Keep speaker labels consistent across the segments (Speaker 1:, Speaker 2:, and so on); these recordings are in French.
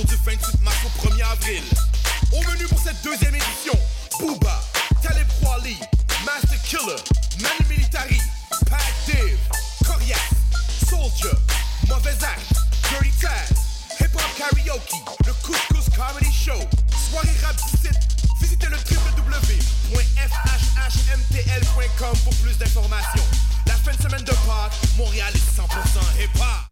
Speaker 1: du 28 mars au 1er avril. Au menu pour cette deuxième édition, Booba, Talib Kweli, Master Killer, Manu Militari, Pat Div, Corias, Soldier, Mauvais Act, Dirty Taz, Hip Hop Karaoke, le Couscous Comedy Show, Soirée Rap 17, visitez le www.fhhmtl.com pour plus d'informations. La fin de semaine de Pâques, Montréal est 100% hip hop.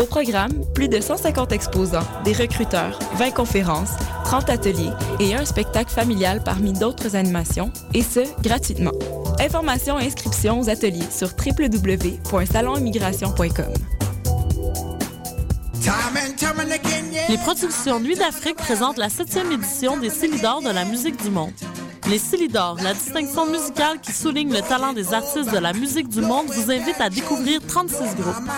Speaker 2: Au programme, plus de 150 exposants, des recruteurs, 20 conférences, 30 ateliers et un spectacle familial parmi d'autres animations, et ce, gratuitement. Informations et inscriptions aux ateliers sur www.salonimmigration.com.
Speaker 3: Les productions Nuit d'Afrique présentent la septième édition des Célidors de la musique du monde. Les Célidors, la distinction musicale qui souligne le talent des artistes de la musique du monde, vous invite à découvrir 36 groupes.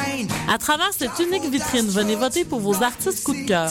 Speaker 3: À travers cette unique vitrine, venez voter pour vos artistes coup de cœur.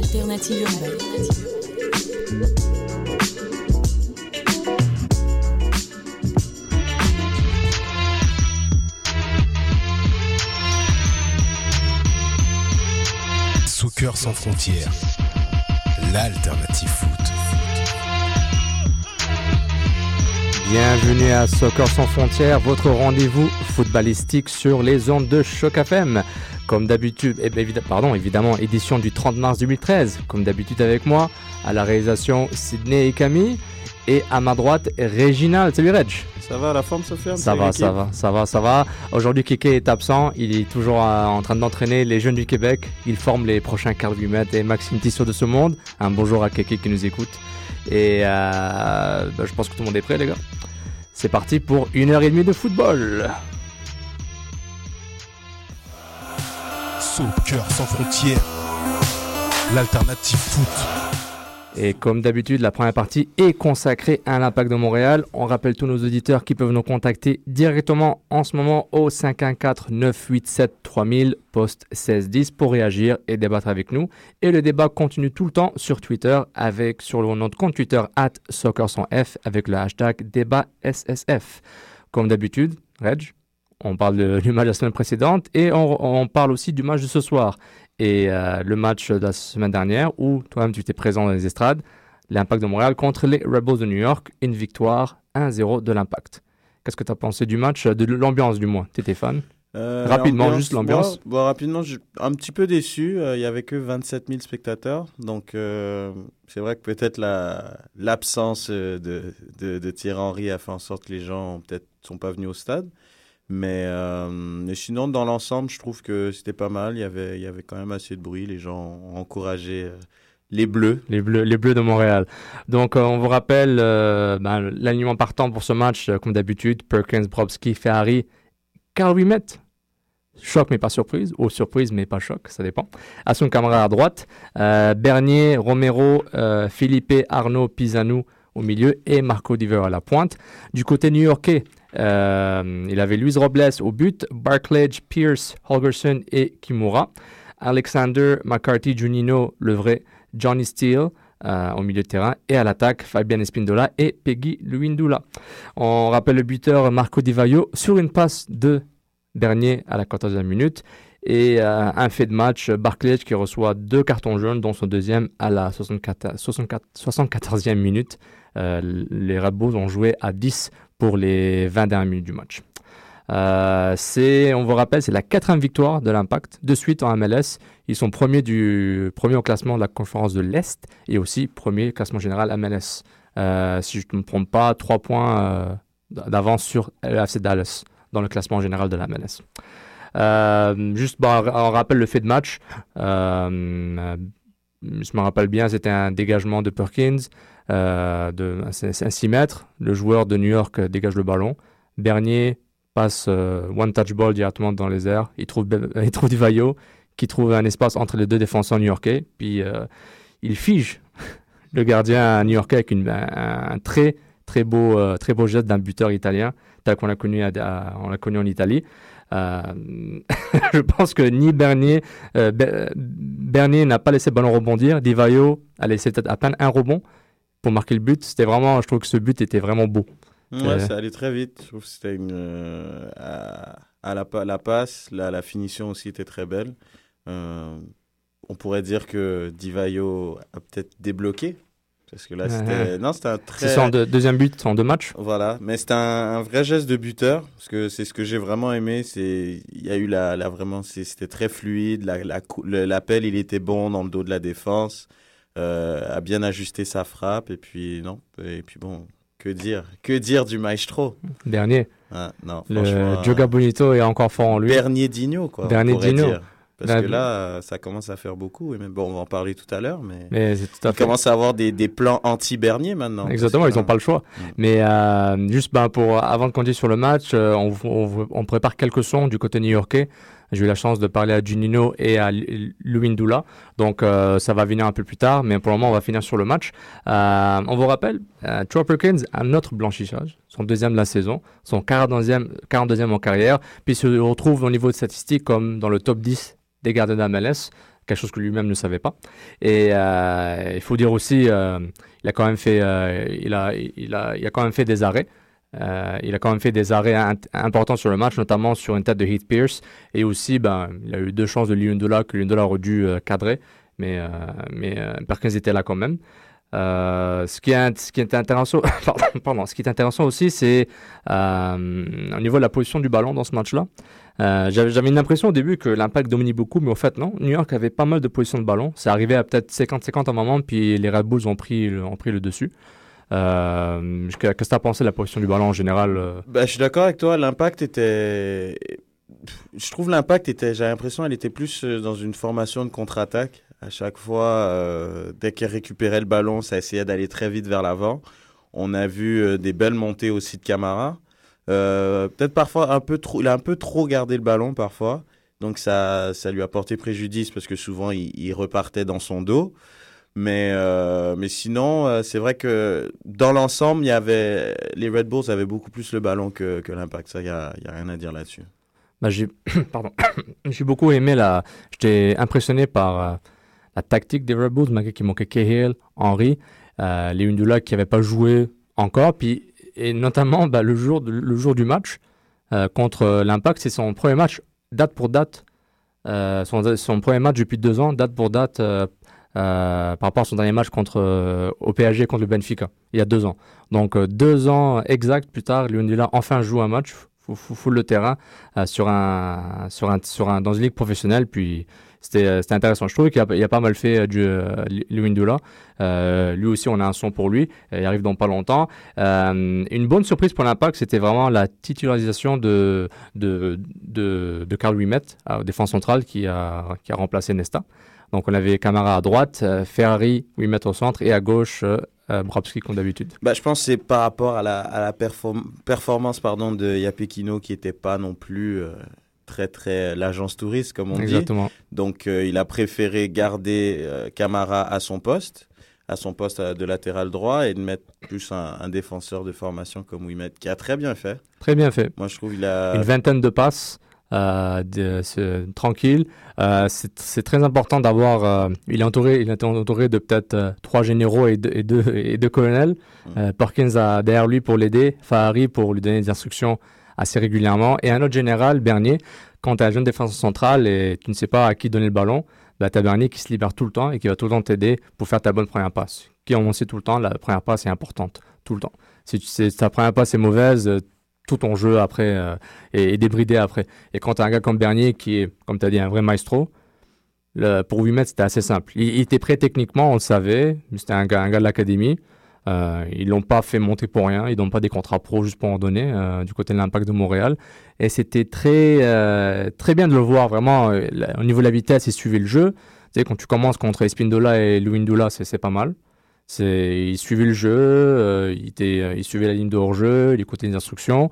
Speaker 2: l'alternative urbaine.
Speaker 4: Soccer sans frontières, l'alternative foot.
Speaker 5: Bienvenue à Soccer sans frontières, votre rendez-vous footballistique sur les ondes de Choc FM. Comme d'habitude, eh évid- pardon, évidemment, édition du 30 mars 2013. Comme d'habitude avec moi, à la réalisation Sydney et Camille. Et à ma droite, Réginald. Salut Reg.
Speaker 6: Ça va la forme, Sofiane?
Speaker 5: Ça va, ça va, ça va, ça va. Aujourd'hui, Kéké est absent. Il est toujours euh, en train d'entraîner les jeunes du Québec. Il forme les prochains Carl Gumet et Maxime Tissot de ce monde. Un bonjour à Kéké qui nous écoute. Et euh, bah, je pense que tout le monde est prêt, les gars. C'est parti pour une heure et demie de football.
Speaker 4: Soccer sans frontières, l'alternative foot.
Speaker 5: Et comme d'habitude, la première partie est consacrée à l'impact de Montréal. On rappelle tous nos auditeurs qui peuvent nous contacter directement en ce moment au 514-987-3000, poste 1610 pour réagir et débattre avec nous. Et le débat continue tout le temps sur Twitter avec sur notre compte Twitter at Soccer100F avec le hashtag débat SSF. Comme d'habitude, Reg, on parle de- du match de la semaine précédente et on, on parle aussi du match de ce soir. Et euh, le match de la semaine dernière, où toi-même tu étais présent dans les estrades, l'Impact de Montréal contre les Rebels de New York, une victoire 1-0 de l'Impact. Qu'est-ce que tu as pensé du match, de l'ambiance du moins? Tu étais fan?
Speaker 6: Euh,
Speaker 5: Rapidement, juste l'ambiance.
Speaker 6: rapidement, je un petit peu déçu. Euh, Il y avait que 27 000 spectateurs. Donc, euh, c'est vrai que peut-être la- l'absence de, de, de Thierry Henry a fait en sorte que les gens peut-être sont pas venus au stade. Mais, euh, mais sinon, dans l'ensemble, je trouve que c'était pas mal. Il y, avait, il y avait quand même assez de bruit. Les gens ont encouragé euh, les Bleus.
Speaker 5: les Bleus, les Bleus de Montréal. Donc, euh, on vous rappelle ben, l'alignement partant pour ce match, comme d'habitude Perkins, Brobski, Ferrari, Carl Wimet. Choc, mais pas surprise. Ou surprise, mais pas choc, ça dépend. Assun Camara à droite. Bernier, Romero, Felipe, Arnaud, Pisano au milieu et Marco Diver à la pointe. Du côté new-yorkais, euh, il avait Luis Robles au but, Barclay, Pierce, Holgerson et Kimura. Alexander, McCarthy, Junino, le vrai, Johnny Steele, au milieu de terrain. Et à l'attaque, Fabien Espindola et Peggy Luindula. On rappelle le buteur Marco Di Vaio sur une passe de Bernier à la 14e minute. Et euh, un fait de match, Barclay qui reçoit deux cartons jaunes, dont son deuxième à la 64, 74e minute. Euh, les Bulls ont joué à 10 pour les 20 dernières minutes du match. Euh, on vous rappelle, c'est la quatrième victoire de l'Impact de suite en MLS. Ils sont premiers, du, premier au classement de la conférence de l'Est et aussi premier classement général MLS. si je ne me trompe pas, trois points d'avance sur FC Dallas dans le classement général de la MLS. Euh, juste, bon, on rappelle le fait de match. Euh, je me rappelle bien, c'était un dégagement de Perkins, euh, de un 6 mètres. Le joueur de New York dégage le ballon. Bernier passe one touch ball directement dans les airs. Il trouve, il trouve Divayo qui trouve un espace entre les deux défenseurs new-yorkais. Puis il fige le gardien new-yorkais avec un, très très beau, très beau geste d'un buteur italien, tel qu'on l'a connu, connu en Italie. Euh, je pense que ni Bernier, euh, Bernier n'a pas laissé le ballon rebondir. Divayo a laissé peut-être à peine un rebond pour marquer le but. C'était vraiment, je trouve que ce but était vraiment beau.
Speaker 6: Ouais, euh, ça allait très vite. Je trouve que c'était une. à, la, la, passe, la, la, finition aussi était très belle. on pourrait dire que Divayo a peut-être débloqué parce que là, c'était. Non, c'était un très.
Speaker 5: C'est son deuxième but en deux match
Speaker 6: Voilà. Mais c'était un, vrai geste de buteur. Parce que c'est ce que j'ai vraiment aimé. C'est. Il y a eu la. la vraiment. C'était très fluide. L'appel, il était bon dans le dos de la défense. Euh, a bien ajusté sa frappe. Et puis, non. Et puis, bon. Que dire Que dire du maestro?
Speaker 5: Dernier.
Speaker 6: Ah, non,
Speaker 5: le Joga Bonito est encore fort en lui.
Speaker 6: Dernier Digno, quoi.
Speaker 5: Dernier Digno.
Speaker 6: Dire. Parce que là, ça commence à faire beaucoup. Et même, bon, on va en parler tout à l'heure, mais,
Speaker 5: mais tout à
Speaker 6: ils commencent à avoir des, des plans anti-Bernier maintenant.
Speaker 5: Exactement, ils n'ont pas le choix. Mm. Mais euh, juste ben, pour, avant de continuer sur le match, euh, on, on, prépare quelques sons du côté new-yorkais. J'ai eu la chance de parler à Junino et à Luindula. Donc, euh, ça va venir un peu plus tard. Mais pour le moment, on va finir sur le match. on vous rappelle, euh, Troy Perkins a notre blanchissage, son deuxième de la saison, son 42e, 42e en carrière. Puis il se retrouve au niveau de statistiques comme dans le top 10 des gardiens d'AMLS, quelque chose que lui-même ne savait pas. Et euh, il faut dire aussi, euh, il a quand même fait, euh, il a, il a, il a quand même fait des arrêts. il a quand même fait des arrêts importants sur le match, notamment sur une tête de Heath Pierce. Et aussi, ben, il a eu deux chances de Liondola que Liondola aurait dû cadrer. Mais, mais Perkins était là quand même. ce, qui est, ce qui est intéressant, pardon, ce qui est intéressant aussi, c'est au niveau de la position du ballon dans ce match-là. Euh, j'avais une impression au début que l'impact domine beaucoup, mais au fait, non. New York avait pas mal de positions de ballon. C'est arrivé à peut-être 50-50 à un moment, puis les Red Bulls ont pris le, ont pris le dessus. Euh, Qu'est-ce que tu as pensé de la position du ballon en général
Speaker 6: bah, Je suis d'accord avec toi. L'impact était. Je trouve l'impact était. J'ai l'impression qu'elle était plus dans une formation de contre-attaque. À chaque fois, dès qu'elle récupérait le ballon, ça essayait d'aller très vite vers l'avant. On a vu des belles montées aussi de Camara. Euh, peut-être parfois un peu trop, il a un peu trop gardé le ballon parfois. Donc ça, ça lui a porté préjudice parce que souvent il, repartait dans son dos. Mais, euh, mais sinon, euh, c'est vrai que dans l'ensemble, il y avait les Red Bulls avaient beaucoup plus le ballon que, l'Impact. Ça, il n'y a, a, rien à dire là-dessus.
Speaker 5: Bah, j'ai, pardon, j'ai beaucoup aimé la. J'étais impressionné par la tactique des Red Bulls, malgré qu'il manquait Cahill, Henry, euh, les Undula qui n'avaient pas joué encore. Puis et notamment bah, le, jour le jour du match euh, contre euh, l'Impact, c'est son premier match date pour date, euh, son, premier match depuis deux ans, date pour date par rapport à son dernier match contre, au PSG contre le Benfica, il y a deux ans. Donc deux ans exacts plus tard, Lionel enfin joue un match, fout le terrain sur un, sur un, dans une ligue professionnelle, puis c'était intéressant. Je trouve qu'il a, pas mal fait euh, du euh, euh, lui aussi, on a un son pour lui. il arrive dans pas longtemps. une bonne surprise pour l'Impact, c'était vraiment la titularisation de, de, de, de Carl Wimet, défense centrale, qui a, qui a remplacé Nesta. Donc on avait Camara à droite, Ferrari, Wimet au centre, et à gauche, euh, Brabski comme d'habitude
Speaker 6: bah, Je pense que c'est par rapport à la, performance pardon, de Yapekino qui n'était pas non plus très très l'agence touriste comme on
Speaker 5: Exactement.
Speaker 6: dit. Donc euh, il a préféré garder euh, Camara à son poste, à son poste de latéral droit et de mettre plus un, défenseur de formation comme Wimet qui a très bien fait.
Speaker 5: Très bien fait.
Speaker 6: Moi je trouve il a
Speaker 5: une vingtaine de passes. tranquille. c'est très important d'avoir. il est entouré, il est entouré de peut-être trois généraux et deux, et deux, et deux colonels. Mm. Perkins a derrière lui pour l'aider, Fahari pour lui donner des instructions assez régulièrement, et un autre général, Bernier, quand tu es un jeune défenseur central et tu ne sais pas à qui donner le ballon, bah, tu as Bernier qui se libère tout le temps et qui va tout le temps t'aider pour faire ta bonne première passe. Qui, on sait tout le temps, la première passe est importante, tout le temps. Si, ta première passe est mauvaise, euh, tout ton jeu après euh, est, débridé après. Et quand tu as un gars comme Bernier qui est, comme tu as dit, un vrai maestro, pour 8 mètres, c'était assez simple. Il, était prêt techniquement, on le savait, c'était un un gars de l'académie. Euh, ils l'ont pas fait monter pour rien, ils n'ont pas des contrats pro juste pour en donner euh, du côté de l'impact de Montréal. Et c'était très, euh, très bien de le voir vraiment euh, au niveau de la vitesse, il suivait le jeu. Tu quand tu commences contre Espindola et Louindoula, c'est pas mal. C'est, il suivait le jeu, il, était, il suivait la ligne de hors-jeu, il écoutait les instructions.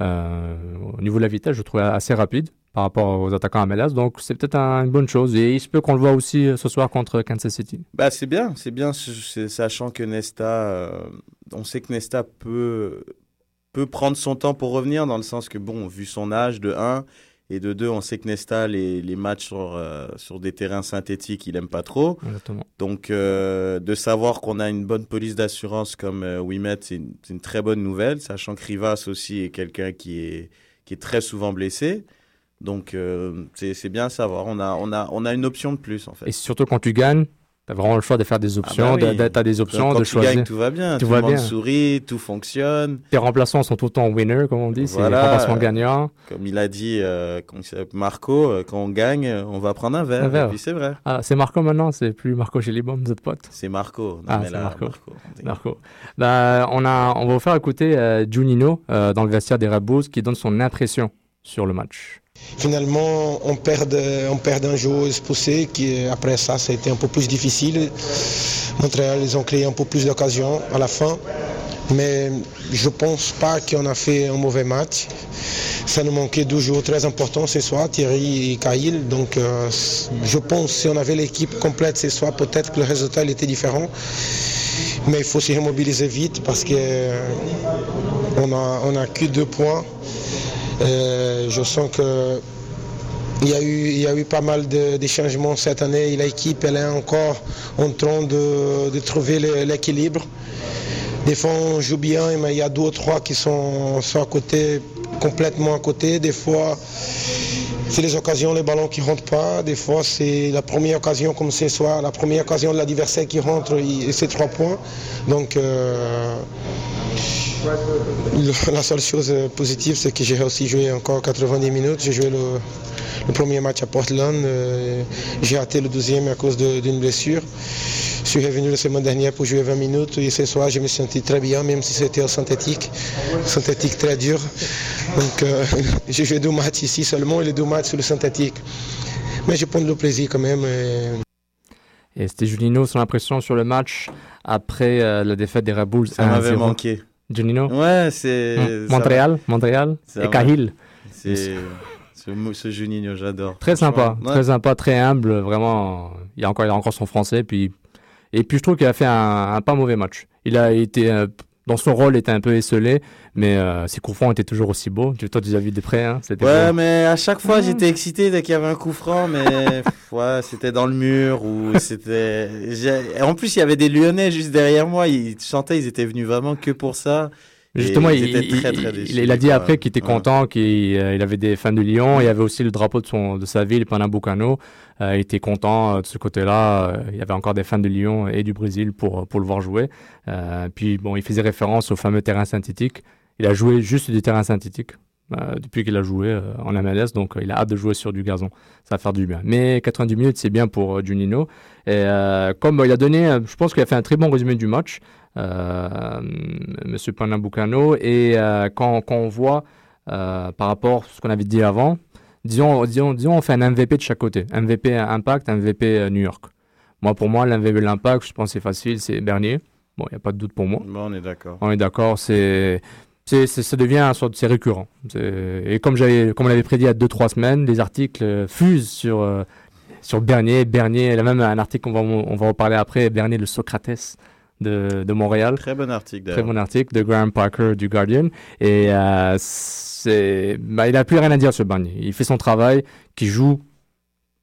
Speaker 5: au niveau de la vitesse, je le trouvais assez rapide par rapport aux attaquants à Melas. Donc, c'est peut-être une bonne chose. Et il se peut qu'on le voit aussi euh, ce soir contre Kansas City.
Speaker 6: Bah, c'est bien. C'est bien, sachant que Nesta, euh, on sait que Nesta peut, peut prendre son temps pour revenir, dans le sens que, bon, vu son âge de 1, et de 2, on sait que Nesta, les, les matchs sur, euh, sur des terrains synthétiques, il aime pas trop.
Speaker 5: Exactement.
Speaker 6: Donc, de savoir qu'on a une bonne police d'assurance comme Wimet, c'est une, une, très bonne nouvelle, sachant que Rivas aussi est quelqu'un qui est, qui est très souvent blessé. Donc, euh, c'est bien à savoir. On a, on, a, on a une option de plus, en fait.
Speaker 5: Et surtout quand tu gagnes, tu as vraiment le choix de faire des options, ah bah des options,
Speaker 6: quand
Speaker 5: de tu choisir.
Speaker 6: Gagnes, tout va bien, tout, le monde sourit, tout fonctionne.
Speaker 5: Tes remplaçants sont tout le temps winner, comme on dit, c'est voilà. remplacement gagnant.
Speaker 6: Comme il a dit euh, Marco, euh, quand on gagne, on va prendre un verre. Un verre. Et puis c'est vrai.
Speaker 5: Ah, c'est Marco maintenant, c'est plus Marco Gélibom, notre pote.
Speaker 6: C'est Marco.
Speaker 5: ah, c'est Marco. Marco. Marco. Bah, on, a, on va vous faire écouter euh, Junino dans le vestiaire des Red qui donne son impression sur le match.
Speaker 7: Finalement, on perd, un jeu expulsé qui, après ça, ça a été un peu plus difficile. Montréal, ils ont créé un peu plus d'occasions à la fin. Mais je ne pense pas qu'on a fait un mauvais match. Ça nous manquait deux joueurs très importants ce soir, Thierry et Kaïl. Donc euh, je pense que si on avait l'équipe complète ce soir, peut-être que le résultat était différent. Mais il faut se remobiliser vite parce qu'on euh, n'a on a que deux points. Euh, je sens que il y, a eu, pas mal de, changements cette année l'équipe est encore en train de, trouver l'équilibre. Des fois on joue bien, mais il y a deux ou trois qui sont, sont à côté, complètement à côté. Des fois c'est les occasions, les ballons qui ne rentrent pas. Des fois c'est la première occasion comme ce soir, la première occasion de l'adversaire qui rentre et c'est trois points. Donc euh, la seule chose positive, c'est que j'ai aussi joué encore 90 minutes. J'ai joué le, premier match à Portland. Euh, j'ai raté le deuxième à cause d'une blessure. Je suis revenu la semaine dernière pour jouer 20 minutes et ce soir, je me senti très bien, même si c'était au synthétique. Synthétique très dur. Donc, euh, j'ai joué deux matchs ici seulement et les deux matchs sur le synthétique. Mais je prends le plaisir quand même.
Speaker 5: Et, c'était Julino, son impression sur le match après euh, la défaite des Red Bulls.
Speaker 6: Ça m'avait manqué.
Speaker 5: Junino
Speaker 6: Ouais, c'est.
Speaker 5: Hmm. Montréal, Montréal et Cahill.
Speaker 6: C'est. Ce, ce Juninho, j'adore.
Speaker 5: Très sympa, très sympa, très humble, vraiment. Il a encore, il a encore son français, puis et puis je trouve qu'il a fait un, pas mauvais match. Il a été euh, dans son rôle était un peu esselé, mais euh, ses coups francs étaient toujours aussi beaux. Toi, tu les as vus de près. Hein
Speaker 6: ouais, mais à chaque fois, j'étais excité dès qu'il y avait un coup franc, mais ouais, c'était dans le mur ou c'était. En plus, il y avait des Lyonnais juste derrière moi. Ils chantaient, ils étaient venus vraiment que pour ça.
Speaker 5: Justement, il, a dit après qu'il était content, qu'il euh, avait des fans de Lyon. Il y avait aussi le drapeau de, son, de sa ville, Pernambucano. Euh, il était content euh, de ce côté-là. Euh, il y avait encore des fans de Lyon et du Brésil pour, pour le voir jouer. puis, bon, il faisait référence au fameux terrain synthétique. Il a joué juste du terrain synthétique. Depuis qu'il a joué en MLS, donc il a hâte de jouer sur du gazon. Ça va faire du bien. Mais 90 minutes, c'est bien pour Junino. Et comme il a donné, je pense qu'il a fait un très bon résumé du match. Euh, Monsieur Panabucano. Et euh, quand, quand, on voit euh, par rapport à ce qu'on avait dit avant, disons, disons, disons, on fait un MVP de chaque côté. MVP Impact, MVP New York. Moi, pour moi, l'MVP l'Impact, je pense que c'est facile, c'est Bernier. Bon, il n'y a pas de doute pour moi.
Speaker 6: Bon, on est d'accord.
Speaker 5: On est d'accord, c'est... C'est, ça devient c'est récurrent. Et comme j'avais, comme on l'avait prédit il y a 2-3 semaines, les articles fusent sur, sur Bernier. Bernier, il y a même un article qu'on va, on va en parler après, Bernier le Socrates. de, de Montréal.
Speaker 6: Très bon article,
Speaker 5: Très
Speaker 6: d'ailleurs.
Speaker 5: bon article de Graham Parker du Guardian. Et euh, c'est, bah, il a plus rien à dire ce Bagné. Il fait son travail, qui joue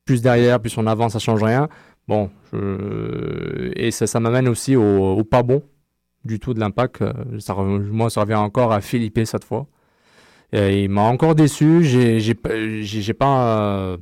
Speaker 5: plus derrière, plus en avant, ça change rien. Bon, je- et ça, ça m'amène aussi au, au pas bon du tout de l'impact. Euh, moi, ça revient encore à Philippe cette fois. Il m'a encore déçu. J'ai, pas- je sais pas,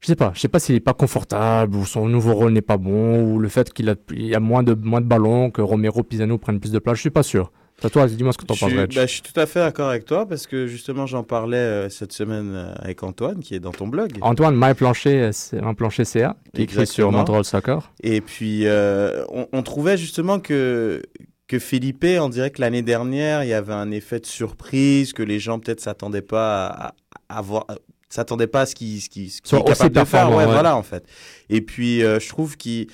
Speaker 5: je sais pas s'il est pas confortable ou son nouveau rôle n'est pas bon ou le fait qu'il a, il a moins de, moins de ballons, que Romero, Pisano prennent plus de place. Je suis pas sûr. Toi, dis-moi ce que t'en
Speaker 6: Je
Speaker 5: penses,
Speaker 6: bah, je suis tout à fait d'accord avec toi parce que justement j'en parlais euh, cette semaine euh, avec Antoine qui est dans ton blog.
Speaker 5: Antoine, My Plancher, euh, un plancher CA, qui écrit sur
Speaker 6: Exactement.
Speaker 5: Montreal Soccer.
Speaker 6: Et puis euh, on, on trouvait justement que que Felipe, on dirait que l'année dernière il y avait un effet de surprise, que les gens peut-être s'attendaient pas à, à voir, s'attendaient pas à ce qu'il qu'il
Speaker 5: Soit
Speaker 6: est
Speaker 5: aussi
Speaker 6: capable de faire. Ouais,
Speaker 5: ouais.
Speaker 6: voilà en fait. Et puis euh, je trouve qu'il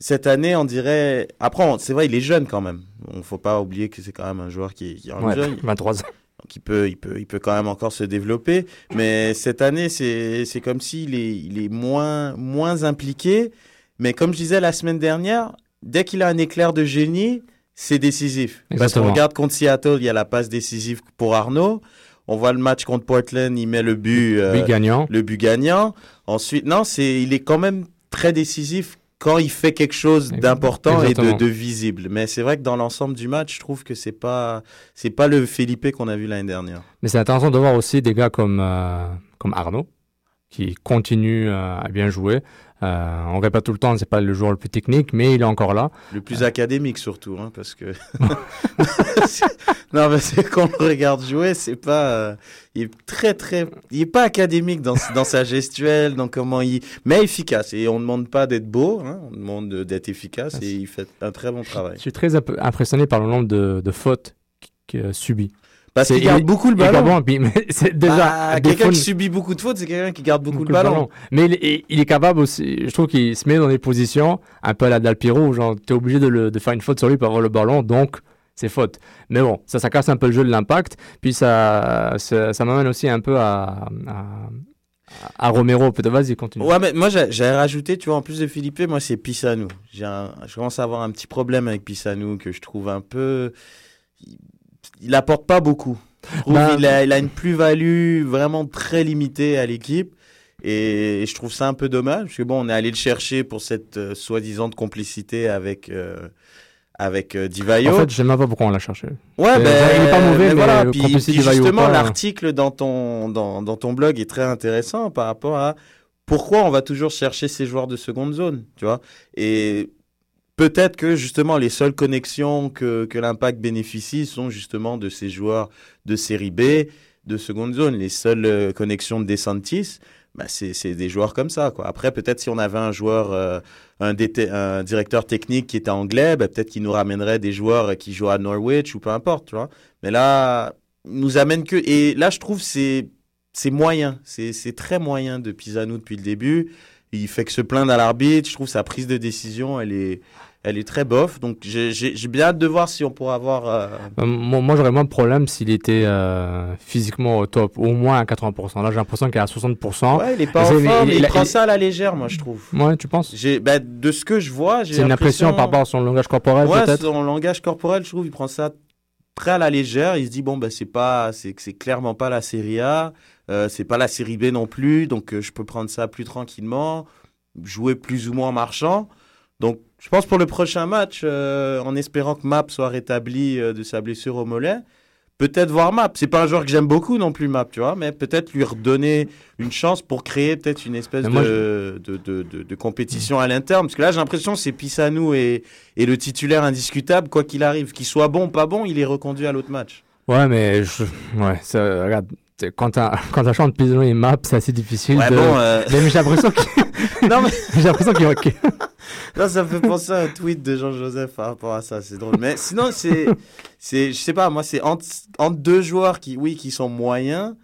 Speaker 6: cette année, on dirait. Après, c'est vrai, il est jeune quand même. On faut pas oublier que c'est quand même un joueur qui est, qui est
Speaker 5: Ouais,
Speaker 6: jeune.
Speaker 5: 23 ans.
Speaker 6: Donc il peut, il peut, il peut quand même encore se développer. Mais cette année, c'est, c'est comme s'il est, il est moins, moins impliqué. Mais comme je disais la semaine dernière, dès qu'il a un éclair de génie, c'est décisif. Parce
Speaker 5: Exactement.
Speaker 6: qu'on regarde contre Seattle, il y a la passe décisive pour Arnaud. On voit le match contre Portland, il met le but, euh,
Speaker 5: But gagnant.
Speaker 6: le but gagnant. Ensuite, non, c'est, il est quand même très décisif quand il fait quelque chose d'important et de, visible. Mais c'est vrai que dans l'ensemble du match, je trouve que c'est pas, c'est pas le Felipe qu'on a vu l'année dernière.
Speaker 5: Mais c'est intéressant de voir aussi des gars comme, euh, comme Arnaud, qui continue euh, à bien jouer. Euh, on répète tout le temps, c'est pas le joueur le plus technique, mais il est encore là.
Speaker 6: Le plus académique surtout, hein, parce que non, mais c'est quand on le regarde jouer, c'est pas, euh, il est très très, il est pas académique dans dans sa gestuelle, dans comment il, mais efficace. Et on ne demande pas d'être beau, hein, on demande de- d'être efficace et il fait un très bon travail.
Speaker 5: Je suis très imp- impressionné par le nombre de, de fautes subies.
Speaker 6: Parce qu'il garde beaucoup le ballon.
Speaker 5: bon, puis- mais c'est déjà
Speaker 6: Ah,
Speaker 5: des
Speaker 6: quelqu'un qui subit beaucoup de fautes, c'est quelqu'un qui garde beaucoup,
Speaker 5: beaucoup
Speaker 6: le ballon.
Speaker 5: Mais il, est- il est capable aussi, je trouve qu'il se met dans des positions un peu à la où genre, t'es obligé de, le- de faire une faute sur lui pour avoir le ballon, donc c'est faute. Mais bon, ça, ça casse un peu le jeu de l'impact, puis ça, ça, ça m'amène aussi un peu à, à, à Romero. Peut-être, vas-y, continue.
Speaker 6: Ouais, mais moi, j'ai- j'avais rajouté, tu vois, en plus de Philippe, moi, c'est Pissanou. Un- Je commence à avoir un petit problème avec Pissanou que je trouve un peu. Il, apporte pas beaucoup. Je trouve
Speaker 5: Ben-
Speaker 6: qu'il a, il a une plus-value vraiment très limitée à l'équipe. Et je trouve ça un peu dommage, parce que bon, on est allé le chercher pour cette euh, soi-disant complicité avec, euh, avec euh, Divayo.
Speaker 5: En fait, je sais même pas pourquoi on l'a cherché.
Speaker 6: Ouais, ben,
Speaker 5: il est pas mauvais, mais
Speaker 6: voilà.
Speaker 5: le
Speaker 6: Puis,
Speaker 5: complicité
Speaker 6: puis
Speaker 5: du Vaillot
Speaker 6: justement,
Speaker 5: pas-
Speaker 6: l'article dans ton, dans, dans ton blog est très intéressant par rapport à pourquoi on va toujours chercher ces joueurs de seconde zone, tu vois. Et peut-être que justement les seules connexions que, que l'impact bénéficie sont justement de ces joueurs de série B, de seconde zone. Les seules euh, connexions de DeSantis, bah, c'est des joueurs comme ça. Après, peut-être si on avait un joueur, euh, un, directeur technique qui était anglais, bah, peut-être qu'il nous ramènerait des joueurs qui jouent à Norwich ou peu importe. Tu vois. Mais là, nous amène que. Et là, je trouve c'est c'est moyen. C'est c'est très moyen de Pisano depuis le début. Il fait que se plaindre à l'arbitre. Je trouve sa prise de décision, elle est, elle est très bof. Donc j'ai bien hâte de voir si on pourra avoir. euh,
Speaker 5: Euh, Moi, moi, j'aurais moins de problème s'il était euh, physiquement au top, au moins à 80%. Là, j'ai l'impression qu'il est à 60%.
Speaker 6: Ouais, il est pas en forme.
Speaker 5: il-
Speaker 6: Il,
Speaker 5: il-
Speaker 6: prend ça à la légère, moi, je trouve.
Speaker 5: Ouais, tu penses?
Speaker 6: Bah, de ce que je vois, j'ai
Speaker 5: C'est une impression par rapport à son langage corporel,
Speaker 6: Ouais,
Speaker 5: peut-être?
Speaker 6: son langage corporel, je trouve, il prend ça très à la légère. Il se dit bon, bah, c'est pas, c'est, clairement pas la série A, euh, c'est pas la série B non plus, donc je peux prendre ça plus tranquillement, jouer plus ou moins en marchant. Donc, je pense pour le prochain match, euh, en espérant que Map soit rétabli euh, de sa blessure au mollet, peut-être voir Map. C'est pas un joueur que j'aime beaucoup non plus, Map, tu vois, mais peut-être lui redonner une chance pour créer peut-être une espèce
Speaker 5: moi,
Speaker 6: de, de, de, de- de compétition à l'interne. Parce que là, j'ai l'impression que c'est Pissanou et, et le titulaire indiscutable, quoi qu'il arrive. Qu'il soit bon ou pas bon, il est reconduit à l'autre match.
Speaker 5: Ouais, mais je... ouais, ça, regarde, quand t'as quand chanté Pisano et Map, c'est assez difficile
Speaker 6: Ouais,
Speaker 5: de.
Speaker 6: bon, euh,
Speaker 5: Mais j'ai l'impression qu'il.
Speaker 6: non, mais
Speaker 5: j'ai l'impression qu'il. qu'il-
Speaker 6: Là, ça me fait penser à un tweet de Jean-Joseph par rapport à ça. C'est drôle. Mais sinon, c'est, c'est, je sais pas, moi, c'est entre, entre deux joueurs qui, oui, qui sont moyens.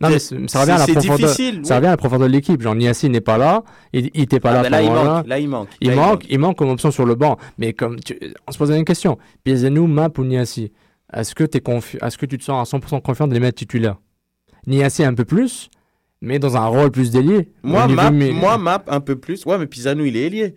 Speaker 5: Non, mais ça revient à la profondeur.
Speaker 6: difficile.
Speaker 5: Ça revient à la profondeur de l'équipe. Genre, Niassi n'est pas là. Il, il était pas
Speaker 6: Ah,
Speaker 5: là.
Speaker 6: ben là, il manque. Là, il manque.
Speaker 5: Il
Speaker 6: Là,
Speaker 5: manque, il manque comme option sur le banc. Mais comme tu- on se posait une question. Piezenu, Map ou Niassi? Est-ce que, t'es confi- Est-ce que tu te sens à 100% confiant de les mettre titulaires? Niassi un peu plus, mais dans un rôle plus délié.
Speaker 6: Moi, map, moi, map un peu plus. Ouais, mais Pisano, il est ailier.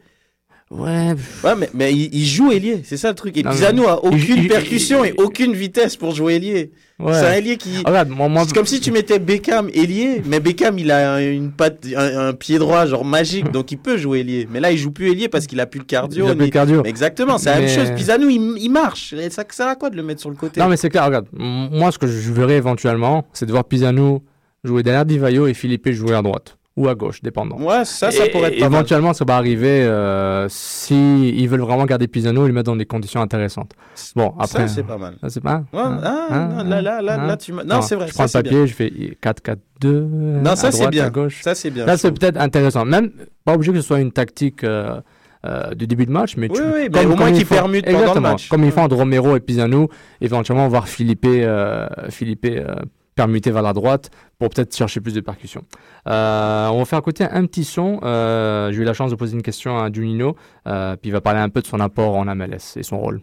Speaker 5: Ouais.
Speaker 6: Ouais, mais, mais il, il joue ailier, c'est ça le truc. Et
Speaker 5: Non,
Speaker 6: Pisano a aucune
Speaker 5: il-
Speaker 6: percussion
Speaker 5: il-
Speaker 6: et aucune vitesse pour jouer ailier.
Speaker 5: Ouais.
Speaker 6: C'est un ailier qui.
Speaker 5: Ah, Regarde, moi, moi,
Speaker 6: C'est comme si tu mettais Beckham ailier, mais Beckham il a une patte, un, un pied droit genre magique, donc il peut jouer ailier. Mais là il joue plus ailier parce qu'il a plus le cardio.
Speaker 5: Il a plus le cardio.
Speaker 6: Mais Exactement, c'est la même chose. Pisano il, marche. Et ça sert à quoi de le mettre sur le côté?
Speaker 5: Non, mais c'est clair, regarde. Moi, ce que je verrais éventuellement, c'est de voir Pisano jouer derrière Divayo et Philippe jouer à droite ou à gauche, dépendant.
Speaker 6: Ouais, ça, ça
Speaker 5: Et-
Speaker 6: pourrait être mal.
Speaker 5: Éventuellement, ça va arriver euh, si ils veulent vraiment garder Pisano et le mettre dans des conditions intéressantes. Bon, après.
Speaker 6: Ça, c'est pas mal.
Speaker 5: Ça, c'est pas.
Speaker 6: Ouais, ah, non, là, là, là, là, tu m'as- non, c'est vrai,
Speaker 5: Je prends
Speaker 6: ça,
Speaker 5: le papier, je fais 4-4-2.
Speaker 6: Non, ça,
Speaker 5: à
Speaker 6: c'est
Speaker 5: droite,
Speaker 6: bien.
Speaker 5: À gauche.
Speaker 6: Ça, c'est bien,
Speaker 5: Là, c'est peut-être intéressant. Même, pas obligé que ce soit une tactique euh, euh, de début de match, mais
Speaker 6: Oui,
Speaker 5: tu,
Speaker 6: oui, mais au moins
Speaker 5: font-
Speaker 6: permutent pendant le
Speaker 5: Exactement.
Speaker 6: match.
Speaker 5: Comme ils font entre Romero et Pisano, éventuellement voir Philippe, euh, Philippe euh, permuter vers la droite pour peut-être chercher plus de percussions. Euh, on va faire écouter un petit son. Euh, J'ai eu la chance de poser une question à Junino, euh, puis il va parler un peu de son apport en MLS et son rôle.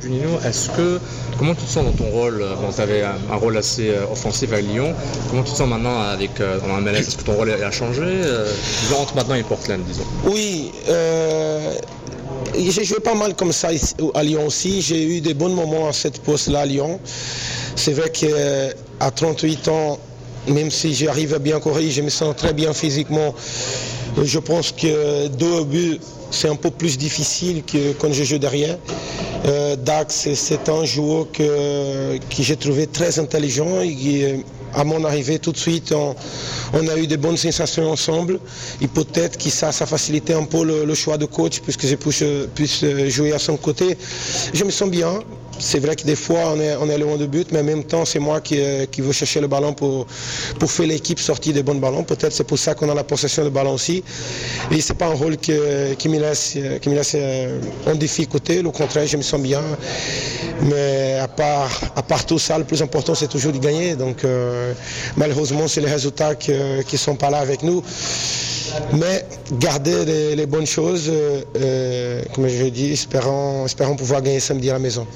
Speaker 5: Junino, est-ce que comment tu te sens dans ton rôle Bon, tu avais un, rôle assez offensif à Lyon. Comment tu te sens maintenant avec en MLS Est-ce que ton rôle a changé euh, disons, entre maintenant et Portland, disons?
Speaker 7: Oui, euh, j'ai joué pas mal comme ça à Lyon aussi. J'ai eu des bons moments à cette poste-là à Lyon. C'est vrai qu'à 38 ans, même si j'arrive à bien courir, je me sens très bien physiquement. Je pense que deux au but, c'est un peu plus difficile que quand je joue derrière. Euh, Dax, c'est un joueur que, j'ai trouvé très intelligent et à mon arrivée tout de suite, on, a eu de bonnes sensations ensemble. Et peut-être que ça, ça facilitait un peu le, choix de coach puisque je puisse jouer à son côté. Je me sens bien. C'est vrai que des fois on est, loin de but, mais en même temps c'est moi qui, veux chercher le ballon pour, faire l'équipe sortir des bons ballons. Peut-être c'est pour ça qu'on a la possession de ballon aussi. Et c'est pas un rôle qui me laisse, euh, euh, en difficulté. Au contraire, je me sens bien. Mais à part, tout ça, le plus important c'est toujours de gagner. Donc euh, malheureusement c'est les résultats qui sont pas là avec nous. Mais garder les, les bonnes choses, euh, euh, comme je dis, espérons, espérons pouvoir gagner samedi à la maison.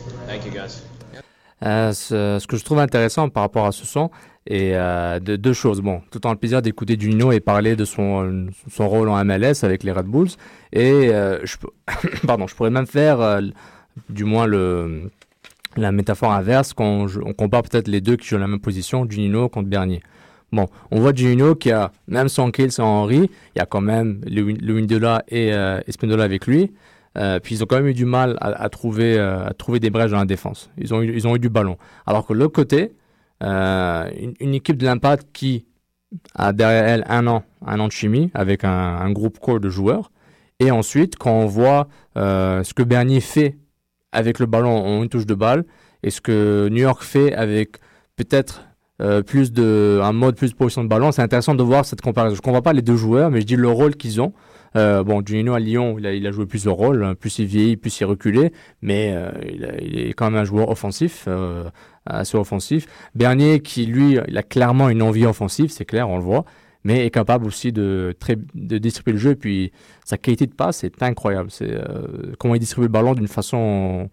Speaker 5: Euh, ce, ce que je trouve intéressant par rapport à ce son, et euh, de deux choses. Bon, tout en le plaisir d'écouter Juninho et parler de son, son rôle en MLS avec les Red Bulls. Et euh, je, pardon, je pourrais même faire, euh, du moins, le, la métaphore inverse, quand on, on compare peut-être les deux qui jouent la même position, Juninho contre Bernier. Bon, on voit Juninho qui a, même sans Kiel, sans Henry, il y a quand même Lewin- Lewindola et euh, avec lui. Euh, puis ils ont quand même eu du mal à, trouver, euh, à trouver des brèches dans la défense. Ils ont eu, ils ont eu du ballon. Alors que l'autre côté, euh, une, équipe de l'Impact qui a derrière elle un an, un an de chimie avec un, groupe core de joueurs. Et ensuite, quand on voit ce que Bernier fait avec le ballon en une touche de balle et ce que New York fait avec peut-être euh, plus de un mode plus de position de ballon, c'est intéressant de voir cette comparaison. Je ne comprends pas les deux joueurs, mais je dis le rôle qu'ils ont. Euh, bon, Juninho à Lyon, il a, joué plus de rôle, hein, plus il vieillit, plus il reculé, mais euh, il, est quand même un joueur offensif, assez offensif. Bernier, qui lui, il a clairement une envie offensive, c'est clair, on le voit, mais est capable aussi de, très, de distribuer le jeu. Et puis sa qualité de passe est incroyable. C'est comment il distribue le ballon d'une façon,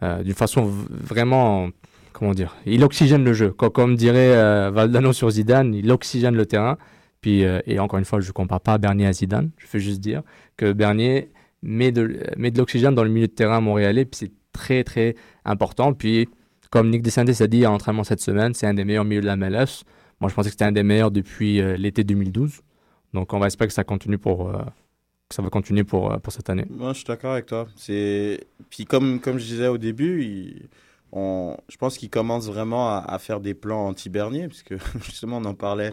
Speaker 5: d'une façon vraiment, comment dire, il oxygène le jeu. Co- Comme, dirait euh, Valdano sur Zidane, il oxygène le terrain. Puis, euh, et encore une fois, je ne compare pas Bernier à Zidane. Je veux juste dire que Bernier met de, l'oxygène dans le milieu de terrain montréalais. Puis c'est très, très important. Puis, comme Nick Descendés a dit à l'entraînement cette semaine, c'est un des meilleurs milieux de la MLS. Moi, je pensais que c'était un des meilleurs depuis euh, l'été 2012. Donc, on va espérer que ça continue pour, ça va continuer pour, pour cette année.
Speaker 6: Moi, je suis d'accord avec toi. Puis comme comme je disais au début, il- on, je pense qu'il commence vraiment à, à faire des plans anti-Bernier, puisque justement on en parlait.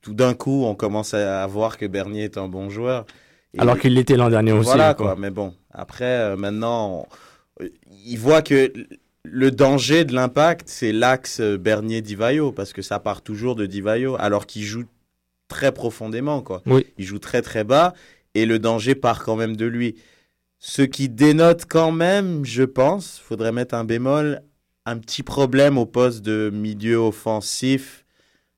Speaker 6: Tout d'un coup, on commence à, à voir que Bernier est un bon joueur. Et-
Speaker 5: Alors qu'il l'était l'an dernier aussi,
Speaker 6: Voilà
Speaker 5: quoi.
Speaker 6: quoi. Mais bon, après euh, maintenant, on- il voit que le danger de l'impact, c'est l'axe Bernier-Divayo, parce que ça part toujours de Divayo, alors qu'il joue très profondément, quoi.
Speaker 5: Oui.
Speaker 6: Il joue très très bas, et le danger part quand même de lui. Ce qui dénote quand même, je pense, faudrait mettre un bémol, un petit problème au poste de milieu offensif.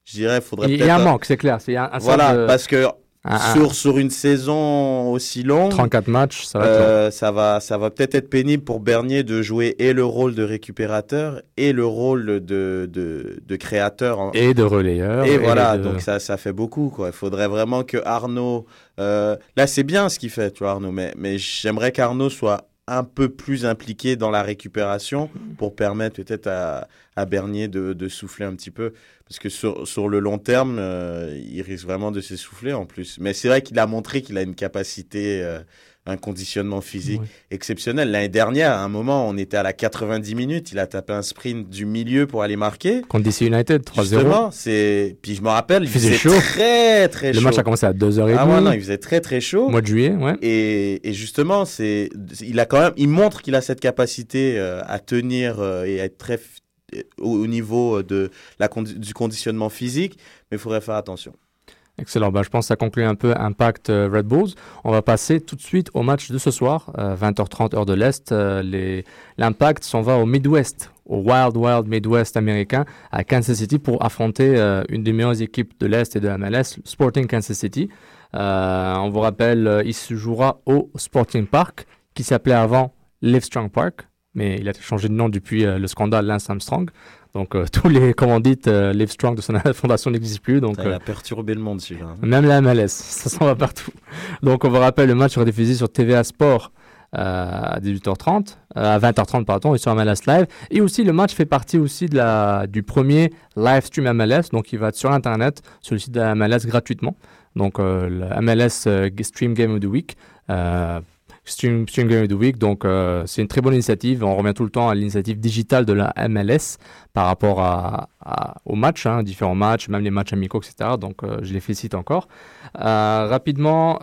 Speaker 6: Je dirais, faudrait
Speaker 5: Il y a un manque, c'est clair. C'est un, un
Speaker 6: voilà,
Speaker 5: de-
Speaker 6: parce que
Speaker 5: Ah,
Speaker 6: sur, sur une saison aussi longue,
Speaker 5: 34 matchs, ça va être
Speaker 6: euh, ça va, ça va peut-être être pénible pour Bernier de jouer et le rôle de récupérateur et le rôle de, de, de créateur.
Speaker 5: Et de relayeur.
Speaker 6: et voilà,
Speaker 5: de-
Speaker 6: donc ça, ça fait beaucoup. Quoi. Il faudrait vraiment que Arnaud. euh, là, c'est bien ce qu'il fait, tu vois, Arnaud, mais, mais j'aimerais qu'Arnaud soit un peu plus impliqué dans la récupération pour permettre peut-être à, à Bernier de, de souffler un petit peu. Parce que sur, sur le long terme, euh, il risque vraiment de s'essouffler en plus. Mais c'est vrai qu'il a montré qu'il a une capacité, euh, un conditionnement physique exceptionnel. L'année dernière, à un moment, on était à la 90 minutes. Il a tapé un sprint du milieu pour aller marquer.
Speaker 5: Contre DC United, 3-0.
Speaker 6: Justement, c'est. Puis je me rappelle, il
Speaker 5: Il faisait
Speaker 6: faisait
Speaker 5: chaud.
Speaker 6: très très
Speaker 5: Le
Speaker 6: chaud.
Speaker 5: match a commencé à 2h30.
Speaker 6: Ah ouais, non, il faisait très très chaud.
Speaker 5: Mois de juillet, ouais.
Speaker 6: Et, et justement, c'est, il a quand même, il montre qu'il a cette capacité euh, à tenir euh, et à être très au, au niveau de la du conditionnement physique, mais il faudrait faire attention.
Speaker 5: Excellent. Bah, je pense que ça conclut un peu Impact euh, Red Bulls. On va passer tout de suite au match de ce soir, euh, 20h30 heure de l'Est. Euh, L'Impact s'en va au Midwest, au Wild Wild Midwest américain, à Kansas City pour affronter euh, une des meilleures équipes de l'Est et de la MLS, Sporting Kansas City. Euh, on vous rappelle, euh, il se jouera au Sporting Park, qui s'appelait avant Livestrong Park, mais il a changé de nom depuis euh, le scandale Lance Armstrong. Donc euh, tous les commandites euh, Livestrong de son fondation n'existent plus. Donc,
Speaker 6: Ça,
Speaker 5: euh,
Speaker 6: il a perturbé le monde celui-là. hein.
Speaker 5: même la MLS, ça s'en va partout. Donc on vous rappelle, le match sera diffusé sur TVA Sport euh, à 18h30, euh, à 20h30 pardon, et sur MLS Live. Et aussi le match fait partie aussi de la, du premier live stream MLS, donc il va être sur Internet, sur le site de la MLS gratuitement. Donc euh, le MLS euh, Stream Game of the Week. Stream, Game of the Week, donc euh, c'est une très bonne initiative. On revient tout le temps à l'initiative digitale de la MLS par rapport à, à- aux matchs, hein, différents matchs, même les matchs amicaux, etc. Donc euh, je les félicite encore. Euh, rapidement,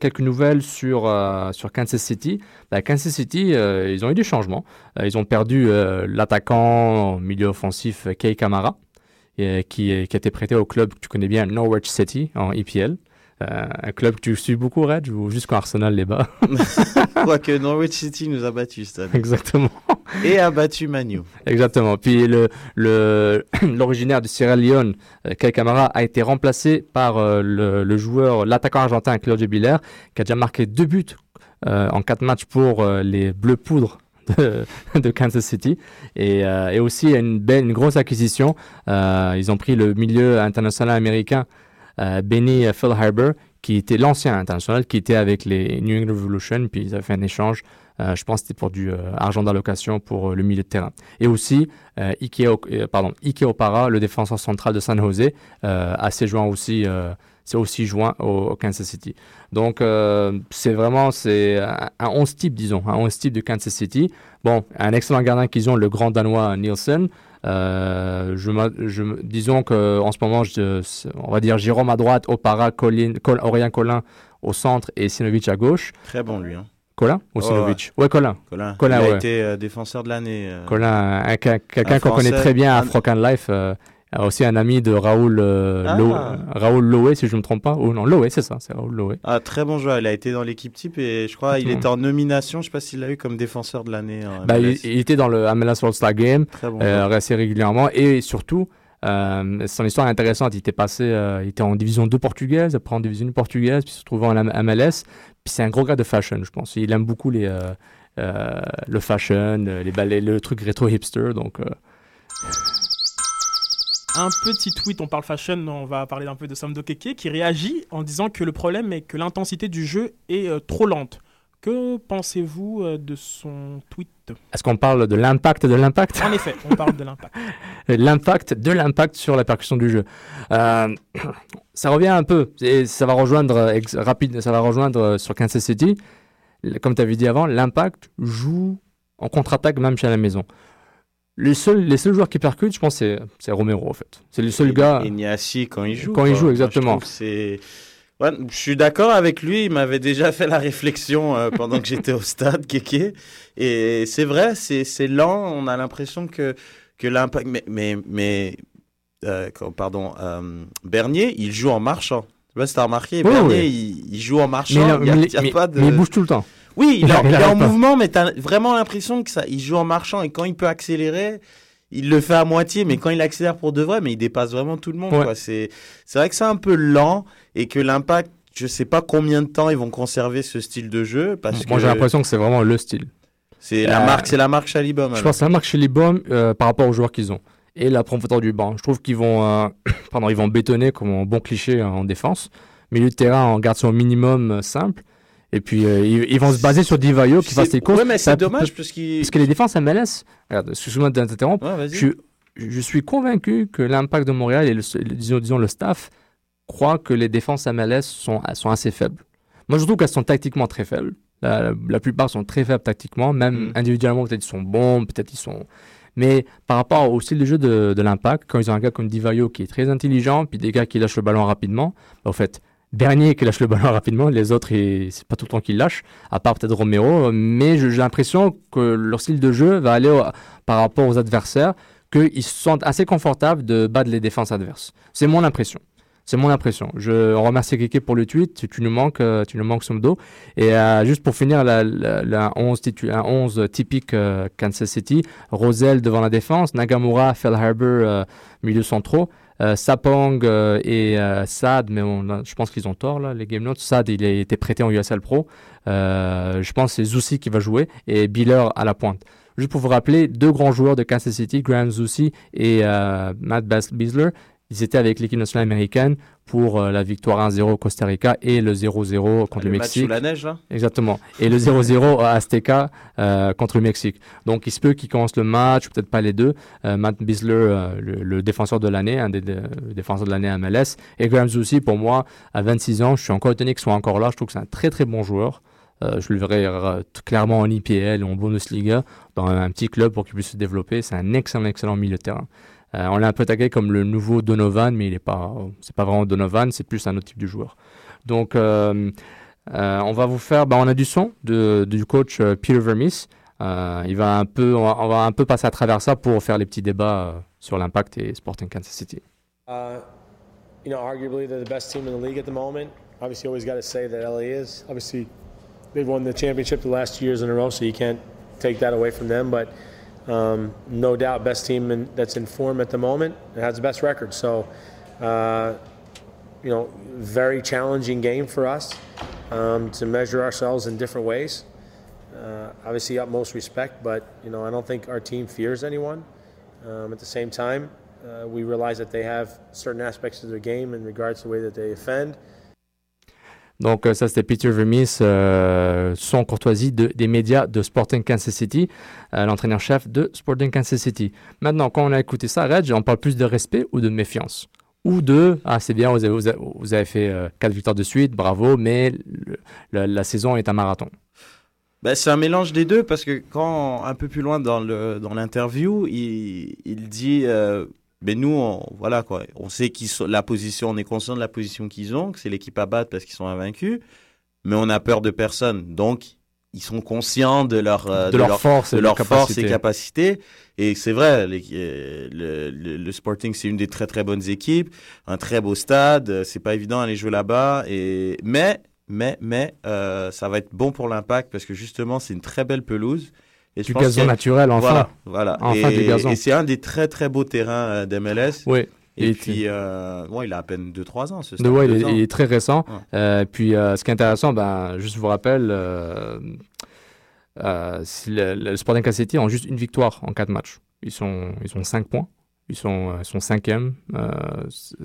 Speaker 5: quelques nouvelles sur, sur Kansas City. Bah, Kansas City, ils ont eu des changements. Ils ont perdu l'attaquant milieu offensif Kei Kamara, qui, qui a été prêté au club que tu connais bien, Norwich City, en EPL. Euh, un club que tu suis beaucoup, Red, ou juste quand Arsenal les bat.
Speaker 6: Quoique Norwich City nous a battus cette année.
Speaker 5: Exactement.
Speaker 6: Et a battu Manu.
Speaker 5: Exactement. Puis le le l'originaire de Sierra Leone, euh, Kai Kamara, a été remplacé par euh, le, le joueur, l'attaquant argentin Claudio Biller, qui a déjà marqué deux buts euh, en quatre matchs pour les Bleus Poudres de, de Kansas City. Et, euh, et aussi une belle, une grosse acquisition. Euh, ils ont pris le milieu international américain Benny Philharber, qui était l'ancien international, qui était avec les New England Revolution, puis ils avaient fait un échange. euh, je pense que c'était pour du euh, argent d'allocation pour euh, le milieu de terrain. Et aussi, euh, Ike, euh, pardon, Ike Opara, le défenseur central de San Jose, euh, a ses joint aussi, euh, c'est aussi joint au, Kansas City. Donc, euh, c'est vraiment c'est un, un 11 type, disons, un 11 type de Kansas City. Bon, un excellent gardien qu'ils ont, le grand danois Nielsen. Euh, je, je, disons qu'en ce moment, je- on va dire Jérôme à droite, Opara, Colin, Col, Aurélien Collin au centre et Sinovic à gauche.
Speaker 6: Très bon lui. Hein.
Speaker 5: Colin ou
Speaker 6: Ouais,
Speaker 5: Sinovic Ouais, Colin.
Speaker 6: Colin.
Speaker 5: Colin,
Speaker 6: il a
Speaker 5: ouais.
Speaker 6: été euh, défenseur de l'année. euh.
Speaker 5: Colin, un- un- quelqu'un
Speaker 6: Un
Speaker 5: qu'on connaît très bien à and Life. Euh, aussi un ami de Raoul, euh,
Speaker 6: Ah.
Speaker 5: Lo- Raoul Loé, si je ne me trompe pas. Ou non, Loé, c'est ça, c'est Raoul Loé.
Speaker 6: Ah, très bon joueur. Il a été dans l'équipe type et je crois qu'il
Speaker 5: Exactement.
Speaker 6: était en nomination. Je sais pas s'il l'a eu comme défenseur de l'année. en
Speaker 5: Bah, il, il était dans le MLS All-Star Game
Speaker 6: bon
Speaker 5: euh, assez régulièrement et surtout, euh, son histoire est intéressante. Il était passé, euh, il était en division 2 portugaise, après en division 1 portugaise, puis se retrouvant en MLS. Puis c'est un gros gars de fashion, je pense. Il aime beaucoup les, euh, le fashion, les balais, le truc rétro hipster. Donc,
Speaker 8: Un petit tweet, on parle fashion, on va parler un peu de Samdo Keke, qui réagit en disant que le problème est que l'intensité du jeu est euh, trop lente. Que pensez-vous euh, de son tweet?
Speaker 5: Est-ce qu'on parle de l'impact de l'impact?
Speaker 8: En effet, on parle de l'impact.
Speaker 5: l'impact de l'impact sur la percussion du jeu. Euh, ça revient un peu, et ça va rejoindre rapide, ça va rejoindre sur Kansas City. Comme tu avais dit avant, l'impact joue en contre-attaque même chez la maison. Les seuls, les seuls joueurs qui percutent, je pense, c'est c'est Romero en fait. C'est le seul
Speaker 6: Et-
Speaker 5: gars.
Speaker 6: Et Niassi quand il joue.
Speaker 5: Quand il joue, exactement.
Speaker 6: c'est. Ouais, je suis d'accord avec lui. Il m'avait déjà fait la réflexion euh, pendant que j'étais au stade, Kéké. Et c'est vrai, c'est c'est lent. On a l'impression que que l'impact. Mais mais mais euh, pardon, euh, Bernier, il joue en marchant. Tu vois, si t'as remarqué, Bernier,
Speaker 5: oui.
Speaker 6: Il, il joue en marchant.
Speaker 5: mais, il-
Speaker 6: il y a,
Speaker 5: mais-
Speaker 6: il y a
Speaker 5: mais-
Speaker 6: pas de.
Speaker 5: mais il bouge tout le temps.
Speaker 6: Oui, il, en-
Speaker 5: il
Speaker 6: est en
Speaker 5: pas.
Speaker 6: mouvement, mais t'as vraiment l'impression que ça, il joue en marchant et quand il peut accélérer, il le fait à moitié, mais quand il accélère pour de vrai, mais il dépasse vraiment tout le monde.
Speaker 5: Ouais.
Speaker 6: C'est, vrai que c'est un peu lent et que l'impact, je sais pas combien de temps ils vont conserver ce style de jeu. Parce
Speaker 5: Moi,
Speaker 6: que
Speaker 5: j'ai l'impression que c'est vraiment le style.
Speaker 6: c'est la marque, c'est la marque Chalibom.
Speaker 5: Je pense que c'est la marque Bombs euh, par rapport aux joueurs qu'ils ont et la profondeur du banc. Je trouve qu'ils vont, euh, pardon, ils vont bétonner comme un bon cliché en défense. Milieu de terrain, on garde son minimum euh, simple. Et puis, euh, ils, ils vont se baser sur Divayo qui fasse ses courses.
Speaker 6: Ouais, mais c'est dommage parce.
Speaker 5: Parce que les défenses MLS, regarde, excuse-moi de t'interrompre,
Speaker 6: Ouais,
Speaker 5: je, suis- je suis convaincu que l'impact de Montréal et le, le- disons, disons le staff croient que les défenses MLS sont, sont assez faibles. Moi, je trouve qu'elles sont tactiquement très faibles. La, la plupart sont très faibles tactiquement, même
Speaker 6: Mm.
Speaker 5: individuellement, peut-être ils sont bons, peut-être ils sont. Mais par rapport au style de jeu de, de l'impact, quand ils ont un gars comme Divayo qui est très intelligent, puis des gars qui lâchent le ballon rapidement, bah, au fait, Bernier qui lâche le ballon rapidement, les autres, c'est pas tout le temps qu'ils lâchent, à part peut-être Romero, mais j'ai l'impression que leur style de jeu va aller par rapport aux adversaires, qu'ils se sentent assez confortables de battre les défenses adverses. C'est mon impression. C'est mon impression. Je remercie Keke pour le tweet. Tu, nous manques, euh, tu nous manques Somdo. Et euh, juste pour finir, la, la, la 11, titu- un 11 typique euh, Kansas City. Roselle devant la défense, Nagamura, Phil Harbour, euh, milieu centraux. Euh, Sapong euh, et euh, Sad, mais je pense qu'ils ont tort là, les game notes. Sad, il a été prêté en USL Pro. Je pense que c'est Zoussi qui va jouer et Biller à la pointe. Juste pour vous rappeler, deux grands joueurs de Kansas City, Graham Zusi et Matt Bisler, ils étaient avec l'équipe nationale américaine pour euh, la victoire 1-0 au Costa Rica et le 0-0 contre le,
Speaker 6: le match
Speaker 5: Mexique.
Speaker 6: sous la neige, là?
Speaker 5: Exactement. Et le 0-0 à Azteca euh, contre le Mexique. Donc il se peut qu'ils commencent le match, peut-être pas les deux. Euh, Matt Bisler, le, le défenseur de l'année, un des défenseurs de l'année à MLS. Et Graham Zusi, pour moi, à 26 ans, je suis encore étonné qu'il soit encore là. Je trouve que c'est un très très bon joueur. Euh, je le verrai euh, clairement en IPL ou en Bundesliga, dans un, un petit club pour qu'il puisse se développer. C'est un excellent, excellent milieu de terrain. Euh, on l'a un peu tagué comme le nouveau Donovan, mais il est pas, c'est pas vraiment Donovan, c'est plus un autre type de joueur. Donc, euh, euh, on va vous faire, bah, on a du son de, du coach Peter Vermis. Il va un peu, on va, un peu passer à travers ça pour faire les petits débats sur l'impact et Sporting Kansas City.
Speaker 9: Uh, you know, arguably they're the best team in the league at the moment. Obviously, always got to say that LA is. Obviously, they've won the championship the last two years in a row, so you can't take that away from them. But um, no doubt, best team in, that's in form at the moment and has the best record. So, uh, you know, very challenging game for us um, to measure ourselves in different ways. Uh, obviously, utmost respect, but you know, I don't think our team fears anyone. Um, at the same time, uh, we realize that they have certain aspects of their game in regards to the way that they offend.
Speaker 5: Donc euh, ça c'était Peter Vermis, euh, son courtoisie de, des médias de Sporting Kansas City, euh, l'entraîneur-chef de Sporting Kansas City. Maintenant, quand on a écouté ça, Reg, on parle plus de respect ou de méfiance? Ou de, ah c'est bien, vous avez, fait euh, quatre victoires de suite, bravo, mais la, la saison est un marathon.
Speaker 6: Ben, c'est un mélange des deux parce que quand un peu plus loin dans le dans l'interview, il, il dit ben nous on, voilà quoi, on sait qu'ils sont la position, on est conscient de la position qu'ils ont, que c'est l'équipe à battre parce qu'ils sont invaincus, mais on a peur de personne. Donc ils sont conscients de leur euh,
Speaker 5: De leur force et
Speaker 6: de
Speaker 5: de
Speaker 6: leur force et
Speaker 5: capacité.
Speaker 6: capacité et c'est vrai les- euh, le, le, le Sporting c'est une des très très bonnes équipes, un très beau stade, euh, c'est pas évident d'aller jouer là-bas et mais mais, mais euh, ça va être bon pour l'impact parce que justement, c'est une très belle pelouse. Et
Speaker 5: Du gazon
Speaker 6: a-
Speaker 5: naturel, enfin.
Speaker 6: Voilà. voilà.
Speaker 5: Enfin,
Speaker 6: et
Speaker 5: du gazon.
Speaker 6: et c'est un des très très beaux terrains euh, d'MLS.
Speaker 5: Oui.
Speaker 6: Et,
Speaker 5: Et
Speaker 6: puis, euh, ouais, il a à peine 2-3 ans, ce
Speaker 5: De
Speaker 6: stade.
Speaker 5: ouais, il, il est très récent.
Speaker 6: Ouais.
Speaker 5: Euh, puis, euh, ce qui est intéressant, ben, juste vous rappelle, si le, le Sporting City ont juste une victoire en quatre matchs. Ils sont, ils ont 5 points. Ils sont, euh, sont cinquième, euh, c-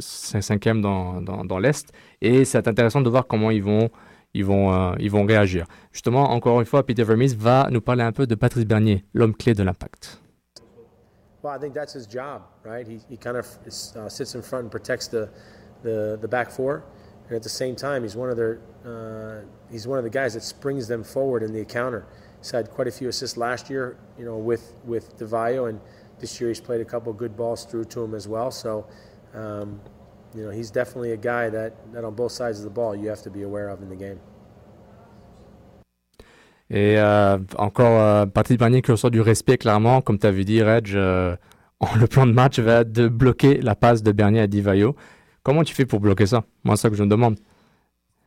Speaker 5: cinquième dans, dans, dans l'Est. Et c'est intéressant de voir comment ils vont, ils vont, euh, ils vont réagir. Justement, encore une fois, Peter Vermees va nous parler un peu de Patrice Bernier, l'homme clé de l'impact.
Speaker 9: Well, I think that's his job, right? He, he kind of uh, sits in front and protects the, the, back four, and at the same time, he's one of their uh, he's one of the guys that springs them forward in the counter. He's had quite a few assists last year, you know, with with DeVayo, and this year he's played a couple good balls through to him as well. So, um, you know, he's definitely a guy that, that on both sides of the ball you have to be aware of in the game.
Speaker 5: Et euh, encore, euh, Patrick Bernier qui ressort du respect, clairement. Comme tu avais dit, Reg, euh, le plan de match va être de bloquer la passe de Bernier à Divayo. Comment tu fais pour bloquer ça? Moi, c'est ça que je me demande.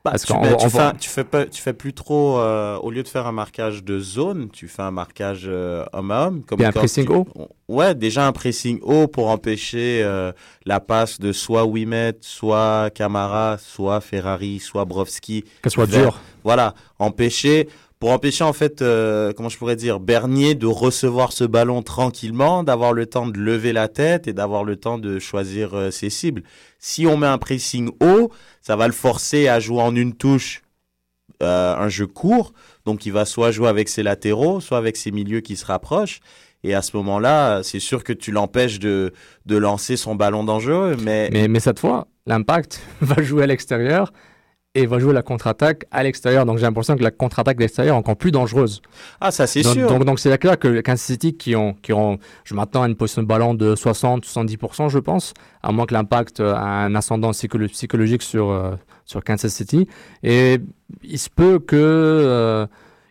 Speaker 6: Bah,
Speaker 5: Parce
Speaker 6: tu, fais, tu fais pas, tu fais plus trop, euh, au lieu de faire un marquage de zone, tu fais un marquage euh, homme à homme. Comme
Speaker 5: Puis un pressing haut?
Speaker 6: Ouais, déjà un pressing haut pour empêcher euh, la passe de soit Wimet, soit Camara, soit Ferrari, soit Brovski.
Speaker 5: Que soit dur.
Speaker 6: Voilà, empêcher, pour empêcher en fait, euh, comment je pourrais dire, Bernier de recevoir ce ballon tranquillement, d'avoir le temps de lever la tête et d'avoir le temps de choisir euh, ses cibles. Si on met un pressing haut, ça va le forcer à jouer en une touche euh, un jeu court. Donc il va soit jouer avec ses latéraux, soit avec ses milieux qui se rapprochent. Et à ce moment-là, c'est sûr que tu l'empêches de, de lancer son ballon dangereux. Mais,
Speaker 5: Mais, mais cette fois, l'impact va jouer à l'extérieur et va jouer la contre-attaque à l'extérieur. Donc j'ai l'impression que la contre-attaque d'extérieur est encore plus dangereuse.
Speaker 6: Ah, ça c'est sûr.
Speaker 5: Donc donc c'est clair que les Kansas City qui ont, qui ont, je m'attends à une position de ballon de 60-70%, je pense, à moins que l'impact a un ascendant psycholo- psychologique sur, euh, sur Kansas City. Et il se peut que, euh,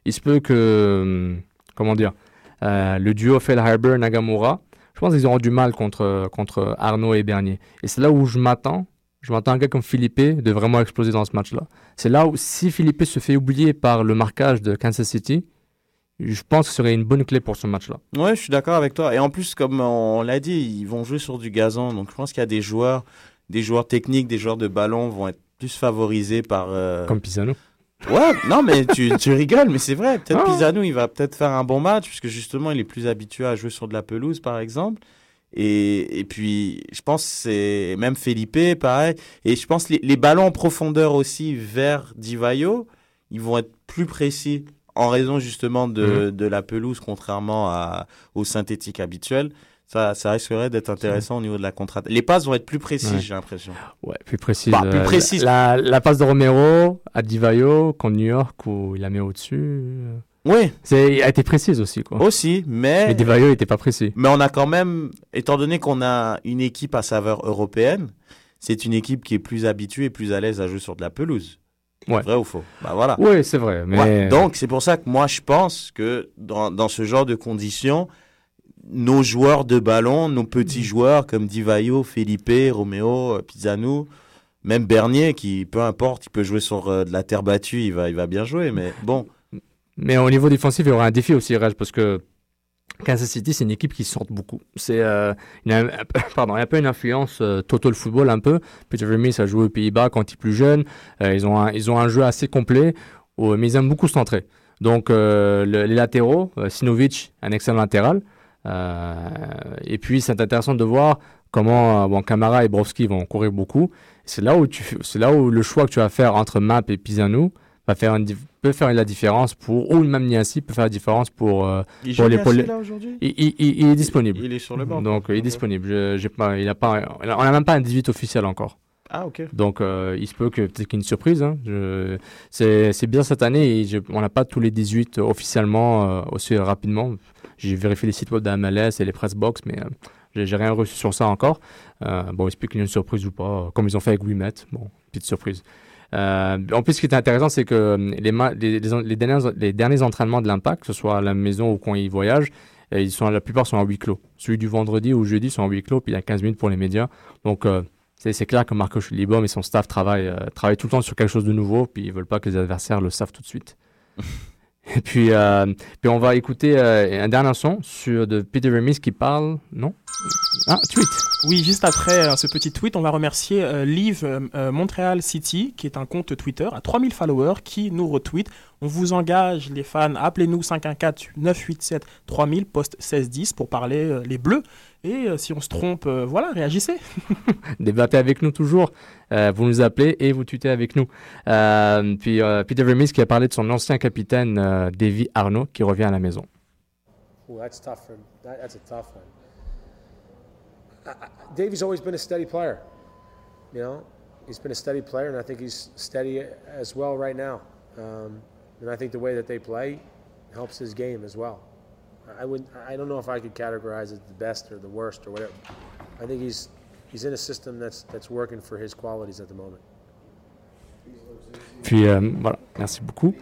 Speaker 5: il se peut que, hum, comment dire, euh, le duo Phil Harbour Nagamura, je pense qu'ils auront du mal contre, contre Arnaud et Bernier. Et c'est là où je m'attends. Je m'attends à un gars comme Philippe de vraiment exploser dans ce match-là. C'est là où, si Philippe se fait oublier par le marquage de Kansas City, je pense que ce serait une bonne clé pour ce match-là.
Speaker 6: Ouais, je suis d'accord avec toi. Et en plus, comme on l'a dit, ils vont jouer sur du gazon. Donc je pense qu'il y a des joueurs, des joueurs techniques, des joueurs de ballon vont être plus favorisés par. euh,
Speaker 5: Comme Pisano.
Speaker 6: Ouais, non, mais tu, tu rigoles, mais c'est vrai. Peut-être
Speaker 5: Ah.
Speaker 6: Pisano, il va peut-être faire un bon match, puisque justement, il est plus habitué à jouer sur de la pelouse, par exemple. Et, et puis, je pense c'est même Felipe, pareil. Et je pense que les, les ballons en profondeur aussi vers Divayo, ils vont être plus précis en raison justement de, de la pelouse, contrairement à, au synthétique habituel. Ça, ça risquerait d'être intéressant au niveau de la contre Les passes vont être plus précises,
Speaker 5: Ouais.
Speaker 6: j'ai l'impression.
Speaker 5: Ouais, plus précise.
Speaker 6: Bah, plus
Speaker 5: euh,
Speaker 6: précise.
Speaker 5: La, la passe de Romero à Divayo contre New York où il la met au-dessus.
Speaker 6: Oui.
Speaker 5: C'est, elle a été précise aussi, quoi.
Speaker 6: Aussi, mais.
Speaker 5: Mais Divayo n'était pas précis.
Speaker 6: Mais on a quand même, étant donné qu'on a une équipe à saveur européenne, c'est une équipe qui est plus habituée et plus à l'aise à jouer sur de la pelouse.
Speaker 5: Ouais.
Speaker 6: Vrai ou faux? Bah voilà.
Speaker 5: Oui, c'est vrai. Mais...
Speaker 6: Ouais, donc c'est pour ça que moi je pense que dans, dans ce genre de conditions, nos joueurs de ballon, nos petits joueurs comme Divayo, Felipe, Romeo, Pizano, même Bernier, qui peu importe, il peut jouer sur euh, de la terre battue, il va, il va bien jouer. Mais bon,
Speaker 5: Mais au niveau défensif, il y aura un défi aussi, Raj, parce que Kansas City, c'est une équipe qui sort beaucoup. C'est, euh, un, pardon, un peu une influence euh, total football un peu. Peter Vermees a joué aux Pays-Bas quand il est plus jeune. Euh, ils, ont un, ils ont un jeu assez complet, mais ils aiment beaucoup se centrer. Donc euh, le- les latéraux, euh, Sinovic, un excellent latéral. Et puis c'est intéressant de voir comment Camara et Brovski vont courir beaucoup. C'est là où tu, c'est là où le choix que tu vas faire entre Map et Pisano va faire une peut faire la différence pour ou même Niassi peut faire la différence pour euh,
Speaker 6: Il
Speaker 5: pour les
Speaker 6: Niassi,
Speaker 5: pour les-
Speaker 6: là, aujourd'hui?
Speaker 5: il, il- il- il est disponible.
Speaker 6: Il est sur le banc.
Speaker 5: Donc il est disponible. Je- j'ai pas, il a pas, on n'a même pas un 18 officiel encore.
Speaker 6: Ah, ok.
Speaker 5: Donc euh, il se peut que peut-être qu'il y ait une surprise. hein. Je- c'est, c'est bien cette année. Et je- on n'a pas tous les 18 officiellement euh, aussi rapidement. J'ai vérifié les sites web de la MLS et les press box, mais euh, j'ai, j'ai rien reçu sur ça encore. Euh, bon, il se peut qu'il y ait une surprise ou pas, comme ils ont fait avec Wimet. Bon, petite surprise. Euh, en plus, ce qui est intéressant, c'est que euh, les, derniers, entraînements de l'Impact, que ce soit à la maison ou quand ils voyagent, euh, ils sont, la plupart sont à huis clos. Celui du vendredi ou jeudi sont à huis clos, puis il y a 15 minutes pour les médias. Donc, c'est clair que Marco Libom et son staff travaillent, tout le temps sur quelque chose de nouveau, puis ils veulent pas que les adversaires le savent tout de suite. et puis, euh, puis on va écouter euh, un dernier son sur de Peter Remis qui parle, non? Ah, tweet.
Speaker 8: Oui, juste après euh, ce petit tweet, on va remercier Live Montreal City, qui est un compte Twitter à 3000 followers, qui nous retweet. On vous engage, les fans, appelez-nous 514-987-3000, poste 1610 pour parler les bleus. Et euh, si on se trompe, euh, voilà, réagissez.
Speaker 5: Débattez avec nous toujours. Euh, vous nous appelez et vous tweetez avec nous. Euh, puis euh, Peter Remis qui a parlé de son ancien capitaine euh, Davy Arnaud qui revient à la maison.
Speaker 9: Ooh, that's tough. For, that, that's a tough one. I, I, Davey's always been a steady player. You know, he's been a steady player, and I think he's steady as well right now. Um, and I think the way that they play helps his game as well. I would. I don't know if I could categorize it the best or the worst or whatever. I think he's he's in a system that's that's working for his qualities at the moment.
Speaker 5: Puis euh, voilà, merci beaucoup.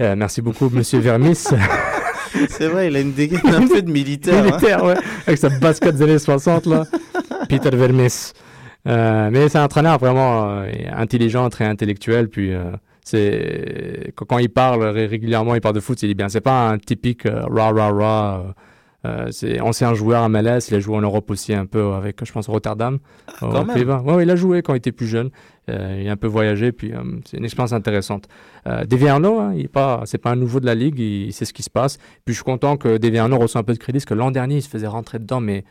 Speaker 5: Euh, merci beaucoup, Monsieur Vermis.
Speaker 6: C'est vrai, il a une dégaine un peu de militaire. hein.
Speaker 5: militaire, ouais, avec sa basket des années 60 là. Peter Vermis. mais c'est un entraîneur vraiment intelligent, très intellectuel. Puis c'est quand il parle régulièrement, il parle de foot, il dit bien. C'est pas un typique rah rah rah euh, c'est ancien joueur à MLS, il a joué en Europe aussi un peu avec, je pense, Rotterdam.
Speaker 6: Ah.
Speaker 5: Ouais, il a joué quand il était plus jeune. Euh, il a un peu voyagé, puis euh, c'est une expérience intéressante. Euh, Deviano, hein, il pas, c'est pas un nouveau de la ligue, il, sait ce qui se passe. Puis je suis content que Deviano reçoit un peu de crédit, parce que l'an dernier, il se faisait rentrer dedans, mais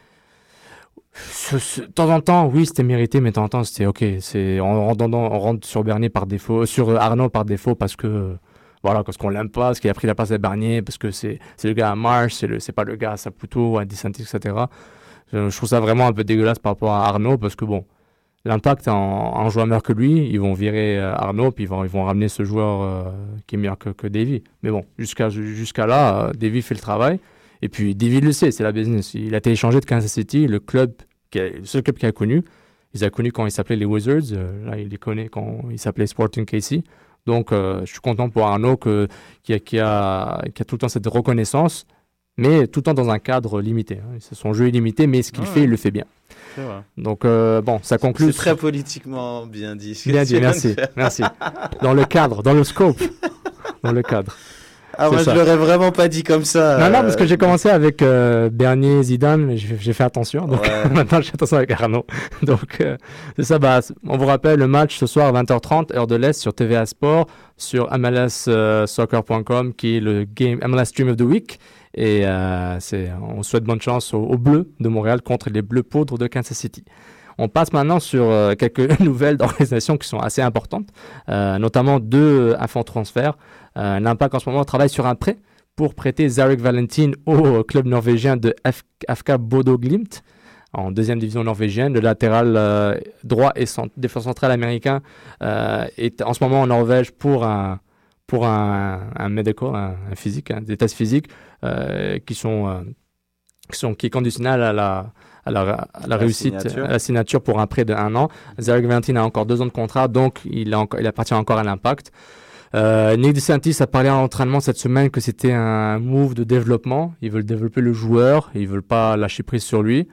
Speaker 5: de temps en temps, oui, c'était mérité, mais de temps en temps, c'était ok. C'est on, on, rentre sur Bernier par défaut, sur Arnaud par défaut parce que voilà, parce qu'on l'aime pas, parce qu'il a pris la place de Barnier, parce que c'est le gars à Marsh, c'est c'est pas le gars à Saputo, à DeSantis, etc. Je, trouve ça vraiment un peu dégueulasse par rapport à Arnaud, parce que bon, l'impact en, en joueur meilleur que lui, ils vont virer euh, Arnaud, puis ils vont, ils vont ramener ce joueur euh, qui est meilleur que, que Davy. Mais bon, jusqu'à jusqu'à là, euh, Davy fait le travail. Et puis Davy le sait, c'est la business. Il a été échangé de Kansas City, le club, qui le seul club qu'il a connu. Il a connu quand il s'appelait les Wizards. là, il les connaît quand il s'appelait Sporting Casey. Donc, euh, je suis content pour Arnaud que, qui, a, qui, a, qui, a, tout le temps cette reconnaissance, mais tout le temps dans un cadre limité. Hein. Son jeu est limité, mais ce qu'il fait, il le fait bien. Vrai. Donc, euh, bon, ça conclut.
Speaker 6: C'est très politiquement bien dit.
Speaker 5: Bien dit, merci. merci. Dans le cadre, dans le scope. dans le cadre.
Speaker 6: Ah, moi, je l'aurais vraiment pas dit comme ça.
Speaker 5: Non, non, parce que j'ai commencé avec euh, Bernier, Zidane, mais j'ai fait attention. Donc maintenant, j'ai attention avec Arnaud. Donc, euh, c'est ça. Bah, on vous rappelle le match ce soir à 20h30, heure de l'Est, sur TVA Sport, sur MLSsoccer.com, qui est le game MLS Stream of the Week. Et euh, c'est, on souhaite bonne chance aux, aux, Bleus de Montréal contre les Bleus Poudres de Kansas City. On passe maintenant sur euh, quelques nouvelles d'organisations qui sont assez importantes, euh, notamment deux infos transferts. Euh, L'Impact en ce moment travaille sur un prêt pour prêter Zarek Valentin au club norvégien de FK Bodo Glimt en deuxième division norvégienne. Le latéral droit et défense central américain est en ce moment en Norvège pour un pour un, un medical, un, physique, des tests physiques qui sont qui sont qui à la à la, la, réussite, à la signature pour un prêt de un an. Zarek Valentin a encore deux ans de contrat, donc il, a il appartient encore à l'impact. Euh, Nick DeSantis a parlé en entraînement cette semaine que c'était un move de développement. Ils veulent développer le joueur, ils veulent pas lâcher prise sur lui.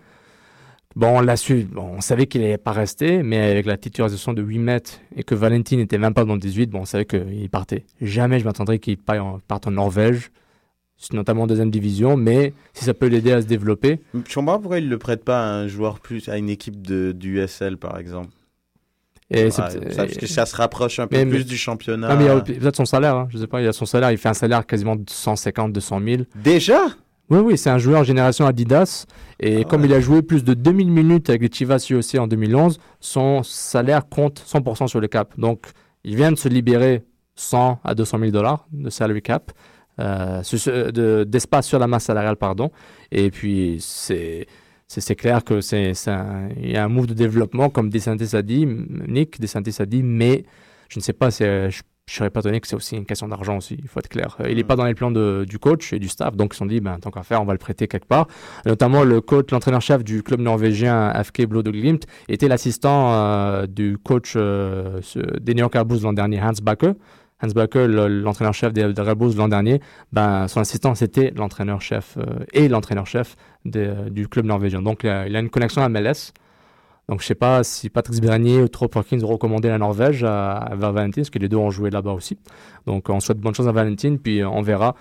Speaker 5: Bon, on l'a su, bon, on savait qu'il n'allait pas rester, mais avec la titularisation de 8 mètres et que Valentin n'était même pas dans le 18, bon, on savait qu'il partait. Jamais je m'attendrais qu'il parte en Norvège notamment en deuxième division, mais si ça peut l'aider à se développer.
Speaker 6: Je comprends pourquoi il ne le prête pas à un joueur plus, à une équipe de, du USL par exemple? Et ça, parce que ça se rapproche un peu plus du championnat.
Speaker 5: Ah, mais il a peut-être son salaire, hein, je sais pas, il a son salaire, il fait un salaire quasiment de 150, 200 000.
Speaker 6: Déjà?
Speaker 5: Oui, oui, c'est un joueur génération Adidas, et ah comme il a joué plus de 2000 minutes avec les Chivas UOC en 2011, son salaire compte 100% sur le cap. Donc, il vient de se libérer 100 à 200 000 dollars de salary cap. Euh, d'espace sur la masse salariale, pardon. Et puis, c'est c'est clair que c'est il y a un move de développement, comme DeSantis a dit, Nick DeSantis a dit, mais je ne sais pas, je, je serais pas étonné que c'est aussi une question d'argent aussi, il faut être clair. Il n'est pas dans les plans de, du coach et du staff, donc ils se sont dit, ben, tant qu'à faire, on va le prêter quelque part. Notamment le coach, l'entraîneur-chef du club norvégien FK Blood Glimt était l'assistant euh, du coach euh, des New York l'an dernier, Hans Bakke. Hans Backer, l'entraîneur-chef des, Red Bulls l'an dernier, ben, son assistant, c'était l'entraîneur-chef euh, et l'entraîneur-chef du club norvégien. Donc, il a, une connexion à MLS. Donc, je sais pas si Patrick Bernier ou Trop Perkins ont recommandé la Norvège à, à Valentin, parce que les deux ont joué là-bas aussi. Donc, on souhaite bonne chance à Valentin, puis on verra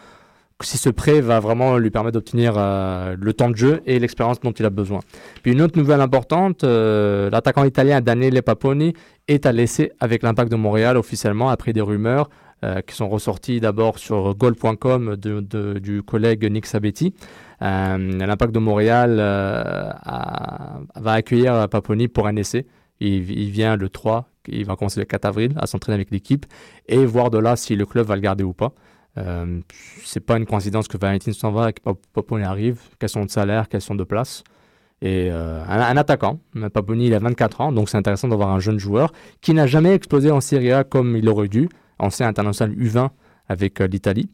Speaker 5: si ce prêt va vraiment lui permettre d'obtenir euh, le temps de jeu et l'expérience dont il a besoin. Puis une autre nouvelle importante, euh, l'attaquant italien Daniele Paponi est à laisser avec l'impact de Montréal officiellement après des rumeurs euh, qui sont ressorties d'abord sur goal.com du collègue Nick Sabetti. l'impact de Montréal va accueillir Paponi pour un essai. Il, il, vient le 3, il va commencer le 4 avril à s'entraîner avec l'équipe et voir de là si le club va le garder ou pas. Euh, c'est pas une coïncidence que Valentin s'en va et que Paponi arrive. Question de salaire, question de place. Et euh, un, attaquant, Paponi, il a 24 ans, donc c'est intéressant d'avoir un jeune joueur qui n'a jamais explosé en Serie A comme il aurait dû. Ancien international U20 avec euh, l'Italie.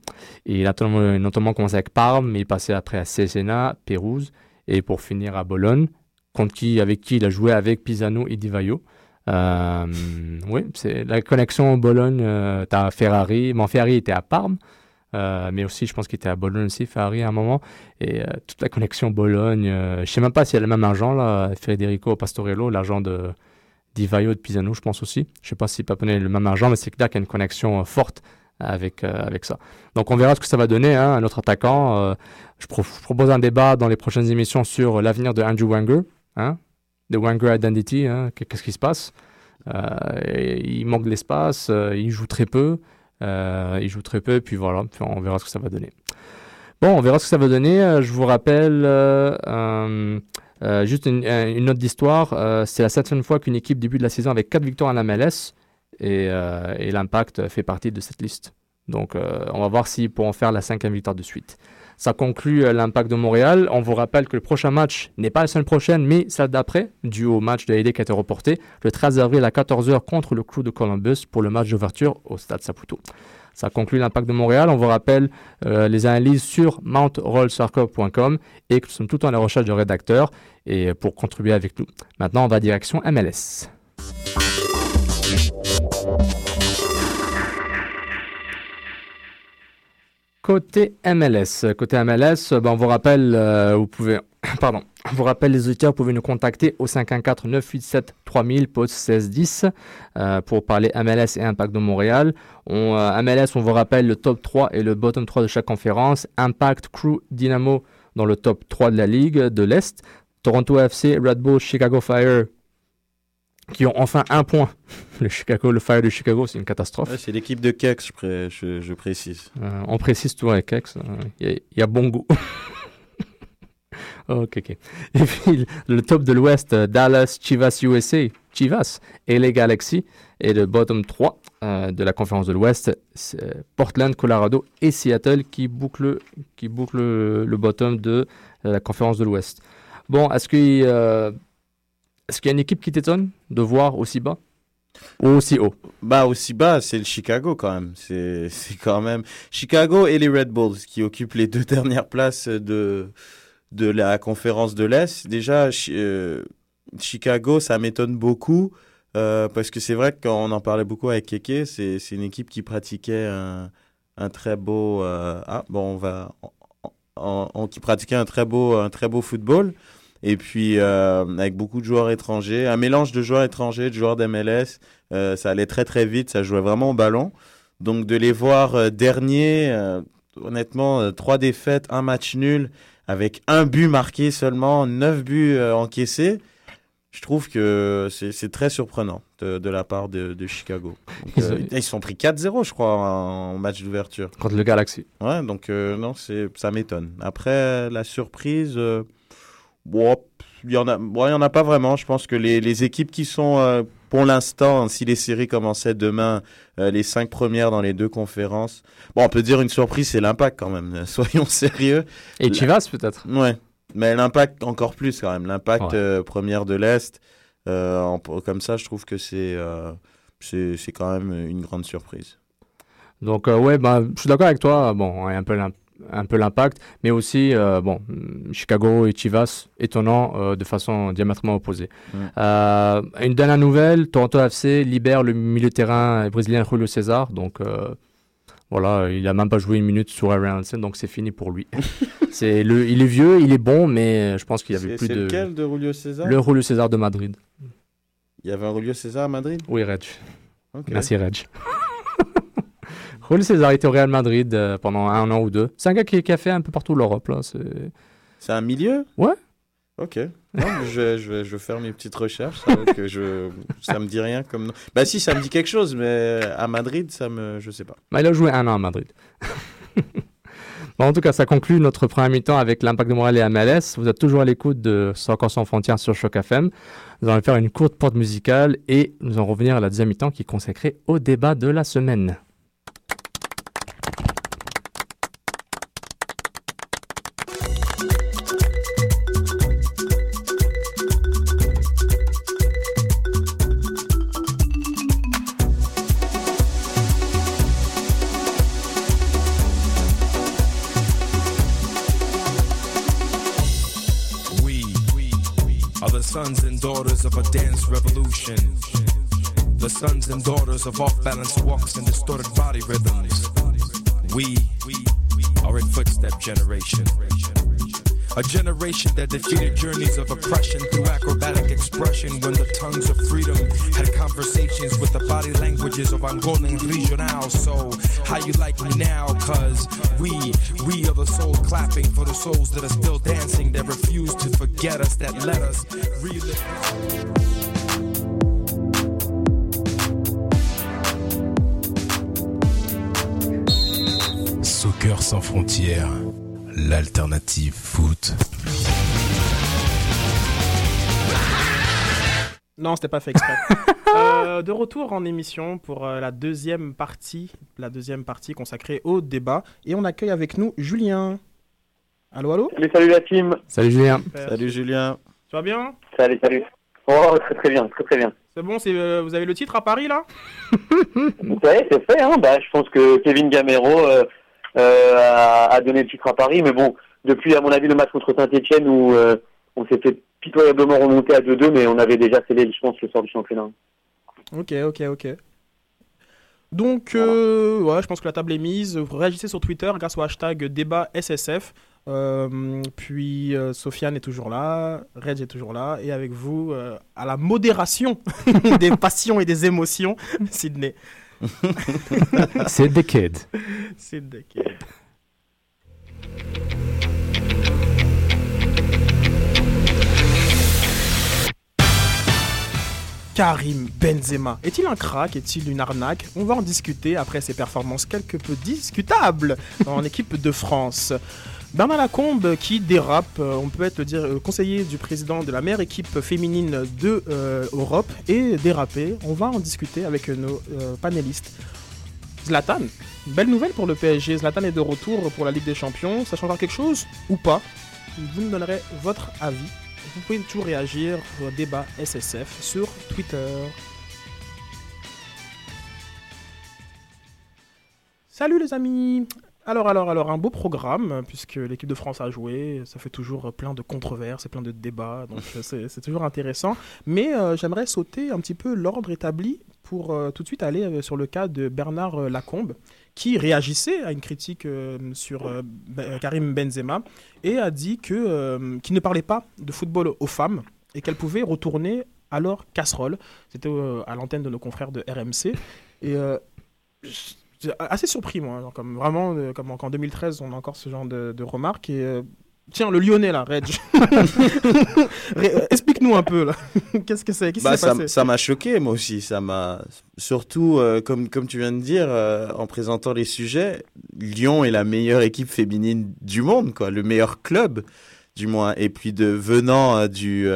Speaker 5: Il a notamment, commencé avec Parme, mais il est passé après à Cesena, Pérouse, et pour finir à Bologne, contre avec qui il a joué avec Pisano et Di Vaio. Euh, oui, c'est la connexion Bologne. Euh, tu as Ferrari. Mon Ferrari était à Parme, euh, mais aussi je pense qu'il était à Bologne aussi, Ferrari à un moment. Et toute la connexion Bologne. je sais même pas s'il y a le même agent là, Federico Pastorello, l'agent de Divayo de Pisano, je pense aussi. Je sais pas si Paponet est le même argent, mais c'est clair qu'il y a une connexion forte avec, avec ça. Donc on verra ce que ça va donner, hein, un autre attaquant. je, propose un débat dans les prochaines émissions sur l'avenir de Andrew Wenger, hein, de Wenger Identity, hein, qu'est-ce qui se passe? il manque de l'espace, il joue très peu. Euh, il joue très peu, puis voilà, on verra ce que ça va donner. Bon, on verra ce que ça va donner. Euh, je vous rappelle euh, juste une, une note d'histoire. c'est la septième fois qu'une équipe débute la saison avec quatre victoires en MLS et, et l'Impact fait partie de cette liste. Donc, on va voir s'ils pourront faire la cinquième victoire de suite. Ça conclut euh, l'impact de Montréal. On vous rappelle que le prochain match n'est pas la semaine prochaine, mais celle d'après, dû au match de l'AD qui a été reporté, le 13 avril à 14h contre le Crew de Columbus pour le match d'ouverture au Stade Saputo. Ça conclut l'impact de Montréal. On vous rappelle euh, les analyses sur mountrollsoccer.com et que nous sommes tout en la recherche de rédacteurs et pour contribuer avec nous. Maintenant, on va direction MLS. Côté MLS, côté MLS, ben on vous rappelle, euh, vous pouvez, pardon, on vous rappelle les auditeurs, vous pouvez nous contacter au 514 987 3000 post 1610 euh, pour parler MLS et Impact de Montréal. On, euh, MLS, on vous rappelle le top 3 et le bottom 3 de chaque conférence. Impact, Crew, Dynamo dans le top 3 de la ligue de l'Est. Toronto FC, Red Bull, Chicago Fire qui ont enfin un point. Le Chicago, le Fire de Chicago, c'est une catastrophe.
Speaker 6: c'est l'équipe de Kex, je, précise.
Speaker 5: Euh, on précise tout avec Kex. Euh, il y, a bon goût. ok, ok. Et puis le top de l'Ouest, euh, Dallas, Chivas USA, Chivas et les Galaxy. Et le bottom 3 de la conférence de l'Ouest, Portland, Colorado et Seattle qui bouclent, qui boucle le bottom de la conférence de l'Ouest. Bon, est-ce que est-ce qu'il y a une équipe qui t'étonne de voir aussi bas ou aussi haut?
Speaker 6: Bah aussi bas, c'est le Chicago quand même. C'est quand même Chicago et les Red Bulls qui occupent les deux dernières places de de la conférence de l'Est. Déjà, euh, Chicago, ça m'étonne beaucoup euh, parce que c'est vrai qu'on en parlait beaucoup avec Keke. C'est une équipe qui pratiquait un, très beau euh, ah bon on va qui pratiquait un très beau un très beau football. Et puis, euh, avec beaucoup de joueurs étrangers, un mélange de joueurs étrangers, de joueurs d'MLS, euh, ça allait très très vite, ça jouait vraiment au ballon. Donc de les voir euh, derniers, honnêtement, trois défaites, un match nul, avec un but marqué seulement, neuf buts encaissés, je trouve que c'est très surprenant de, la part de, Chicago. ils, se sont pris 4-0, je crois, en, match d'ouverture.
Speaker 5: Contre le Galaxy.
Speaker 6: Ouais, donc non, ça m'étonne. Après, la surprise... Bon, il n'y en, a, bon, y en a pas vraiment. Je pense que les, les équipes qui sont, euh, pour l'instant, si les séries commençaient demain, euh, les cinq premières dans les deux conférences. Bon, on peut dire une surprise, c'est l'impact quand même. Soyons sérieux.
Speaker 5: Et Chivas peut-être
Speaker 6: Ouais. Mais l'impact encore plus quand même. L'impact euh, première de l'Est. comme ça, je trouve que c'est c'est quand même une grande surprise.
Speaker 5: Donc, ouais, bah, je suis d'accord avec toi. Bon, un peu un peu l'impact, mais aussi euh, bon, Chicago et Chivas étonnant euh, de façon diamétralement opposée. Euh, une dernière nouvelle, Toronto FC libère le milieu de terrain brésilien Julio César, donc voilà, il a même pas joué une minute sur Aaron donc c'est fini pour lui. c'est le, il est vieux, il est bon, mais je pense qu'il y avait plus de.
Speaker 6: Lequel de Julio César?
Speaker 5: Le Julio César de Madrid.
Speaker 6: Il y avait un Julio César à Madrid?
Speaker 5: Oui, Reg. Merci Reg. Julio César était au Real Madrid euh, pendant un an ou deux. C'est un gars qui, a fait un peu partout l'Europe. Là.
Speaker 6: C'est un milieu?
Speaker 5: Ouais.
Speaker 6: Ok. je, je, vais, faire mes petites recherches. Ça, que je, ça me dit rien comme Bah si, ça me dit quelque chose, mais à Madrid, ça me, je sais pas.
Speaker 5: Bah, il a joué un an à Madrid. bon, en tout cas, ça conclut notre premier mi-temps avec l'impact de Montréal et MLS. Vous êtes toujours à l'écoute de Soccer sans frontières sur Choc FM. Nous allons faire une courte porte musicale et nous allons revenir à la deuxième mi-temps qui est consacrée au débat de la semaine.
Speaker 10: Revolution. The sons and daughters of off balance walks and distorted body rhythms. We are a footstep generation. A generation that defeated journeys of oppression through acrobatic expression when the tongues of freedom had conversations with the body languages of Angolan regional. So, how you like me now? Cause we, we are the soul clapping for the souls that are still dancing, that refuse to forget us, that let us relive.
Speaker 4: Soccer sans frontières, l'alternative foot.
Speaker 8: Non, c'était pas fait exprès. Euh, de retour en émission pour euh, la deuxième partie, la deuxième partie consacrée au débat. Et on accueille avec nous Julien. Allô, allô
Speaker 11: Salut, salut la team.
Speaker 5: Salut Julien.
Speaker 6: Salut Julien.
Speaker 8: Tu vas bien
Speaker 11: Salut, salut. Oh, très très bien, très très bien.
Speaker 8: C'est bon, c'est, euh, vous avez le titre à Paris là
Speaker 11: Vous savez, c'est fait, hein. Bah, je pense que Kevin Gamero euh, a donné le titre à Paris, mais bon, depuis, à mon avis, le match contre Saint-Etienne où euh, on s'est fait pitoyablement remonter à 2-2, mais on avait déjà scellé, je pense, le sort du championnat.
Speaker 8: Ok, ok, ok. Donc, euh, ouais, je pense que la table est mise. Vous réagissez sur Twitter grâce au hashtag débat SSF. Euh, puis Sofiane est toujours là, Reg est toujours là, et avec vous, à la modération des passions et des émotions, Sydney.
Speaker 5: C'est The Kid.
Speaker 8: C'est the kid. Karim Benzema est-il un crack? Est-il une arnaque? On va en discuter après ses performances quelque peu discutables en équipe de France. Bernard Lacombe qui dérape, euh, on peut être dire, euh, conseiller du président de la meilleure équipe féminine de euh, Europe et dérapé. On va en discuter avec nos euh, panélistes. Zlatan, belle nouvelle pour le PSG. Zlatan est de retour pour la Ligue des Champions. Ça changera quelque chose ou pas? Vous nous donnerez votre avis. Vous pouvez toujours réagir au débat SSF sur Twitter. Salut les amis alors, alors, alors, un beau programme, puisque l'équipe de France a joué, ça fait toujours plein de controverses et plein de débats, donc euh, c'est toujours intéressant. Mais euh, j'aimerais sauter un petit peu l'ordre établi pour euh, tout de suite aller euh, sur le cas de Bernard euh, Lacombe, qui réagissait à une critique euh, sur euh, Ben- Karim Benzema et a dit euh, qu'il ne parlait pas de football aux femmes et qu'elle pouvait retourner à leur casserole. C'était euh, à l'antenne de nos confrères de RMC. Et euh, assez surpris, moi. genre, Comme vraiment, euh, comme qu'en 2013, on a encore ce genre de, de remarques. Et euh, tiens, le Lyonnais, là, Reg. Euh, Explique-nous un peu, là. Qu'est-ce que c'est Qu'est-ce qui
Speaker 6: Bah, ça ça m'a choqué, moi aussi. Ça m'a surtout, euh, comme, comme tu viens de dire, euh, en présentant les sujets, Lyon est la meilleure équipe féminine du monde, quoi, le meilleur club, du moins. Et puis de venant euh, du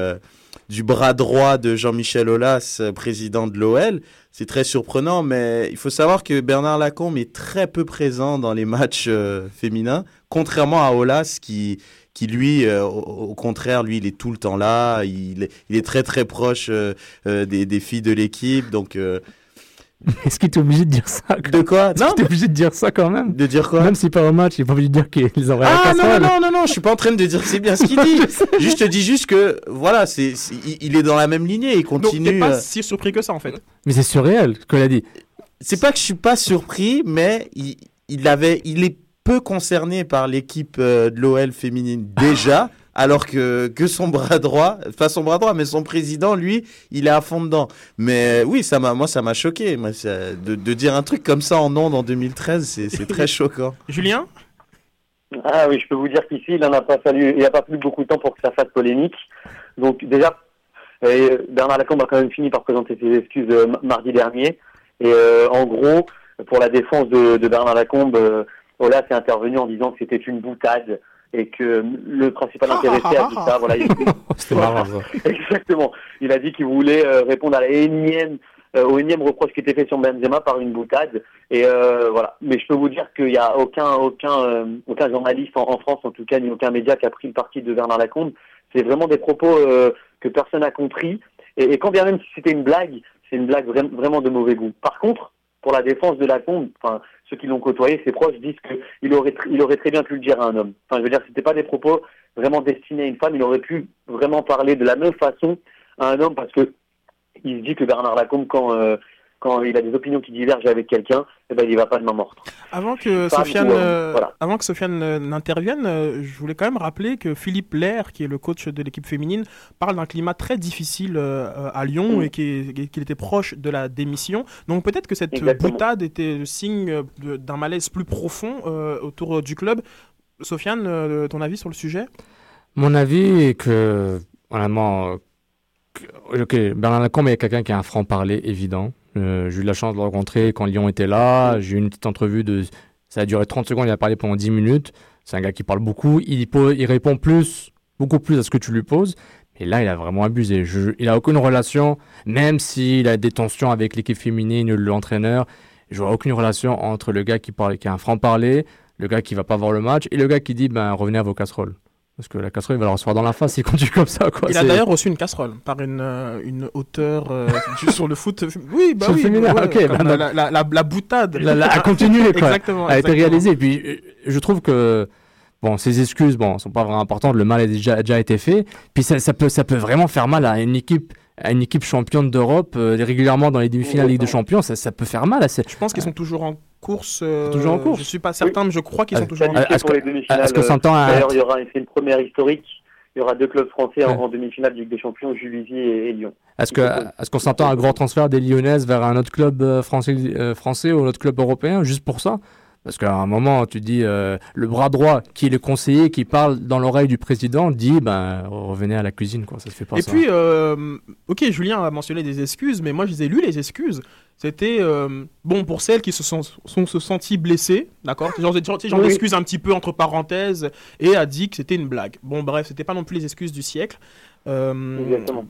Speaker 6: du bras droit de Jean-Michel Aulas, euh, président de l'OL, c'est très surprenant. Mais il faut savoir que Bernard Lacombe est très peu présent dans les matchs euh, féminins, contrairement à Aulas qui qui lui, euh, au, contraire, lui, il est tout le temps là. Il, est- très très proche des, des filles de l'équipe. Donc,
Speaker 5: Est-ce qu'il est obligé de dire ça
Speaker 6: de quoi?
Speaker 5: Est-ce qu'il est obligé de dire ça quand même?
Speaker 6: De dire quoi?
Speaker 5: Même s'il part au match, il est pas obligé de dire qu'ils auraient
Speaker 6: Ah non, non, non, non, non, je suis pas en train de dire que c'est bien ce qu'il dit. juste, je te dis juste que, voilà, c'est, c'est- il- est dans la même lignée, il
Speaker 8: Donc,
Speaker 6: continue.
Speaker 8: t'es pas
Speaker 6: euh,
Speaker 8: si surpris que ça, en fait.
Speaker 5: Mais c'est surréel ce qu'elle a dit.
Speaker 6: C'est pas que je suis pas surpris, mais il, il avait, il est peu concerné par l'équipe euh, de l'OL féminine déjà, alors que, que son bras droit, pas son bras droit, mais son président, lui, il est à fond dedans. Mais oui, ça m'a, moi, ça m'a choqué. Moi, ça- de, de dire un truc comme ça en ondes en 2013, c'est, très choquant.
Speaker 8: Julien?
Speaker 11: Ah oui, je peux vous dire qu'ici, il n'en a pas fallu, il n'a pas plu beaucoup de temps pour que ça fasse polémique. Donc déjà, euh, Bernard Lacombe a quand même fini par présenter ses excuses euh, mardi dernier. Et euh, en gros, pour la défense de, de Bernard Lacombe, euh, Ola s'est intervenu en disant que c'était une boutade et que le principal intéressé à tout ça, voilà, il,
Speaker 5: C'était marrant. ça.
Speaker 11: Exactement. Il a dit qu'il voulait euh, répondre à la énième, euh, au énième reproche qui était fait sur Benzema par une boutade. Et euh, voilà. Mais je peux vous dire qu'il n'y a aucun, aucun, euh, aucun journaliste en, en France, en tout cas, ni aucun média qui a pris le parti de Bernard Lacombe. C'est vraiment des propos euh, que personne n'a compris. Et, et quand bien même si c'était une blague, c'est une blague vra- vraiment de mauvais goût. Par contre, pour la défense de Lacombe, enfin, ceux qui l'ont côtoyé, ses proches disent qu'il aurait, il aurait très bien pu le dire à un homme. Enfin, je veux dire, c'était pas des propos vraiment destinés à une femme. Il aurait pu vraiment parler de la même façon à un homme parce que il se dit que Bernard Lacombe, quand, euh, quand il a des opinions qui divergent avec quelqu'un, eh ben, il va pas de main morte.
Speaker 8: Avant que
Speaker 11: Pas
Speaker 8: Sofiane,
Speaker 11: hein,
Speaker 8: euh,
Speaker 11: voilà.
Speaker 8: avant que Sofiane euh, n'intervienne, euh, je voulais quand même rappeler que Philippe Lair, qui est le coach de l'équipe féminine, parle d'un climat très difficile euh, euh, à Lyon
Speaker 11: Mm.
Speaker 8: et qui- et qu'il était proche de la démission. Donc peut-être que cette euh,
Speaker 11: Exactement.
Speaker 8: boutade était le signe euh, d'un malaise plus profond euh, autour euh, du club. Sofiane, euh, ton avis sur le sujet?
Speaker 5: Mon avis est que, honnêtement, euh, que- ok, Bernard Lacombe est quelqu'un qui a un franc-parler évident. Euh, j'ai eu la chance de le rencontrer quand Lyon était là. J'ai eu une petite entrevue de. Ça a duré 30 secondes, il a parlé pendant 10 minutes. C'est un gars qui parle beaucoup. Il, po- il répond plus, beaucoup plus à ce que tu lui poses. Et là, il a vraiment abusé. Il a aucune relation, même s'il a des tensions avec l'équipe féminine ou l'entraîneur. Je vois aucune relation entre le gars qui parle, qui a un franc-parler, le gars qui va pas voir le match et le gars qui dit ben revenez à vos casseroles. Parce que la casserole, il va la recevoir dans la face s'il continue comme ça. Quoi.
Speaker 8: Il a d'ailleurs reçu une casserole par une, euh, une auteure euh, sur le foot. Oui, bah oui,
Speaker 5: féminin,
Speaker 8: ouais,
Speaker 5: bah
Speaker 8: la, la, la, la boutade.
Speaker 5: A continué, quoi.
Speaker 8: Exactement.
Speaker 5: a été réalisée. Et puis, euh, je trouve que, bon, ces excuses, bon, sont pas vraiment importantes. Le mal a déjà, a déjà été fait. Puis, ça, ça peut, ça peut vraiment faire mal à une équipe, à une équipe championne d'Europe, euh, régulièrement dans les demi-finales Ligue des Champions. Ça, ça peut faire mal. à cette-
Speaker 8: Je pense qu'ils sont toujours en course. euh,
Speaker 5: Toujours en course.
Speaker 8: Je suis pas certain, mais je crois qu'ils sont
Speaker 5: Ah,
Speaker 8: toujours en
Speaker 5: ah,
Speaker 8: course.
Speaker 5: est-ce que- s'entend
Speaker 11: D'ailleurs, il y aura une première historique. Il y aura deux clubs français en,
Speaker 5: Ouais.
Speaker 11: en demi-finale de Ligue des Champions, Juvisy et, et Lyon.
Speaker 5: Est-ce qu'on s'entend un grand transfert des Lyonnaises vers un autre club euh, français, euh, français ou un autre club européen juste pour ça? Parce qu'à un moment, tu dis euh, le bras droit, qui est le conseiller, qui parle dans l'oreille du président, dit ben revenez à la cuisine, quoi. Ça se fait pas
Speaker 8: Et
Speaker 5: ça.
Speaker 8: puis, euh, ok, Julien a mentionné des excuses, mais moi je les ai lues les excuses. C'était euh, bon pour celles qui se sont, sont se senties blessées, d'accord? Genre, genre, genre
Speaker 11: Oui.
Speaker 8: excuse un petit peu entre parenthèses et a dit que c'était une blague. Bon, bref, c'était pas non plus les excuses du siècle. Euh,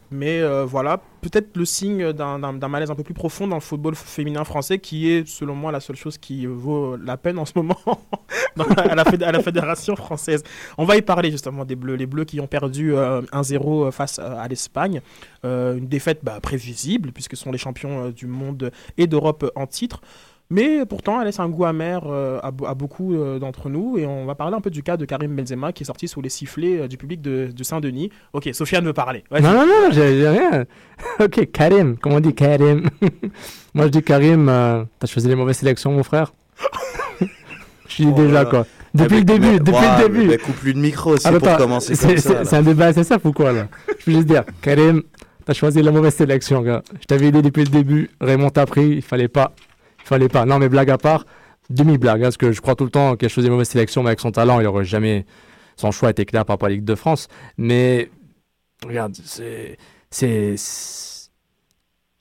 Speaker 8: mais euh, voilà, peut-être le signe d'un malaise un peu plus profond dans le football féminin français, qui est, selon moi, la seule chose qui vaut la peine en ce moment dans la- à, la féd- à la Fédération française. On va y parler justement des Bleus, les Bleus qui ont perdu euh, 1-0 face à, à l'Espagne. Euh, une défaite bah, prévisible, puisque ce sont les champions euh, du monde et d'Europe en titre. Mais pourtant, elle laisse un goût amer euh, à, beaucoup euh, d'entre nous. Et on va parler un peu du cas de Karim Benzema qui est sorti sous les sifflets euh, du public de, de Saint-Denis. Ok, Sofiane veut parler.
Speaker 5: Non, non, non, j'ai rien. ok, Karim, comment on dit Karim? Moi je dis Karim, euh, t'as choisi les mauvaises sélections, mon frère. Je dis
Speaker 6: Oh
Speaker 5: déjà quoi.
Speaker 6: Eh
Speaker 5: Depuis le début,
Speaker 6: mais-
Speaker 5: depuis
Speaker 6: ouah,
Speaker 5: le début.
Speaker 6: mais coupe lui le micro, c'est
Speaker 5: Ah,
Speaker 6: pour
Speaker 5: attends,
Speaker 6: commencer
Speaker 5: c'est-
Speaker 6: comme ça,
Speaker 5: c'est-. C'est un débat SSF ou quoi là? Je veux juste dire, Karim, t'as choisi la mauvaise sélection, gars. Je t'avais dit depuis le début, Raymond t'a pris, il fallait pas. Fallait pas. Non, mais blague à part, demi-blague, hein, parce que je crois tout le temps a choisi une mauvaise sélection, mais avec son talent, il aurait jamais. Son choix était clair par rapport à la Ligue de France. Mais, regarde, c'est. c'est-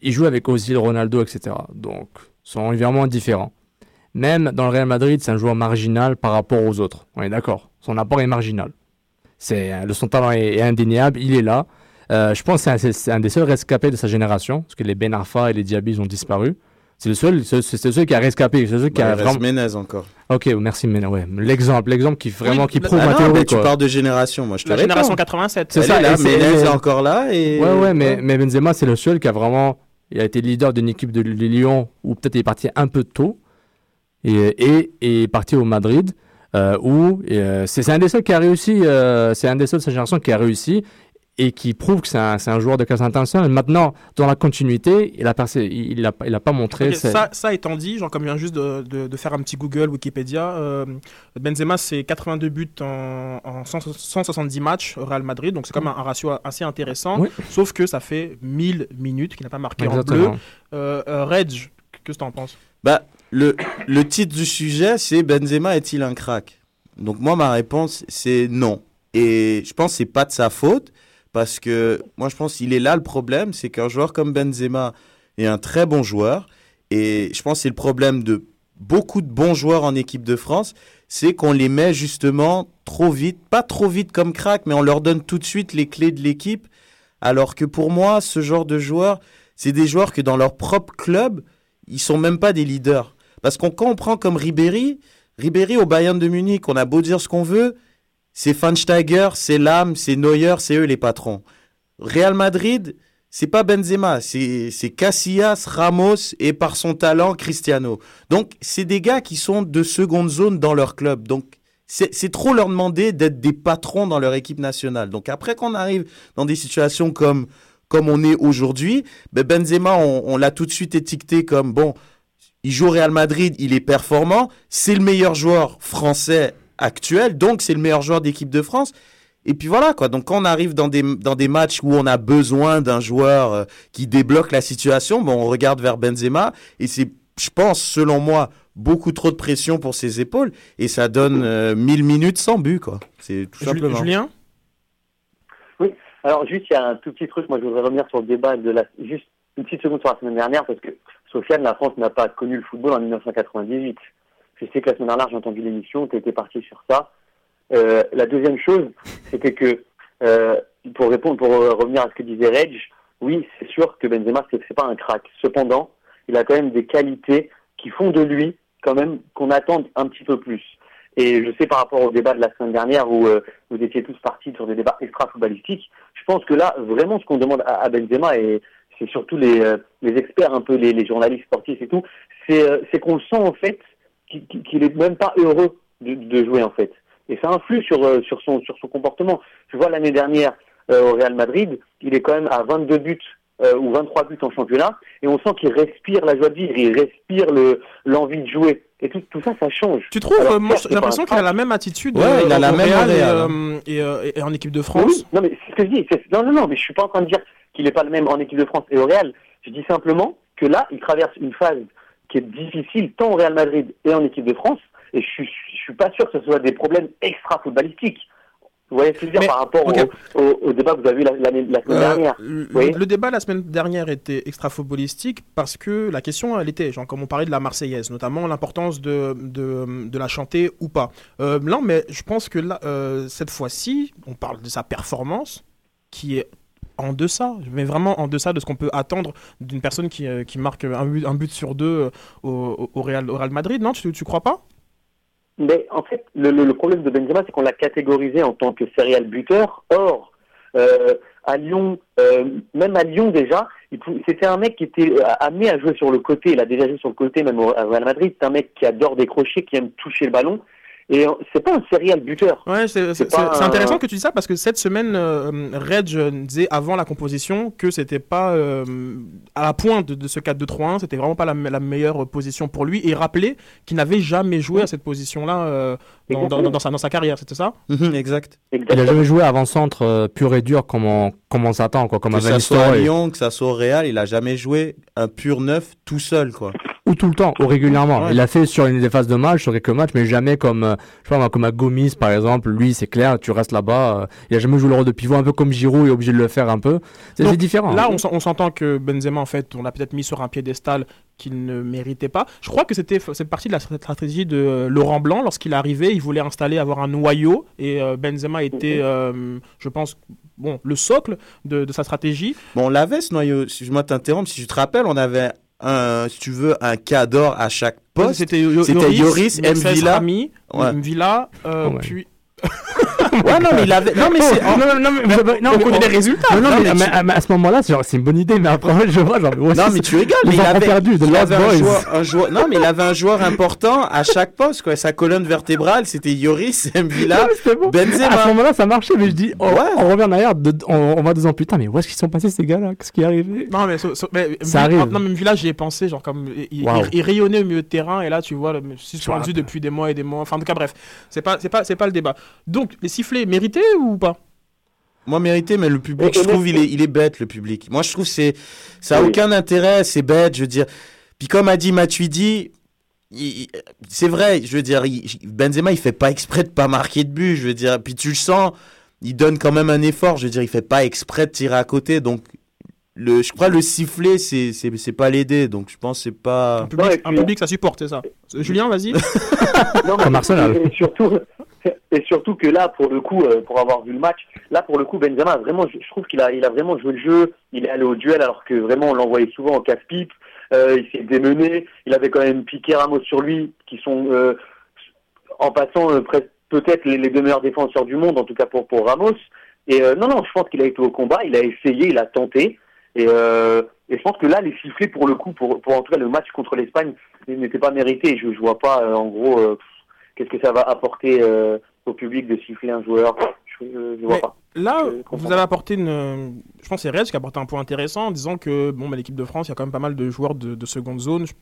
Speaker 5: Il joue avec Ozil, Ronaldo, etc. Donc, son environnement est différent. Même dans le Real Madrid, c'est un joueur marginal par rapport aux autres. On est d'accord. Son apport est marginal. C'est son talent est, indéniable. Il est là. Euh, je pense que c'est un, des seuls rescapés de sa génération, parce que les Ben Arfa et les Diaby ont disparu. C'est le seul, c'est c'est le seul qui a rescapé. C'est le seul qui
Speaker 6: Bah,
Speaker 5: a vraiment.
Speaker 6: Ménez encore.
Speaker 5: Ok, merci Ménez. Ouais, l'exemple, l'exemple qui vraiment qui prouve
Speaker 6: Ah
Speaker 5: ma
Speaker 6: non,
Speaker 5: théorie.
Speaker 6: mais tu parles de génération, moi je te
Speaker 8: La
Speaker 6: réponds.
Speaker 8: génération 87.
Speaker 5: C'est ça,
Speaker 6: est là, Ménez est encore là et.
Speaker 5: Ouais, ouais, mais, mais Benzema, c'est le seul qui a vraiment. Il a été leader d'une équipe de Lyon où peut-être il est parti un peu tôt et, et, et est parti au Madrid. Euh, où euh, c'est c'est un des seuls qui a réussi, euh, c'est un des seuls de sa génération qui a réussi et qui prouve que c'est un, c'est un joueur de classe internationale. Maintenant, dans la continuité, il a, percé, il, a, il a pas montré.
Speaker 8: Ça, ça étant dit, genre comme je viens juste de, de- de faire un petit Google Wikipédia, euh, Benzema c'est 82 buts en, en 100 170 matchs au Real Madrid, donc c'est quand même un, un ratio assez intéressant.
Speaker 5: Oui.
Speaker 8: Sauf que ça fait 1000 minutes qu'il n'a pas marqué en bleu. Euh, euh, Reg, qu'est-ce que t'en penses?
Speaker 6: Bah, le, le titre du sujet, c'est Benzema est-il un crack? Donc moi, ma réponse, c'est non. Et je pense que c'est pas de sa faute, parce que moi, je pense qu'il est là le problème, c'est qu'un joueur comme Benzema est un très bon joueur, et je pense que c'est le problème de beaucoup de bons joueurs en équipe de France, c'est qu'on les met justement trop vite, pas trop vite comme crack, mais on leur donne tout de suite les clés de l'équipe, alors que pour moi, ce genre de joueurs, c'est des joueurs que dans leur propre club, ils sont même pas des leaders. Parce qu'on quand on prend comme Ribéry, Ribéry au Bayern de Munich, on a beau dire ce qu'on veut, c'est Schweinsteiger, c'est Lam, c'est Neuer, c'est eux les patrons. Real Madrid, c'est pas Benzema, c'est Casillas, Ramos et par son talent Cristiano. Donc c'est des gars qui sont de seconde zone dans leur club. Donc c'est c'est trop leur demander d'être des patrons dans leur équipe nationale. Donc après qu'on arrive dans des situations comme comme on est aujourd'hui, ben Benzema, on, on l'a tout de suite étiqueté comme bon, il joue au Real Madrid, il est performant, c'est le meilleur joueur français actuel, donc c'est le meilleur joueur d'équipe de France. Et puis voilà quoi. Donc quand on arrive dans des dans des matchs où on a besoin d'un joueur euh, qui débloque la situation, bon, on regarde vers Benzema et c'est, je pense, selon moi, beaucoup trop de pression pour ses épaules et ça donne euh, 1000 minutes sans but quoi. C'est tout simplement.
Speaker 8: Julien?
Speaker 11: Oui, alors juste, il y a un tout petit truc, moi je voudrais revenir sur le débat de la... Juste une petite seconde sur la semaine dernière, parce que, Sofiane, la France n'a pas connu le football en 1998. Je sais que la semaine dernière, j'ai entendu l'émission, tu étais parti sur ça. Euh, la deuxième chose, c'était que, euh, pour répondre, pour euh, revenir à ce que disait Reg, oui, c'est sûr que Benzema, c'est pas un crack. Cependant, il a quand même des qualités qui font de lui, quand même, qu'on attend un petit peu plus. Et je sais par rapport au débat de la semaine dernière où euh, vous étiez tous partis sur des débats extra-footballistiques, je pense que là, vraiment, ce qu'on demande à, Benzema, et c'est surtout les, euh, les experts, un peu les, les journalistes sportifs et tout, c'est euh, c'est qu'on le sent en fait qu'il qu'il- qu'il est même pas heureux de, de jouer en fait. Et ça influe sur, euh, sur, son, sur son comportement. Je vois l'année dernière euh, au Real Madrid, il est quand même à 22 buts euh, ou 23 buts en championnat, et on sent qu'il respire la joie de vivre, il respire le- l'envie de jouer. Et tout, tout ça, ça change.
Speaker 8: Tu trouves
Speaker 11: Alors,
Speaker 8: moi,
Speaker 11: certes,
Speaker 8: J'ai l'impression qu'il a la même attitude
Speaker 6: Ouais,
Speaker 8: euh,
Speaker 6: il a la
Speaker 8: au
Speaker 6: même
Speaker 8: Real et,
Speaker 6: Real,
Speaker 8: euh, et, euh, et en équipe de France.
Speaker 11: Oui, non, mais c'est ce que je dis. c'est- Non, non, non, mais je suis pas en train de dire qu'il n'est pas le même en équipe de France et au Real. Je dis simplement que là, il traverse une phase qui est difficile tant au Real Madrid et en équipe de France. Et je je suis pas sûr que ce soit des problèmes extra-footballistiques. Vous voyez ce que je veux dire par rapport au, au- au débat que vous avez eu la, semaine
Speaker 8: Euh,
Speaker 11: dernière
Speaker 8: le,
Speaker 11: voyez
Speaker 8: le débat la semaine dernière était extra-footballistique parce que la question, elle était, genre, comme on parlait de la Marseillaise, notamment l'importance de, de, de la chanter ou pas. Euh, là, mais je pense que là, euh, cette fois-ci, on parle de sa performance qui est en deçà, mais vraiment en deçà de ce qu'on peut attendre d'une personne qui, euh, qui marque un but, sur deux euh, au, au, Real, au Real Madrid. Non, tu, tu crois pas?
Speaker 11: Mais en fait, le, problème de Benzema, c'est qu'on l'a catégorisé en tant que serial buteur. Or, euh, à Lyon, même à Lyon déjà, c'était un mec qui était amené à jouer sur le côté. Il a déjà joué sur le côté, même au Real Madrid. C'est un mec qui adore décrocher, qui aime toucher le ballon. Et euh, c'est pas un serial buteur.
Speaker 8: Ouais, c'est c'est-
Speaker 11: pas
Speaker 8: c'est- c'est
Speaker 11: un-
Speaker 8: intéressant que tu dis ça parce que cette semaine, euh, Reg euh, disait avant la composition que c'était pas euh, à la pointe de, de ce 4-2-3-1, c'était vraiment pas la, me- la meilleure position pour lui et il rappelait qu'il n'avait jamais joué à cette position-là euh, dans, dans- dans sa, dans sa carrière, c'était ça?
Speaker 6: Mhm, exact.
Speaker 5: Il a jamais joué avant-centre euh, pur et dur comme on, comme on s'attend, quoi, comme
Speaker 6: que
Speaker 5: un
Speaker 6: ça soit à. Lyon, que ça soit au Real, il a jamais joué un pur neuf tout seul quoi.
Speaker 5: Ou tout le temps, ou régulièrement.
Speaker 6: Ouais.
Speaker 5: Il a fait sur une des phases de match, sur quelques matchs, mais jamais comme, euh, je sais pas, comme à Gomis, par exemple. Lui, c'est clair, tu restes là-bas. euh, il a jamais joué le rôle de pivot, un peu comme Giroud, il est obligé de le faire un peu. C'est différent.
Speaker 8: Là, on, s'en- on s'entend que Benzema, en fait, on l'a peut-être mis sur un piédestal qu'il ne méritait pas. Je crois que c'était cette partie de la stratégie de euh, Laurent Blanc. Lorsqu'il est arrivé, il voulait installer, avoir un noyau. Et Benzema était, euh, je pense, bon, le socle de, de sa stratégie.
Speaker 6: Bon, on l'avait ce noyau. Si je moi t'interromps, si tu te rappelles, on avait un, si tu veux, un cadre à chaque poste.
Speaker 8: C'était Yo-
Speaker 6: C'était Yoris,
Speaker 8: Mexes,
Speaker 6: Mvila.
Speaker 8: Rami,
Speaker 6: Ouais.
Speaker 8: Mvila, euh,
Speaker 5: Ouais.
Speaker 8: puis...
Speaker 6: Ouais, non, mais il avait. Non, mais c'est.
Speaker 5: Oh, non, non, non, mais, non,
Speaker 8: on
Speaker 5: mais
Speaker 8: connaît les résultats.
Speaker 5: Non, non,
Speaker 6: Non,
Speaker 5: mais,
Speaker 6: mais
Speaker 5: mais- mais à ce moment-là, c'est genre, c'est une bonne idée, mais après, je vois, genre, ouais,
Speaker 6: Non, mais tu rigoles,
Speaker 5: les
Speaker 6: mais il avait,
Speaker 5: perdus, de
Speaker 6: il avait un joueur, un joueur- non, mais il avait un joueur important à chaque poste, quoi. Sa colonne vertébrale, c'était Yoris, Mvila,
Speaker 5: bon. À ce
Speaker 6: Benzema.
Speaker 5: moment-là, ça marchait, mais je dis, oh,
Speaker 6: Ouais.
Speaker 5: on revient en arrière, de- on, on va deux ans plus tard, mais où est-ce qu'ils sont passés ces gars-là? Qu'est-ce qui est arrivé?
Speaker 8: Non, mais, so- so- mais
Speaker 5: Ça arrive.
Speaker 8: Non, mais Mvila, j'y ai pensé, genre, comme. Il,
Speaker 5: Waouh.
Speaker 8: il- il rayonnait au milieu de terrain, et là, tu vois, suspendu depuis des mois et des mois. Enfin, en tout cas, bref. C'est pas, c'est pas, c'est pas le débat. Donc, les sifflets mérités ou pas?
Speaker 6: Moi, mérité, mais le public,
Speaker 11: Et-
Speaker 6: je trouve, il est, il est bête, le public. Moi, je trouve, c'est, ça a
Speaker 11: Oui.
Speaker 6: aucun intérêt, c'est bête, je veux dire. Puis, comme a dit Matuidi, c'est vrai, je veux dire, il- Benzema, il fait pas exprès de pas marquer de but, je veux dire. Puis, tu le sens, il donne quand même un effort, je veux dire, il fait pas exprès de tirer à côté, donc, le, je crois, le sifflet, c'est, c'est, c'est pas l'aider, donc, je pense, que c'est pas.
Speaker 8: un public, un
Speaker 11: puis-
Speaker 8: public, ça supporte, c'est ça. Euh, Julien, vas-y.
Speaker 11: Non, mais-
Speaker 5: Comme Arsenal.
Speaker 11: Et surtout, et surtout que là, pour le coup, euh, pour avoir vu le match, là, pour le coup, Benzema, vraiment, je je trouve qu'il a, il a vraiment joué le jeu. Il est allé au duel alors que vraiment, on l'envoyait souvent en casse-pipe. Euh, il s'est démené. Il avait quand même piqué Ramos sur lui, qui sont, euh, en passant, euh, presque peut-être les, les deux meilleurs défenseurs du monde, en tout cas pour, pour Ramos. Et euh, non, non, je pense qu'il a été au combat. Il a essayé, il a tenté. Et, euh, et je pense que là, les sifflets, pour le coup, pour, pour en tout cas le match contre l'Espagne, ils n'étaient pas mérités. Je, je vois pas, euh, en gros, euh, qu'est-ce que ça va apporter au public de siffler un joueur. je, je vois pas.
Speaker 8: Là, vous avez apporté une. Je pense que c'est Reds qui a apporté un point intéressant en disant que bon, bah, l'équipe de France, il y a quand même pas mal de joueurs de, de seconde zone. Je,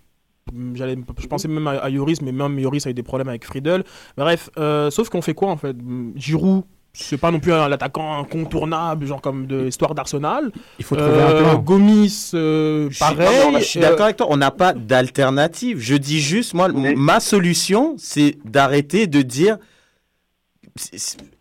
Speaker 8: j'allais- je pensais même à, à Yoris, mais même Yoris a eu des problèmes avec Friedel. Bref, euh, sauf qu'on fait quoi en fait? Giroud, c'est pas non plus un l'attaquant incontournable, genre comme de l'histoire d'Arsenal.
Speaker 5: Il faut trouver un plan.
Speaker 8: Gomis, euh,
Speaker 6: suis-
Speaker 8: pareil.
Speaker 6: non, je suis
Speaker 8: euh,
Speaker 6: d'accord avec toi. On n'a pas d'alternative. Je dis juste, moi, ma solution, c'est d'arrêter de dire.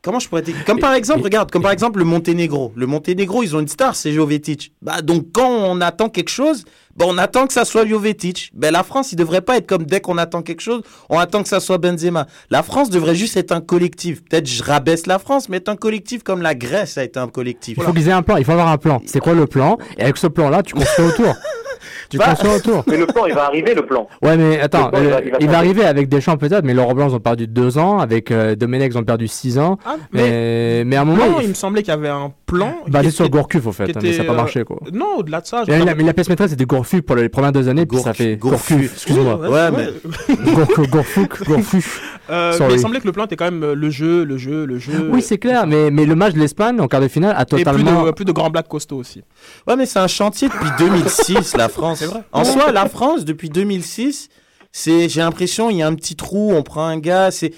Speaker 6: Comment je pourrais Comme par exemple, regarde, comme par exemple le Monténégro. Le Monténégro, ils ont une star, c'est Jovetic. Bah donc quand on attend quelque chose, bah on attend que ça soit Jovetic. Ben la France, il devrait pas être comme dès qu'on attend quelque chose, on attend que ça soit Benzema. La France devrait juste être un collectif. Peut-être je rabaisse la France, mais être un collectif comme la Grèce a été un collectif.
Speaker 5: Il faut qu'ils aient un plan, il faut avoir un plan. C'est quoi le plan? Et avec ce plan-là, tu construis autour. tu
Speaker 6: Bah,
Speaker 5: construis autour.
Speaker 11: Mais le plan, il va arriver, le plan.
Speaker 5: Ouais, mais attends,
Speaker 11: il va-
Speaker 5: euh,
Speaker 11: il va
Speaker 5: il va
Speaker 11: changer.
Speaker 5: arriver avec Deschamps peut-être, mais Laurent Blanc, ils ont perdu deux ans. Avec euh, Domenech, ils ont perdu six ans.
Speaker 8: Ah,
Speaker 5: mais... mais à un moment.
Speaker 8: non,
Speaker 5: il-
Speaker 8: il me semblait qu'il y avait un plan.
Speaker 5: Basé
Speaker 8: qui
Speaker 5: sur
Speaker 8: était-
Speaker 5: Gourcuff, au fait, hein, mais ça a
Speaker 8: était,
Speaker 5: pas
Speaker 8: euh,
Speaker 5: marché, quoi.
Speaker 8: Non, au-delà de ça. je
Speaker 5: Mais la, mais la pièce maîtresse, c'était Gourcuff pour les premières deux années, puis ça fait Gourcuff, excuse-moi.
Speaker 8: Ouais, ouais.
Speaker 5: Gourcuff, Gourfuff.
Speaker 8: Euh, mais
Speaker 5: Sorry.
Speaker 8: il semblait que le plan était quand même euh, le jeu, le jeu, le jeu.
Speaker 5: Oui, c'est clair, mais, mais le match de l'Espagne en quart de finale a
Speaker 8: Et plus
Speaker 5: totalement.
Speaker 8: de, plus de grands blacks costauds aussi.
Speaker 6: Ouais, mais c'est un chantier depuis 2006, la France.
Speaker 8: C'est vrai.
Speaker 6: En soi, la France, depuis 2006, c'est, j'ai l'impression, il y a un petit trou, on prend un gars, c'est,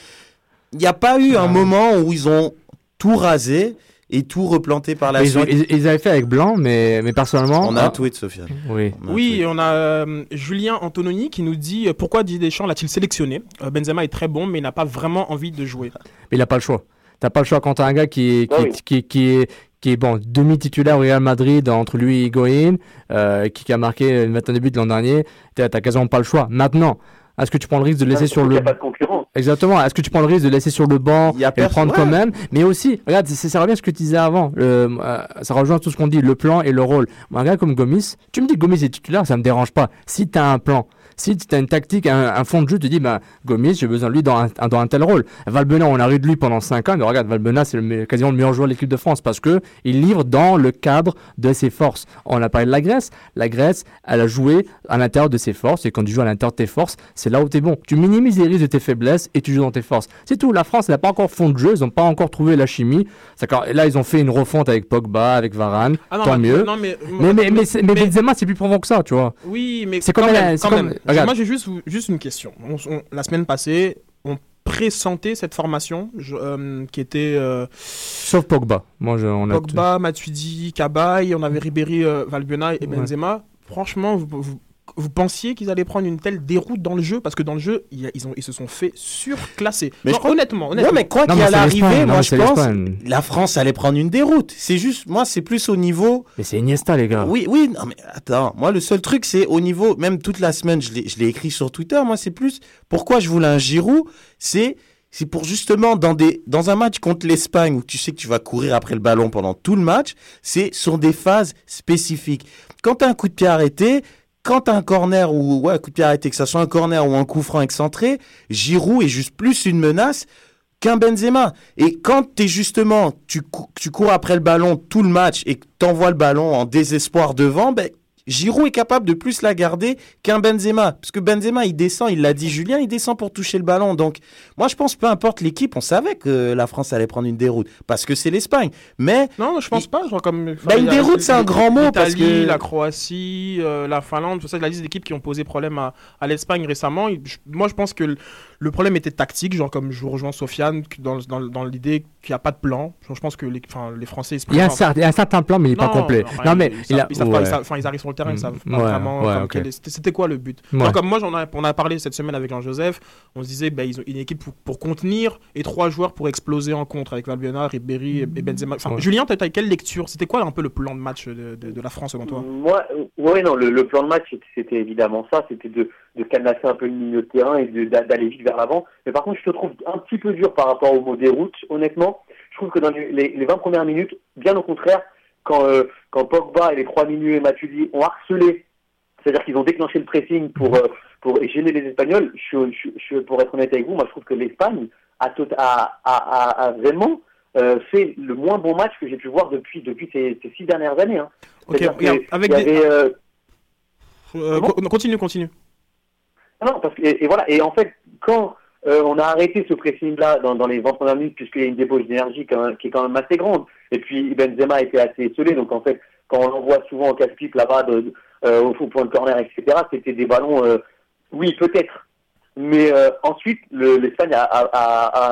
Speaker 6: il n'y a pas eu un moment où ils ont tout rasé et tout replanté par la
Speaker 5: Mais ils, ont-
Speaker 6: suite.
Speaker 5: ils- ils avaient fait avec Blanc, mais, mais personnellement.
Speaker 6: On a un
Speaker 5: ah,
Speaker 6: tweet, Sofiane.
Speaker 5: Oui.
Speaker 6: On a un
Speaker 8: Oui,
Speaker 6: tweet.
Speaker 8: et on a euh, Julien Antononi qui nous dit euh, pourquoi Didier Deschamps l'a-t-il sélectionné? Euh, Benzema est très bon, mais il n'a pas vraiment envie de jouer.
Speaker 5: Mais il n'a pas le choix. T'as pas le choix quand t'as un gars qui est, qui,
Speaker 11: oui.
Speaker 5: qui, qui est, qui est bon, demi-titulaire au Real Madrid entre lui et Higuaín, euh, qui, qui a marqué une vingtaine de buts l'an dernier. T'as quasiment pas le choix. Maintenant, est-ce que tu prends le risque de laisser sur
Speaker 11: Il n'y
Speaker 5: le
Speaker 11: a pas de concurrence.
Speaker 5: Exactement. Est-ce que tu prends le risque de laisser sur le banc
Speaker 6: Il y a
Speaker 5: et le prendre quand
Speaker 6: ouais.
Speaker 5: même Mais aussi, regarde, ça revient à ce que tu disais avant. Le- euh, ça rejoint tout ce qu'on dit, le plan et le rôle. Un gars comme Gomis, tu me dis que Gomis est titulaire, ça me dérange pas. Si tu as un plan, si tu as une tactique, un, un fond de jeu, tu te dis, bah, Gomis, j'ai besoin de lui dans un, un- dans un tel rôle. Valbuena, on a ri de lui pendant 5 ans, mais regarde, Valbuena, c'est le me- quasiment le meilleur joueur de l'équipe de France parce que il livre dans le cadre de ses forces. On a parlé de la Grèce. La Grèce, elle a joué à l'intérieur de ses forces et quand tu joues à l'intérieur de tes forces, c'est là où tu es bon. Tu minimises les risques de tes faiblesses et tu joues dans tes forces. C'est tout. La France, elle n'a pas encore fond de jeu, ils n'ont pas encore trouvé la chimie. D'accord. Et là, ils ont fait une refonte avec Pogba, avec Varane.
Speaker 8: Ah non,
Speaker 5: tant
Speaker 8: mais-
Speaker 5: mieux.
Speaker 8: non, mais-
Speaker 5: mais, mais, mais, c'est- mais Benzema, c'est plus profond que ça, tu vois.
Speaker 8: Oui, mais
Speaker 5: C'est
Speaker 8: quand
Speaker 5: comme-
Speaker 8: même.
Speaker 5: Regarde.
Speaker 8: Moi, j'ai juste, juste une question. On- on- la semaine passée, on pressentait cette formation je- euh, qui était euh,
Speaker 5: Sauf Pogba. Moi, je, on a
Speaker 8: Pogba, Matuidi, Cabaye, on avait Ribéry, euh, Valbuena et
Speaker 5: Ouais.
Speaker 8: Benzema. Franchement, vous, vous, vous pensiez qu'ils allaient prendre une telle déroute dans le jeu parce que dans le jeu, ils, ont, ils se sont fait surclasser.
Speaker 6: Mais
Speaker 8: Non,
Speaker 6: je crois-
Speaker 8: honnêtement,
Speaker 6: Ouais,
Speaker 8: honnêtement.
Speaker 6: mais quoi
Speaker 5: Non,
Speaker 6: qu'il
Speaker 5: mais
Speaker 6: y a
Speaker 5: c'est l'Espagne,
Speaker 6: l'arrivée,
Speaker 5: non,
Speaker 6: moi je pense la France allait prendre une déroute. C'est juste, moi c'est plus au niveau.
Speaker 5: Mais c'est Iniesta, les gars.
Speaker 6: Oui, oui, non mais attends, moi le seul truc c'est au niveau, même toute la semaine je l'ai écrit sur Twitter, moi c'est plus, pourquoi je voulais un Giroud, c'est c'est pour justement dans des dans un match contre l'Espagne où tu sais que tu vas courir après le ballon pendant tout le match, c'est sur des phases spécifiques. Quand t'as un coup de pied arrêté, quand t'as un corner ou ouais, un coup arrêté, que ça soit un corner ou un coup franc excentré, Giroud est juste plus une menace qu'un Benzema. Et quand t'es justement, tu, tu cours après le ballon tout le match et que t'envoies le ballon en désespoir devant, ben, Giroud est capable de plus la garder qu'un Benzema. Parce que Benzema, il descend, il l'a dit Julien, il descend pour toucher le ballon. Donc, moi, je pense, peu importe l'équipe, on savait que la France allait prendre une déroute. Parce que c'est l'Espagne. Mais.
Speaker 8: Non, je pense pas. Comme,
Speaker 6: Bah, une déroute, c'est un grand mot, parce que-
Speaker 8: la Croatie, euh, la Finlande, tout ça, la liste d'équipes qui ont posé problème à, à l'Espagne récemment. Moi, je pense que le, problème était tactique. Genre, comme je vous rejoins Sofiane, dans, dans, dans l'idée qu'il n'y a pas de plan. Genre, je pense que les, enfin, les Français.
Speaker 5: Il y, a un certain, il y a un certain plan, mais il n'est pas complet. non, mais
Speaker 8: ils,
Speaker 5: il
Speaker 8: savent-
Speaker 5: a-
Speaker 8: ils savent pas, ils
Speaker 5: ouais.
Speaker 8: savent- enfin, ils arrivent sur le terrain, ils savent pas
Speaker 5: ouais,
Speaker 8: vraiment
Speaker 5: ouais,
Speaker 8: comme
Speaker 5: ok.
Speaker 8: quel est- c'était- c'était quoi le but?
Speaker 5: Ouais.
Speaker 8: Genre, comme moi, j'en ai- on a parlé cette semaine avec Jean-Joseph, on se disait, bah, ils ont une équipe pour, pour contenir et trois joueurs pour exploser en contre avec Valbuena, Ribéry et, et Benzema. Julien, t'as t'as quelle lecture? C'était quoi un peu le plan de match de, de- de la France selon toi?
Speaker 11: Moi, ouais, non, le, le plan de match, c'était- c'était évidemment ça, c'était de, de canasser un peu le milieu de terrain et d'aller vite vers l'avant. Mais par contre, je te trouve un petit peu dur par rapport au mot déroute, honnêtement. Je trouve que dans les, les- les 20 premières minutes, bien au contraire, quand, euh, quand Pogba et les trois milieux et Matuidi ont harcelé, c'est-à-dire qu'ils ont déclenché le pressing pour, euh, pour gêner les Espagnols, je, je, je- pour être honnête avec vous, moi je trouve que l'Espagne a, a, a, a, vraiment euh, fait le moins bon match que j'ai pu voir depuis, depuis ces, ces six dernières années. Hein.
Speaker 8: Ok, regarde, avec des-
Speaker 11: avait,
Speaker 8: Continue, continue.
Speaker 11: Non, parce que, et, voilà, et en fait, quand, euh, on a arrêté ce pressing-là dans, les 20 premières minutes puisqu'il y a une débauche d'énergie qui est quand même assez grande. Et puis Benzema était assez esselé, donc en fait, quand on l'envoie souvent en casse-pipe là-bas euh, au faux point de corner, etc., c'était des ballons, euh, oui, peut-être. Mais ensuite, le- l'Espagne a, a-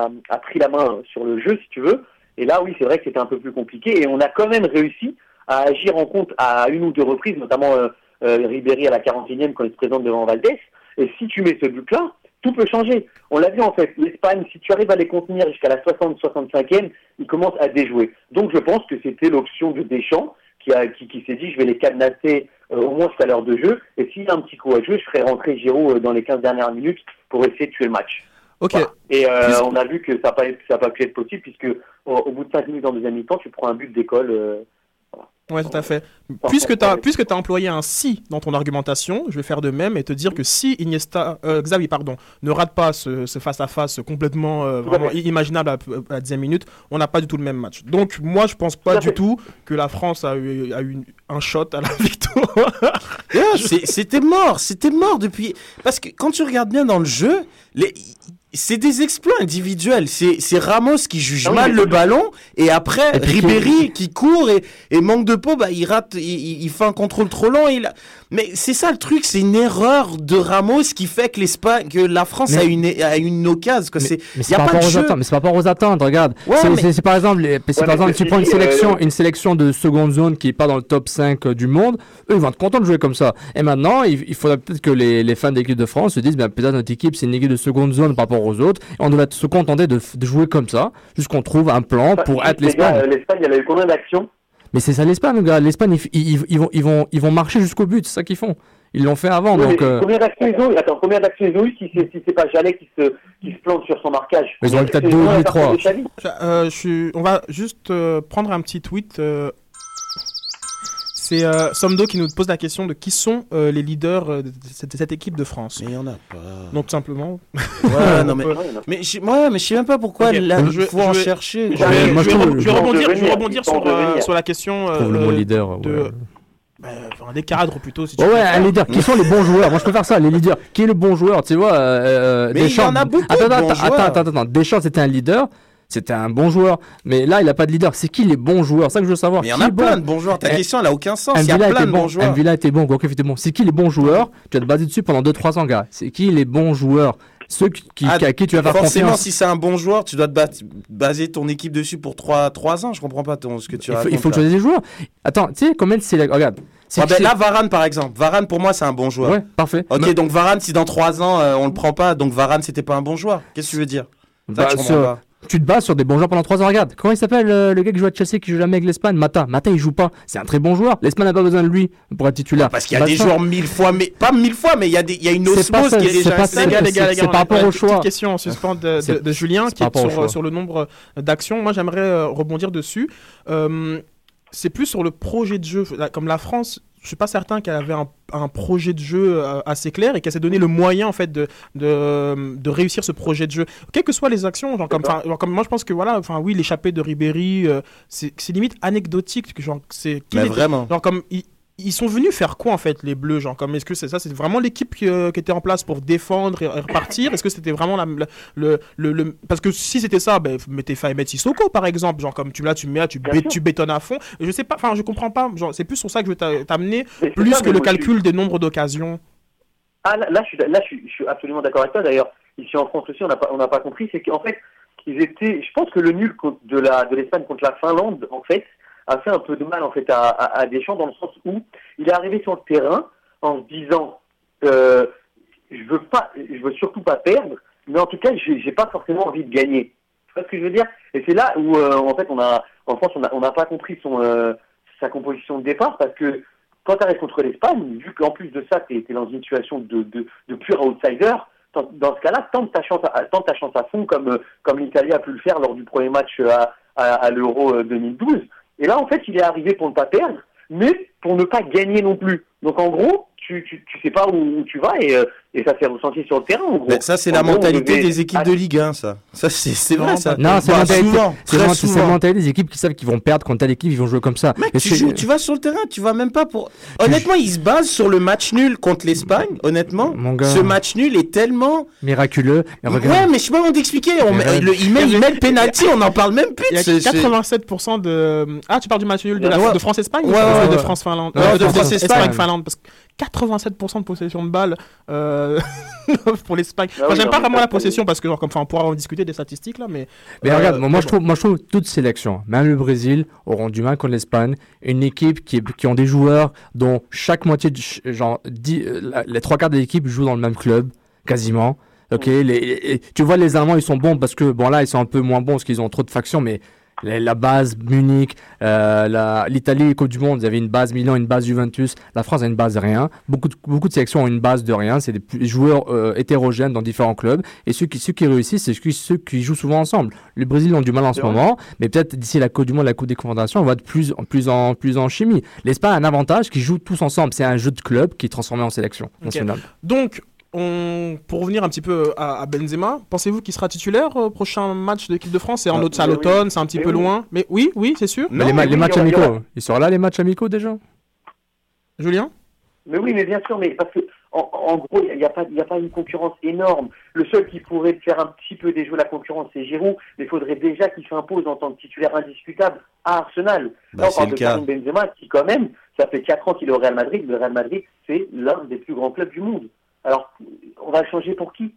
Speaker 11: a- a- pris la main sur le jeu, si tu veux. Et là, oui, c'est vrai que c'était un peu plus compliqué. Et on a quand même réussi à agir en compte à une ou deux reprises, notamment Ribéry à la 41e quand il se présente devant Valdés. Et si tu mets ce but-là, tout peut changer. On l'a vu en fait, l'Espagne, si tu arrives à les contenir jusqu'à la 60-65e, ils commencent à déjouer. Donc je pense que c'était l'option de Deschamps qui, a, qui, qui s'est dit je vais les cadenasser euh, au moins jusqu'à l'heure de jeu. Et s'il y a un petit coup à jouer, je ferai rentrer Giroud euh, dans les 15 dernières minutes pour essayer de tuer le match.
Speaker 8: Ok.
Speaker 11: Et euh, on a vu que ça n'a pas, pas pu être possible puisque au, au bout de 5 minutes en deuxième mi-temps, tu prends un but d'école. euh,
Speaker 8: Ouais, tout à fait. Puisque tu as, puisque as employé un si dans ton argumentation, je vais faire de même et te dire que si Iniesta, euh, Xavi, pardon, ne rate pas ce ce face-à-face complètement euh, vraiment imaginable à, à la dixième minute, on n'a pas du tout le même match. Donc, moi, je pense pas du tout que la France a eu, a eu une- un shot à la victoire.
Speaker 6: Yeah, C'était mort, c'était mort depuis. Parce que quand tu regardes bien dans le jeu, les... c'est des exploits individuels. C'est c'est Ramos qui juge
Speaker 11: Ah oui,
Speaker 6: mal le ballon et après
Speaker 5: Et
Speaker 6: Ribéry qui court et, et manque de peau, bah, il rate, il, il- il fait un contrôle trop long. Et il a- Mais c'est ça le truc, c'est une erreur de Ramos qui fait que l'Espagne, que la France
Speaker 5: Mais-
Speaker 6: a une a une occasion. que c'est
Speaker 5: Mais
Speaker 6: y
Speaker 5: c'est
Speaker 6: a
Speaker 5: par
Speaker 6: pas de
Speaker 5: rapport aux attentes. Mais c'est par rapport aux attentes. Regarde,
Speaker 6: Ouais,
Speaker 5: c'est
Speaker 6: mais-
Speaker 5: c'est- c'est par exemple, les- c'est
Speaker 11: Ouais,
Speaker 5: par
Speaker 11: mais
Speaker 5: exemple, tu prends une
Speaker 11: dit,
Speaker 5: sélection,
Speaker 11: euh,
Speaker 5: une sélection de seconde zone qui est pas dans le top 5 euh, du monde. Eux, ils vont être contents de jouer comme ça. Et maintenant, il, il faudrait peut-être que les, les fans de l'équipe de France se disent, ben, peut-être notre équipe, c'est une équipe de seconde zone par rapport aux autres. Et on devrait se contenter de, f- de jouer comme ça, jusqu'on trouve un plan pour
Speaker 11: Enfin,
Speaker 5: être
Speaker 11: les gars,
Speaker 5: l'Espagne.
Speaker 11: euh, L'Espagne, elle a eu combien d'actions?
Speaker 5: Mais c'est ça l'Espagne, gars. L'Espagne, ils, ils- ils vont, ils vont, ils vont marcher jusqu'au but. C'est ça qu'ils font. Ils l'ont fait avant,
Speaker 11: Oui,
Speaker 5: donc.
Speaker 11: mais
Speaker 5: euh,
Speaker 11: Combien d'actions ils ont eu Attends, combien d'actions ils ont eu si c'est si c'est pas Jallet qui se, qui se plante sur son marquage?
Speaker 5: Ils ont eu peut-être deux ou trois.
Speaker 8: Euh, je suis- On va juste euh, prendre un petit tweet. Euh, C'est euh, Somdo qui nous pose la question de qui sont euh, les leaders euh, de cette, de cette équipe de France.
Speaker 6: Mais il y en a pas.
Speaker 8: Donc tout simplement.
Speaker 6: Ouais, non, mais, mais, je, ouais, mais je sais même pas pourquoi
Speaker 8: Ok,
Speaker 6: là,
Speaker 8: je-
Speaker 6: il faut en chercher.
Speaker 8: Je vais,
Speaker 5: moi,
Speaker 8: rebondir, sur, euh, sur la question euh,
Speaker 5: trouve le mot leader.
Speaker 8: de,
Speaker 5: ouais.
Speaker 8: bah, enfin, des cadres plutôt. Si tu
Speaker 5: Ouais, un leader. Qui sont les bons joueurs? Moi, je préfère ça, les leaders. Qui est le bon joueur? Tu vois, euh,
Speaker 6: Mais il y
Speaker 5: Deschamps.
Speaker 6: en a beaucoup
Speaker 5: Attends,
Speaker 6: de
Speaker 5: attends,
Speaker 6: bons
Speaker 5: attends,
Speaker 6: joueurs.
Speaker 5: attends, attends, attends. Deschamps, c'était un leader. C'était un bon joueur. Mais là, il n'a pas de leader. C'est qui les bons joueurs? C'est ça que je veux savoir.
Speaker 6: Mais il y en a plein de bons joueurs. Ta
Speaker 5: Eh,
Speaker 6: question, elle a aucun sens. Il y a plein de
Speaker 5: bon.
Speaker 6: bons joueurs.
Speaker 5: Mvila était bon. Gourcuff était bon. C'est qui les bons joueurs? Tu vas te baser dessus pendant 2-3 ans, gars. C'est qui les bons joueurs? Ceux qui, qui-
Speaker 6: Ah,
Speaker 5: à qui tu vas faire
Speaker 6: Forcément,
Speaker 5: confiance.
Speaker 6: si c'est un bon joueur, tu dois te bas- baser ton équipe dessus pour 3, ans. Je comprends pas ton, ce que tu
Speaker 5: Il faut, il faut que tu des joueurs. Attends, tu sais combien de sélections? Regarde.
Speaker 6: ben là, Varane, par exemple. Varane, pour moi, c'est un bon joueur.
Speaker 5: Ouais, parfait.
Speaker 6: Ok,
Speaker 5: Mais-
Speaker 6: donc Varane, si dans 3 ans, euh, on le prend pas, donc Varane, c'était pas un bon joueur. Qu'est-ce que tu veux dire?
Speaker 5: Bah. Tu te bases sur des bons joueurs pendant 3 ans. Regarde, comment il s'appelle euh, le gars qui joue à Chelsea qui joue jamais avec l'Espagne? Mata. Mata, il joue pas. C'est un très bon joueur. L'Espagne n'a pas besoin de lui pour être titulaire.
Speaker 6: Parce qu'il y a des joueurs mille fois, mais pas mille fois, mais il y a, des, il y a une osmose qui est déjà
Speaker 5: c'est par rapport au choix.
Speaker 8: petite question en suspens de, de- Julien qui est sur, sur le nombre d'actions. Moi, j'aimerais euh, rebondir dessus. Euh, c'est plus sur le projet de jeu. Comme la France, je suis pas certain qu'elle avait un, un projet de jeu euh, assez clair et qu'elle s'est donné le moyen en fait de, de, de réussir ce projet de jeu. Quelles que soient les actions, genre comme, genre comme moi je pense que voilà, enfin oui, l'échappée de Ribéry, euh, c'est limite anecdotique. que Genre, c'est
Speaker 6: vraiment.
Speaker 8: Genre comme ils, ils sont venus faire quoi en fait les Bleus genre comme est-ce que c'est ça c'est vraiment l'équipe qui, euh, qui était en place pour défendre et, et repartir? Est-ce que c'était vraiment la, la- le, le, le- parce que si c'était ça ben mettez Fayemet Sissoko par exemple genre comme tu là tu mets là tu, bé- tu bétonnes à fond je sais pas enfin je comprends pas genre c'est plus sur ça que je veux t'a- t'amener plus
Speaker 11: ça,
Speaker 8: que le
Speaker 11: suis-
Speaker 8: calcul des nombres d'occasions
Speaker 11: Ah, là, là, je suis, là je, suis, je suis absolument d'accord avec toi. D'ailleurs, ici en France aussi, on n'a pas, on n'a pas compris. C'est qu'en fait, ils étaient. Je pense que le nul de la de l'Espagne contre la Finlande, en fait, a fait un peu de mal en fait à, à, à Deschamps dans le sens où il est arrivé sur le terrain en se disant, euh, je veux pas, je veux surtout pas perdre, mais en tout cas, j'ai pas forcément envie de gagner. Tu vois ce que je veux dire? Et c'est là où, euh, en fait, on a, en France, on n'a on n'a pas compris son, euh, sa composition de départ parce que quand tu arrives contre l'Espagne, vu qu'en plus de ça, tu es, dans une situation de, de, de pur outsider, dans ce cas-là, tente ta chance à, tente ta chance à fond comme, comme l'Italie a pu le faire lors du premier match à, à, l'Euro euh, 2012. Et là, en fait, il est arrivé pour ne pas perdre, mais pour ne pas gagner non plus. Donc en gros, tu, tu, sais pas où, où tu vas et, euh, et ça s'est ressenti sur le terrain. En gros.
Speaker 6: Mais ça, c'est la
Speaker 11: gros,
Speaker 6: mentalité
Speaker 11: devait-
Speaker 6: des équipes de Ligue 1, ça. Ça, c'est c'est vrai, ça.
Speaker 5: Non, c'est
Speaker 6: Bah,
Speaker 5: la mentalité- mentalité des équipes qui savent qu'ils vont perdre contre telle équipe, ils vont jouer comme ça.
Speaker 6: Mec, tu, joues, tu vas sur le terrain, tu vas même pas pour. Honnêtement, ils se basent sur le match nul contre l'Espagne. Honnêtement,
Speaker 5: Mon gars.
Speaker 6: ce match nul est tellement.
Speaker 5: Miraculeux. Mais regarde.
Speaker 6: Ouais, mais je sais pas comment t'expliquer. On le- Il met, il met le penalty, on en parle même plus.
Speaker 8: Il y a
Speaker 6: de ce- ce-
Speaker 8: 87% de. Ah, tu parles du match nul de, la...
Speaker 6: Ouais.
Speaker 8: de France-Espagne ou
Speaker 6: Ouais,
Speaker 8: de. France-Finlande
Speaker 6: de France-Espagne.
Speaker 8: Espagne-Finlande. Parce que 87% de possession de balle euh, pour l'Espagne.
Speaker 11: Ah
Speaker 8: Enfin,
Speaker 11: oui,
Speaker 8: j'aime pas vraiment la possession parce que, genre, comme, enfin, on pourra en discuter des statistiques là, mais.
Speaker 5: Mais
Speaker 8: euh,
Speaker 5: regarde, moi,
Speaker 8: mais
Speaker 5: je
Speaker 8: bon.
Speaker 5: trouve, moi je trouve toute sélection, même le Brésil, auront du mal contre l'Espagne. Une équipe qui, est- qui ont des joueurs dont chaque moitié, de genre, dix- euh, la- les trois quarts de l'équipe jouent dans le même club, quasiment. Ok, les, les- tu vois, les Allemands, ils sont bons parce que, bon, là, ils sont un peu moins bons parce qu'ils ont trop de factions, mais la, la base Munich, euh, l'Italie, Coupe du Monde, ils avaient une base Milan, une base Juventus. La France a une base de rien. Beaucoup de, beaucoup de sélections ont une base de rien. C'est des joueurs euh, hétérogènes dans différents clubs. Et ceux qui, ceux qui réussissent, c'est ceux, ceux qui jouent souvent ensemble. Le Brésil ont du mal en ce
Speaker 11: vrai.
Speaker 5: moment, mais peut-être d'ici la Coupe du Monde, la Coupe des Confédérations, on va être plus, en- plus, en, plus en chimie. L'Espagne a un avantage qu'ils jouent tous ensemble. C'est un jeu de club qui est transformé en sélection nationale.
Speaker 8: Donc, on... pour revenir un petit peu à, à Benzema, pensez-vous qu'il sera titulaire au prochain match de l'équipe de France? C'est en
Speaker 5: Ah,
Speaker 8: automne, c'est à
Speaker 11: mais oui.
Speaker 8: l'automne, c'est un petit
Speaker 11: Mais
Speaker 8: peu
Speaker 11: oui.
Speaker 8: loin. Mais oui, oui, c'est sûr.
Speaker 5: Mais les, ma-
Speaker 11: mais
Speaker 5: les
Speaker 11: oui,
Speaker 5: matchs
Speaker 11: il aura- il
Speaker 5: amicaux,
Speaker 11: aura-
Speaker 5: ils seront là, les matchs amicaux déjà?
Speaker 8: Julien?
Speaker 11: Mais oui, mais bien sûr, mais parce que en, en gros, il n'y a, pas- il y a pas une concurrence énorme. Le seul qui pourrait faire un petit peu déjouer la concurrence, c'est Giroud. Mais il faudrait déjà qu'il s'impose en tant que titulaire indiscutable à Arsenal.
Speaker 6: Bah,
Speaker 11: Là, on
Speaker 6: c'est
Speaker 11: parle
Speaker 6: le
Speaker 11: de. Karim Benzema, qui quand même, ça fait 4 ans qu'il est au Real Madrid. Le Real Madrid, c'est l'un des plus grands clubs du monde. Alors, on va le changer pour qui?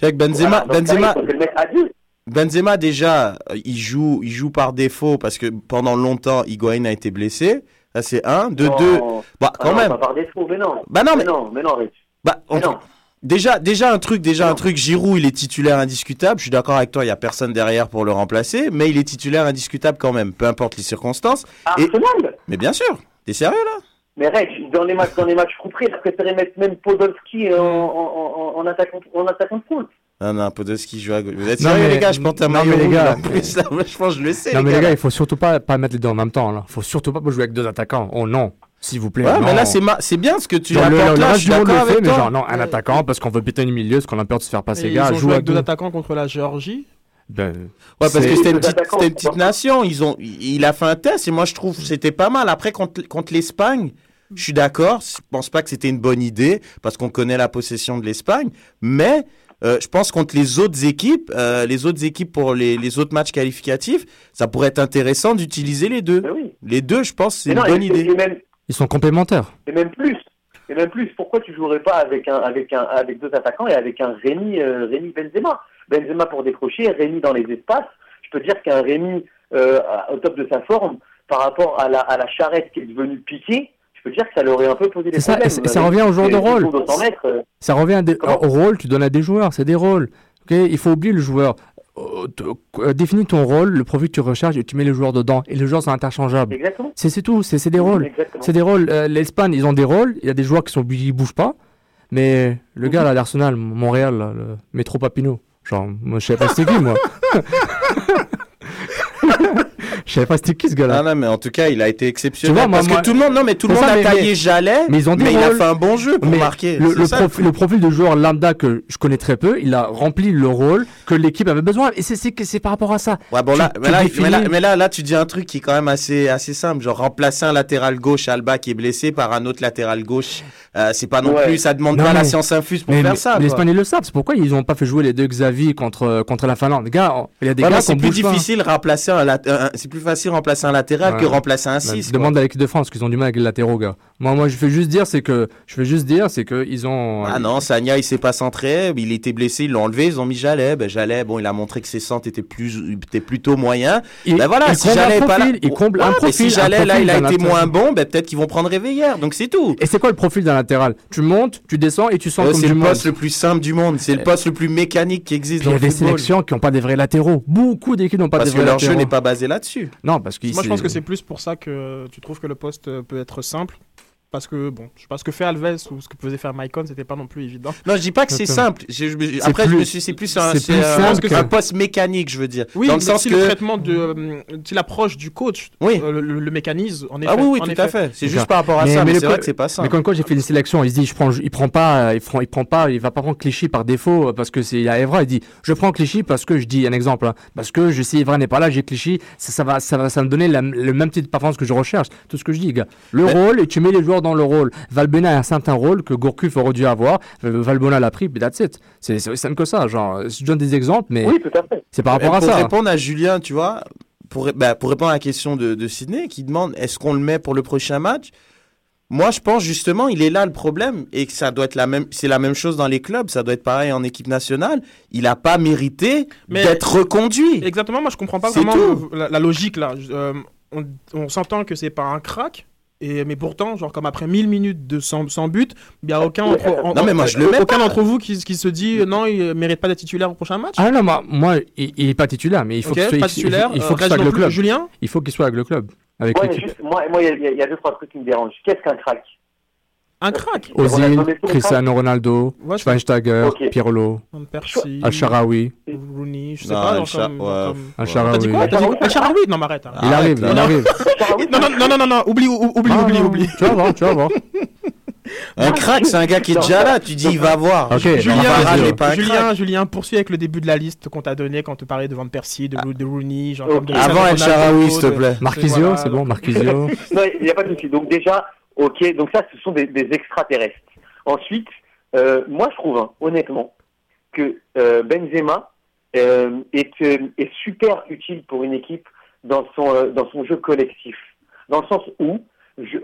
Speaker 6: C'est Benzema,
Speaker 11: Voilà,
Speaker 6: Benzema,
Speaker 11: le.
Speaker 6: Benzema déjà, euh, il joue, il joue par défaut parce que pendant longtemps, Higuain a été blessé. Ça c'est un. De
Speaker 11: Non.
Speaker 6: deux, bah
Speaker 11: Ah
Speaker 6: quand
Speaker 11: non,
Speaker 6: même.
Speaker 11: Pas par défaut, mais non.
Speaker 6: Bah non, mais-
Speaker 11: non, mais non, Rich.
Speaker 6: Bah,
Speaker 11: Mais
Speaker 6: on-
Speaker 11: non.
Speaker 6: Déjà, déjà un truc, déjà un truc. Giroud, il est titulaire indiscutable. Je suis d'accord avec toi. Il y a personne derrière pour le remplacer, mais il est titulaire indiscutable quand même, peu importe les circonstances. Et-
Speaker 11: Arsenal?
Speaker 6: Mais bien sûr. T'es sérieux là?
Speaker 11: Mais Rich, dans les matchs, dans les matchs couperés, il a préféré mettre même Podolski en, en, en, en attaquant, en attaquant de pointe.
Speaker 6: Non, non, Podolski joue à gauche. Vous êtes
Speaker 5: Non,
Speaker 6: sérieux
Speaker 5: mais-
Speaker 6: les gars Je porte un
Speaker 5: non,
Speaker 6: maillot
Speaker 5: mais les gars-
Speaker 6: plus, là, je pense que je le sais.
Speaker 5: Non, mais les
Speaker 6: gars.
Speaker 5: il faut surtout pas, pas mettre les deux en même temps. Là. faut surtout pas jouer avec deux attaquants. Oh non, s'il vous plaît.
Speaker 6: Ouais,
Speaker 5: non.
Speaker 6: mais là, c'est ma- c'est bien ce que tu apportes
Speaker 5: le
Speaker 6: là, je suis d'accord
Speaker 5: fait,
Speaker 6: avec
Speaker 5: mais genre, non, un attaquant parce qu'on veut péter une milieu, parce qu'on a peur de se faire passer.
Speaker 8: Et
Speaker 5: gars,
Speaker 8: ils ont joué avec deux attaquants contre la Géorgie.
Speaker 5: Ben,
Speaker 6: Ouais, parce que
Speaker 5: c'est-
Speaker 6: c'était une petite,
Speaker 11: attaquants,
Speaker 6: c'était une petite
Speaker 11: pourquoi
Speaker 6: nation. Ils ont, il a fait un test et moi je trouve que c'était pas mal. Après contre, contre l'Espagne, je suis d'accord. Je pense pas que c'était une bonne idée parce qu'on connaît la possession de l'Espagne, mais euh, je pense contre les autres équipes, euh, les autres équipes pour les, les autres matchs qualificatifs, ça pourrait être intéressant d'utiliser les deux.
Speaker 11: Oui.
Speaker 6: Les deux, je pense, c'est une
Speaker 11: non,
Speaker 6: bonne
Speaker 11: et-
Speaker 6: idée.
Speaker 11: Et même,
Speaker 5: Ils sont complémentaires.
Speaker 11: et même plus. Et même plus, pourquoi tu jouerais pas avec un, avec un, avec deux attaquants et avec un Rémi, euh, Rémi Benzema? Benzema pour décrocher, Rémi dans les espaces. Je peux dire qu'un Rémi euh, au top de sa forme, par rapport à la, à la charrette qui est devenue piquée, je peux dire que ça leur aurait un peu posé des
Speaker 5: ça,
Speaker 11: problèmes.
Speaker 5: et ça revient au joueur de rôle.
Speaker 11: tours de 100 mètres, euh,
Speaker 5: Ça revient des- au rôle, tu donnes à des joueurs, c'est des rôles. Il faut oublier le joueur. Euh, euh, définis ton rôle, le profil que tu recherches et tu mets les joueurs dedans. Et les joueurs sont interchangeables.
Speaker 11: Exactement.
Speaker 5: C'est tout, c'est des rôles. C'est des rôles. Euh, L'Espagne, ils ont des rôles. Il y a des joueurs qui sont ils bougent pas. Mais le gars là, l'Arsenal, Montréal, là, le métro Papineau. Genre, moi je savais pas c'était qui moi. Je savais pas c'était qui ce gars-là.
Speaker 6: Ah non, mais en tout cas, il a été exceptionnel.
Speaker 5: Tu vois, moi-
Speaker 6: parce
Speaker 5: moi-
Speaker 6: que tout le monde, non, mais tout le monde
Speaker 5: ça,
Speaker 6: a
Speaker 5: mais-
Speaker 6: taillé
Speaker 5: mais-
Speaker 6: Jalais,
Speaker 5: mais ils ont
Speaker 6: mais il a fait un bon jeu pour
Speaker 5: Mais
Speaker 6: marquer.
Speaker 5: Le, le
Speaker 6: ça,
Speaker 5: le profil de joueur lambda que je connais très peu, il a rempli le rôle que l'équipe avait besoin. Et c'est- c'est que c'est par rapport à ça.
Speaker 6: Ouais, bon,
Speaker 5: Tu-
Speaker 6: là,
Speaker 5: tu
Speaker 6: mais, là,
Speaker 5: définis-
Speaker 6: là, mais là, là, tu dis un truc qui est quand même assez, assez simple. Genre, remplacer un latéral gauche, Alba, qui est blessé, par un autre latéral gauche, euh, c'est pas non
Speaker 11: Ouais.
Speaker 6: plus, ça demande
Speaker 5: Non,
Speaker 6: pas la science infuse pour
Speaker 5: mais,
Speaker 6: faire
Speaker 5: mais-
Speaker 6: ça.
Speaker 5: l'Espagne, ils le savent. C'est pourquoi ils n'ont pas fait jouer les deux Xavi contre, contre la Finlande. Les gars, il y a des gars
Speaker 6: c'est plus difficile remplacer un, lat- un- c'est plus facile remplacer un latéral que
Speaker 5: Ouais.
Speaker 6: remplacer un
Speaker 5: Bah,
Speaker 6: 6.
Speaker 5: demande à l'équipe de France qu'ils ont du mal avec les latéraux, gars. Moi, moi, je fais juste dire, c'est que, je fais juste dire, c'est que ils ont.
Speaker 6: Ah non, Sagna, il s'est pas centré, il était blessé, ils l'ont enlevé, ils ont mis Jalais. Ben, Jalais, bon, il a montré que ses centres étaient, plus, étaient plutôt moyens.
Speaker 5: Il-
Speaker 6: ben voilà,
Speaker 5: il
Speaker 6: si
Speaker 5: un
Speaker 6: pas là.
Speaker 5: profil, il comble un
Speaker 6: Ouais, mais
Speaker 5: profil,
Speaker 6: si
Speaker 5: un
Speaker 6: Jalais, là, il a été moins bon, ben, peut-être qu'ils vont prendre Réveillère. Donc c'est tout.
Speaker 5: Et c'est quoi le profil d'un latéral? Tu montes, tu descends et tu sens
Speaker 6: Euh,
Speaker 5: comme
Speaker 6: c'est le
Speaker 5: monde.
Speaker 6: poste le plus simple du monde. C'est le poste le plus mécanique qui existe
Speaker 5: Il y a
Speaker 6: le
Speaker 5: des
Speaker 6: football.
Speaker 5: sélections qui n'ont pas des vrais latéraux. Beaucoup d'équipes n'ont pas
Speaker 6: Parce
Speaker 5: des
Speaker 6: que
Speaker 5: vrais
Speaker 6: leur jeu
Speaker 5: latéraux.
Speaker 6: n'est pas basé là-dessus.
Speaker 5: Non, parce que
Speaker 8: Moi, je pense que c'est plus pour ça que tu trouves que le poste euh, peut être simple. Parce que bon, je sais pas ce que fait Alves ou ce que faisait faire Maicon, c'était pas non plus évident.
Speaker 6: Non, je dis pas que c'est simple. Je- je- je- après, je me suis, c'est plus un,
Speaker 8: plus
Speaker 6: un-
Speaker 8: simple que-
Speaker 6: un poste mécanique, je veux dire.
Speaker 8: Oui,
Speaker 6: dans le
Speaker 8: mais
Speaker 6: sens
Speaker 8: si
Speaker 6: que
Speaker 8: le traitement de, euh, si l'approche du coach, euh, le, le mécanisme, en effet.
Speaker 6: Ah oui, oui, tout
Speaker 8: effet.
Speaker 6: à fait. C'est juste par rapport à ça, mais,
Speaker 5: le
Speaker 6: c'est vrai que c'est pas ça.
Speaker 5: Mais quand, quand j'ai fait une sélection, il se dit, je prends, il prend pas, euh, il prend, il prend pas, il va pas prendre Clichy par défaut euh, parce que c'est il y a Evra. Il dit, je prends Clichy parce que je dis un exemple, hein, parce que je sais Evra n'est pas là, j'ai Clichy, ça, ça va, ça va, ça me donner la, le même type de performance que je recherche. Tout ce que je dis, gars. Le
Speaker 6: Mais-
Speaker 5: rôle et tu mets les joueurs dans le rôle. Valbuena a un certain rôle que Gourcuff aurait dû avoir. Valbuena l'a pris, puis that's it. C'est aussi simple que ça. Genre, je donne des exemples, mais
Speaker 11: Oui, tout à fait.
Speaker 5: c'est par rapport à
Speaker 6: pour
Speaker 5: ça.
Speaker 6: répondre à Julien, tu vois, pour, bah, pour répondre à la question de, de Sydney, qui demande est-ce qu'on le met pour le prochain match? Moi, je pense justement, il est là le problème et que ça doit être la même. C'est la même chose dans les clubs, ça doit être pareil en équipe nationale. Il n'a pas mérité
Speaker 8: Mais-
Speaker 6: d'être reconduit.
Speaker 8: Exactement, moi je comprends pas
Speaker 6: C'est
Speaker 8: vraiment la, la logique là. Euh, on on s'entend que c'est pas un crack. Et, mais pourtant, genre comme après 1000 minutes de sans, sans but, il n'y a aucun d'entre en-
Speaker 6: Non, mais moi, je le
Speaker 8: euh,
Speaker 6: mets
Speaker 8: aucun
Speaker 6: pas.
Speaker 8: d'entre vous qui, qui se dit euh, non, il mérite pas d'être titulaire au prochain match?
Speaker 5: Ah non, moi, moi il, il est pas titulaire, mais il faut qu'il soit,
Speaker 8: pas
Speaker 5: il- il-
Speaker 8: titulaire,
Speaker 5: il faut
Speaker 8: euh,
Speaker 5: qu'il soit avec le club.
Speaker 8: Julien?
Speaker 5: Il faut qu'il soit avec le club, avec
Speaker 11: Ouais, mais
Speaker 5: l'équipe.
Speaker 11: juste, moi, y, y il y a deux, trois trucs qui me dérangent. Qu'est-ce qu'un crack?
Speaker 8: Un crack
Speaker 5: Ozil, Cristiano Ronaldo,
Speaker 8: Ouais, je-
Speaker 5: Schweinsteiger,
Speaker 11: Ok.
Speaker 5: Pirlo,
Speaker 8: Van Persie,
Speaker 5: Al-Sharawi.
Speaker 8: Rooney, je sais
Speaker 6: Non,
Speaker 8: pas. genre
Speaker 6: Al-Sha-
Speaker 8: comme-
Speaker 6: ouais,
Speaker 8: comme-
Speaker 5: Al-Sharawi.
Speaker 8: T'as dit quoi? T'as dit quoi Al-Sharawi Non, mais arrête. arrête.
Speaker 5: Il arrive, il arrive.
Speaker 8: Non, non, non, non, non, non, oublie, ou- oublie,
Speaker 5: Ah,
Speaker 8: oublie,
Speaker 5: non,
Speaker 8: oublie.
Speaker 5: Tu vas voir, tu vas voir.
Speaker 6: Un crack, c'est un gars qui est déjà là. Tu dis, il va voir. Julien, pas
Speaker 8: Julien. Julien, poursuis avec le début de la liste qu'on t'a donné quand tu parlais de Van Persie, de, de Rooney, genre de
Speaker 6: Avant El
Speaker 8: Ronaldo,
Speaker 6: s'il te plaît.
Speaker 5: Marquisio,
Speaker 8: voilà,
Speaker 5: c'est bon, Marquisio.
Speaker 11: Non, il n'y a pas de souci. Donc déjà, ok, donc ça, ce sont des, extraterrestres. Ensuite, euh, moi, je trouve, hein, honnêtement, que euh, Benzema euh, est, super utile pour une équipe dans son, jeu collectif. Dans le sens où,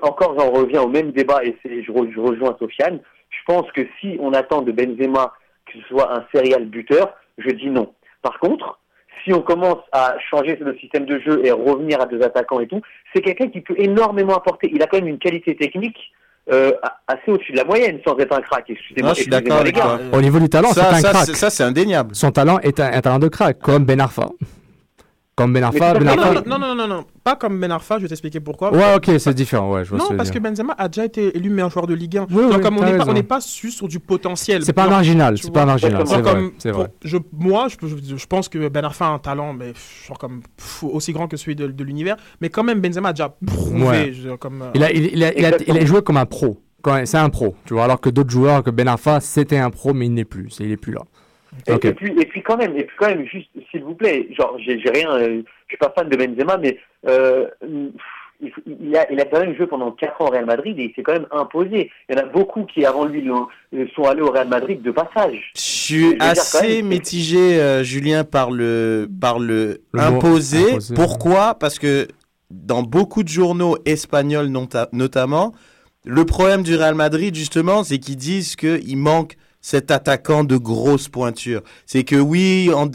Speaker 11: encore j'en reviens au même débat et je rejoins Sofiane, je pense que si on attend de Benzema que ce soit un serial buteur, je dis non. Par contre, si on commence à changer le système de jeu et revenir à deux attaquants et tout, c'est quelqu'un qui peut énormément apporter. Il a quand même une qualité technique euh, assez au-dessus de la moyenne sans être un crack. Excusez-moi,
Speaker 6: je suis d'accord
Speaker 11: les
Speaker 6: avec
Speaker 11: gars.
Speaker 6: toi.
Speaker 5: Au niveau du talent, c'est un crack.
Speaker 6: c'est- ça, c'est indéniable.
Speaker 5: Son talent est un, un talent de crack, comme Ben Arfa. Comme Ben Arfa,
Speaker 8: Non,
Speaker 5: Ben
Speaker 8: non,
Speaker 5: Arfa.
Speaker 8: non, non, non, non, non, pas comme Ben Arfa, je vais t'expliquer pourquoi.
Speaker 5: Ouais, ok, c'est différent, ouais, je vois
Speaker 8: Non, parce que. Benzema a déjà été élu meilleur joueur de Ligue 1.
Speaker 5: Oui,
Speaker 8: Genre,
Speaker 5: oui,
Speaker 8: comme on n'est pas, n'est su sur du potentiel.
Speaker 5: C'est pas marginal, c'est pas marginal, c'est vrai,
Speaker 8: je, moi, je, je, je pense que Ben Arfa a un talent, mais genre comme pff, aussi grand que celui de, de l'univers. Mais quand même, Benzema a déjà prouvé.
Speaker 5: Ouais.
Speaker 8: je- comme, euh,
Speaker 5: Il a, il, il a, il a, il a joué comme un pro. C'est un pro, tu vois. Alors que d'autres joueurs, que Ben Arfa, c'était un pro, mais il n'est plus. Il est plus là.
Speaker 11: Et, puis, et puis quand même, et puis quand même, juste, s'il vous plaît, genre, j'ai rien, euh, je suis pas fan de Benzema, mais euh, il, il a, il a quand même joué pendant 4 ans au Real Madrid et il s'est quand même imposé. Il y en a beaucoup qui, avant lui, euh, sont allés au Real Madrid de passage.
Speaker 6: Je suis assez
Speaker 11: même,
Speaker 6: mitigé, euh, Julien, par le, par le, imposé.
Speaker 5: imposé.
Speaker 6: Pourquoi? Parce que dans beaucoup de journaux espagnols nota- notamment, le problème du Real Madrid, justement, c'est qu'ils disent qu'il manque cet attaquant de grosse pointure. C'est que oui, en,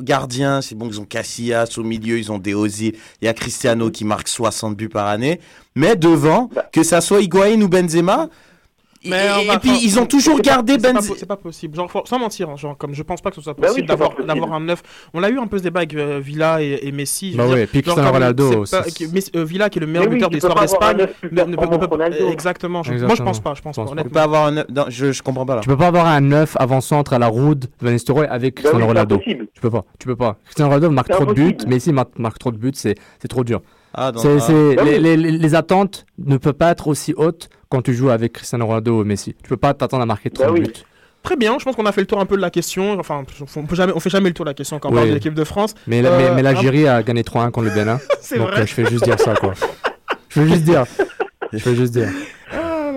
Speaker 6: gardien, c'est bon, ils ont Casillas au milieu, ils ont des Ozil, il y a Cristiano qui marque 60 buts par année. Mais devant,
Speaker 11: Bah.
Speaker 6: que ça soit Higuain ou Benzema,
Speaker 8: Mais
Speaker 6: et,
Speaker 8: on va-
Speaker 6: et puis ils ont toujours gardé Benzema.
Speaker 8: C'est pas possible. Genre, faut- sans mentir, hein, genre, comme je pense pas que ce soit
Speaker 11: Bah oui,
Speaker 8: possible d'avoir un neuf. On a eu un peu ce débat avec euh, Villa et, et Messi.
Speaker 5: Bah et puis Cristiano Ronaldo,
Speaker 8: pas- Messi- euh, Villa qui est le meilleur
Speaker 11: oui,
Speaker 8: buteur de l'histoire d'Espagne. Exactement. je- Moi, je pense pas. Je pense pas.
Speaker 5: pense
Speaker 6: On peut
Speaker 8: honnêtement.
Speaker 6: pas avoir un. non, je, je comprends pas là.
Speaker 5: Tu peux pas avoir un 9 avant-centre à la Roud, Van Nistelrooy avec
Speaker 11: Bah
Speaker 5: Cristiano
Speaker 11: oui, c'est
Speaker 5: Ronaldo. Tu peux pas, tu peux pas. Cristiano Ronaldo marque trop de buts, ici marque, marque trop de buts, c'est trop dur.
Speaker 6: Ah, ah.
Speaker 11: Bah
Speaker 5: les,
Speaker 11: oui.
Speaker 5: les- les- les attentes ne peuvent pas être aussi hautes quand tu joues avec Cristiano Ronaldo ou Messi. Tu peux pas t'attendre à marquer trop
Speaker 11: Bah
Speaker 5: de
Speaker 11: oui.
Speaker 5: buts.
Speaker 8: Très bien, je pense qu'on a fait le tour un peu de la question. Enfin, on peut jamais, on fait jamais le tour de la question quand on
Speaker 5: Oui.
Speaker 8: parle de l'équipe de France.
Speaker 5: Mais,
Speaker 8: Euh,
Speaker 5: mais, mais
Speaker 8: un-
Speaker 5: l'Algérie a gagné 3-1 contre le Bénin. Donc
Speaker 8: vrai.
Speaker 5: euh, je fais juste dire ça, quoi. Je veux juste dire. Je veux juste dire.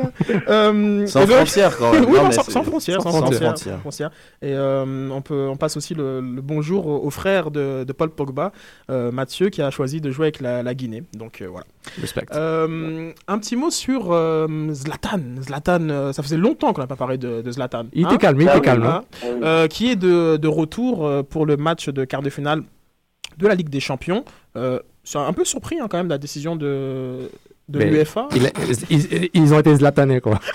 Speaker 8: Euh,
Speaker 6: Sans
Speaker 8: donc-
Speaker 6: frontières, quand même.
Speaker 8: oui,
Speaker 6: Non,
Speaker 8: sans, frontières, sans,
Speaker 6: sans
Speaker 8: frontières,
Speaker 6: frontières.
Speaker 8: sans frontières. Et euh, on, peut, on passe aussi le, le bonjour au, au frère de, de Paul Pogba, euh, Mathieu, qui a choisi de jouer avec la, la Guinée. Donc euh, voilà.
Speaker 5: Respect.
Speaker 8: Euh, un petit mot sur euh, Zlatan. Zlatan, ça faisait longtemps qu'on n'a pas parlé de, de Zlatan.
Speaker 5: Il
Speaker 8: Hein
Speaker 5: était calme, il était calme.
Speaker 8: Hein
Speaker 5: hein.
Speaker 8: Euh, qui est de, de retour pour le match de quart de finale de la Ligue des Champions. Euh, c'est un peu surpris hein, quand même de la décision de, de
Speaker 5: Mais
Speaker 8: l'UEFA.
Speaker 5: il a- ils, ils ont été zlatanés, quoi.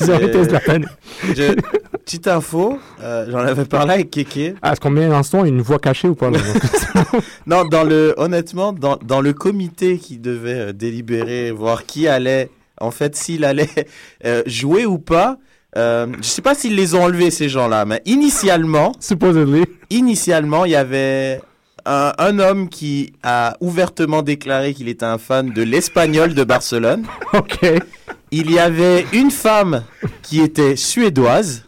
Speaker 5: Ils ont été zlatanés.
Speaker 6: Je- Petite info, euh, j'en avais parlé avec Kéké.
Speaker 5: Ah, est-ce qu'on met un son, une voix cachée ou pas là
Speaker 6: Non, dans le, honnêtement, dans, dans le comité qui devait euh, délibérer, voir qui allait en fait, s'il allait euh, jouer ou pas. Euh, je sais pas s'ils les ont enlevés, ces gens-là, mais initialement,
Speaker 5: Supposedly.
Speaker 6: initialement, il y avait un, un homme qui a ouvertement déclaré qu'il était un fan de l'Espagnol de Barcelone.
Speaker 5: Ok.
Speaker 6: Il y avait une femme qui était suédoise.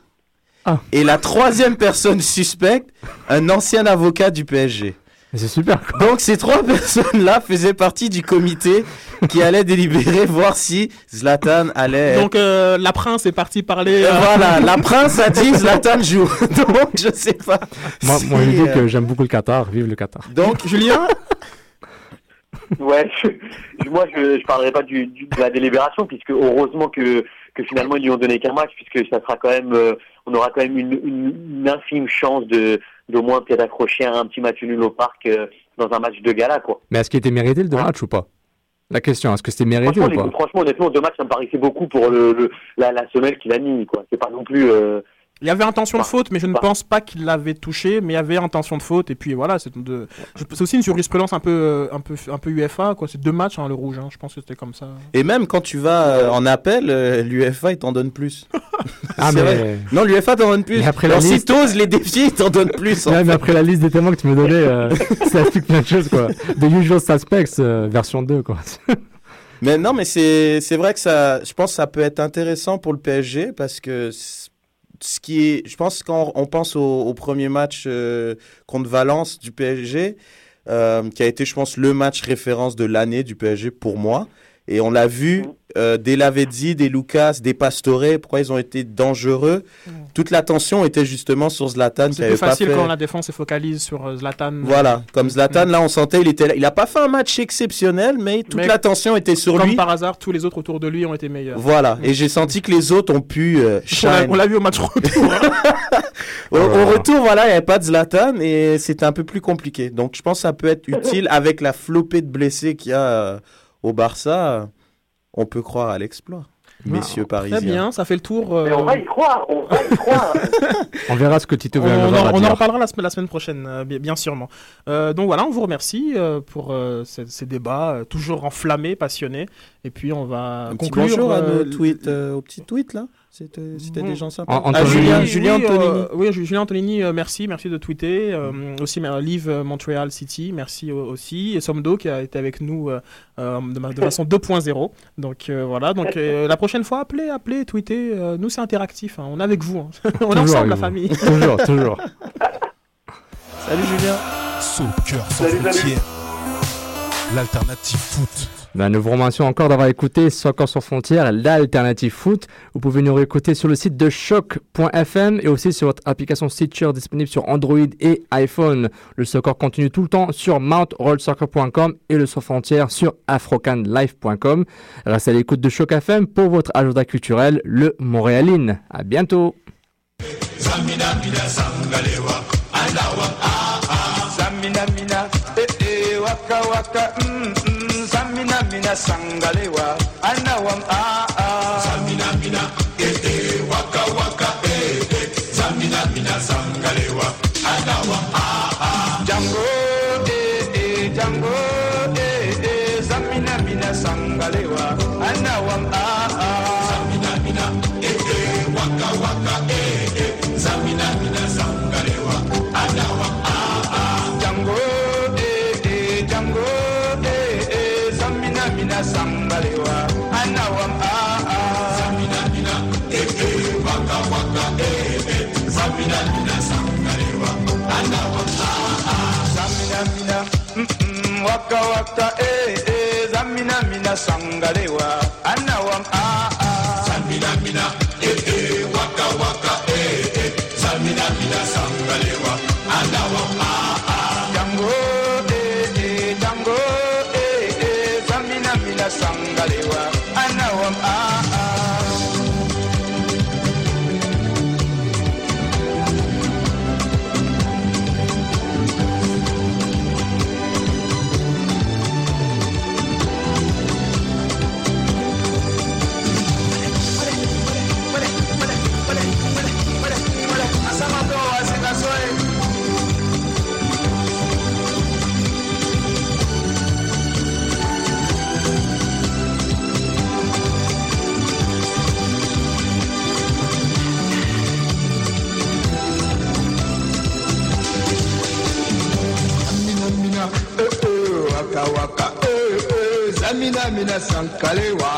Speaker 5: Ah.
Speaker 6: Et la troisième personne suspecte, un ancien avocat du PSG.
Speaker 5: C'est super.
Speaker 6: Donc ces trois personnes-là faisaient partie du comité qui allait délibérer, voir si Zlatan allait...
Speaker 8: Donc euh, la prince est partie parler. euh,
Speaker 6: Voilà, la prince a dit Zlatan joue. Donc je sais pas.
Speaker 5: Moi,
Speaker 6: si,
Speaker 5: moi je dis
Speaker 6: euh,
Speaker 5: que j'aime beaucoup le Qatar. Vive le Qatar.
Speaker 6: Donc
Speaker 8: Julien?
Speaker 11: Ouais, je- moi je je parlerai pas du, du- de la délibération puisque heureusement que que finalement ils lui ont donné qu'un match puisque ça sera quand même euh, on aura quand même une, une, une infime chance de d'au moins peut-être accrocher un petit match nul au parc euh, dans un match de gala quoi.
Speaker 5: Mais est-ce qu'il était mérité le deux matchs ou pas? La question, est-ce que c'était mérité
Speaker 11: Franchement,
Speaker 5: ou
Speaker 11: les-
Speaker 5: pas
Speaker 11: franchement, honnêtement, deux matchs ça me paraissait beaucoup pour le, le- la, la semelle qu'il a mis quoi. C'est pas non plus euh,
Speaker 8: Il y avait intention de faute, mais je ne pense pas qu'il l'avait touché, mais il y avait intention de faute, et puis voilà, c'est de... aussi une jurisprudence un peu, euh, un peu, un peu UFA, quoi. C'est deux matchs, hein, le rouge, hein. je pense que c'était comme ça.
Speaker 6: Et même quand tu vas euh, en appel, euh, l'UFA il t'en donne plus.
Speaker 5: Ah, mais-
Speaker 6: vrai. Non, l'UFA t'en donne plus.
Speaker 5: Mais après la
Speaker 6: Alors, si
Speaker 5: liste-
Speaker 6: t'oses les défier, il t'en donne plus. en
Speaker 5: Ouais, mais après la liste des témoins que tu me donnais, euh, ça explique plein de choses, quoi. The Usual Suspects, euh, version 2, quoi.
Speaker 6: Mais non, mais c'est c'est vrai que ça, je pense que ça peut être intéressant pour le PSG parce que ce qui est, je pense quand on pense au, premier match euh, contre Valence du PSG, euh, qui a été, je pense, le match référence de l'année du PSG pour moi. Et on l'a vu, euh, des Lavezzi, des Lucas, des Pastore, pourquoi ils ont été dangereux. Toute l'attention était justement sur Zlatan
Speaker 8: C'est
Speaker 6: avait
Speaker 8: plus
Speaker 6: pas
Speaker 8: facile
Speaker 6: fait...
Speaker 8: quand la défense se focalise sur euh, Zlatan.
Speaker 6: Voilà, comme Zlatan, là, on sentait, il était là. Il a pas fait un match exceptionnel, mais toute l'attention était sur
Speaker 8: Comme
Speaker 6: lui.
Speaker 8: par hasard, tous les autres autour de lui ont été meilleurs.
Speaker 6: Voilà, et j'ai senti que les autres ont pu euh,
Speaker 8: On l'a-
Speaker 6: shine.
Speaker 8: on l'a vu au match retour. hein.
Speaker 6: Au, au retour, voilà, il n'y avait pas de Zlatan et c'était un peu plus compliqué. Donc je pense que ça peut être utile avec la flopée de blessés qu'il y a euh, au Barça. On peut croire à l'exploit, messieurs parisiens.
Speaker 8: Très bien, ça fait le tour. euh,
Speaker 11: Mais on va y croire, on va y croire.
Speaker 5: On verra ce que Tito
Speaker 8: On, en,
Speaker 5: va
Speaker 8: on en reparlera la, semaine- la semaine prochaine, euh, bien, bien sûrement. Euh, donc voilà, on vous remercie euh, pour euh, ces, ces débats euh, toujours enflammés, passionnés. Et puis on va
Speaker 6: Un petit
Speaker 8: conclure.
Speaker 6: bonjour à nos tweets, euh, aux petits tweets là. C'était des gens sympas. Ah. Julien,
Speaker 8: oui,
Speaker 6: Julien
Speaker 8: oui,
Speaker 6: Antonini.
Speaker 8: euh, oui, Julien Antonini, euh, merci, merci de tweeter. Euh, aussi, euh, Live euh, Montreal City, merci au- aussi. Et Somdo qui a été avec nous euh, euh, de, ma- de façon 2.0. Donc euh, voilà, donc euh, la prochaine fois, appelez, appelez, tweetez. Euh, nous, c'est interactif, hein, on est avec vous. hein. on est ensemble,
Speaker 5: avec
Speaker 8: la
Speaker 5: vous.
Speaker 8: famille.
Speaker 5: Toujours, toujours.
Speaker 6: Salut Julien.
Speaker 4: Sans
Speaker 11: Salut, salut.
Speaker 4: frontières. L'alternative foot.
Speaker 5: Ben, nous vous remercions encore d'avoir écouté Soccer sans frontières, l'alternative foot. Vous pouvez nous réécouter sur le site de choc.fm et aussi sur votre application Stitcher disponible sur Android et iPhone. Le soccer continue tout le temps sur mountrollsoccer.com et le sans frontières sur afrocanlife.com. Restez à l'écoute de Choc FM pour votre agenda culturel, le Montréaline. À bientôt.
Speaker 1: Waka waka mm sangalewa anawam ah ah waka waka eh eh Zamina mina sangalewa zamina mina
Speaker 10: sankalewa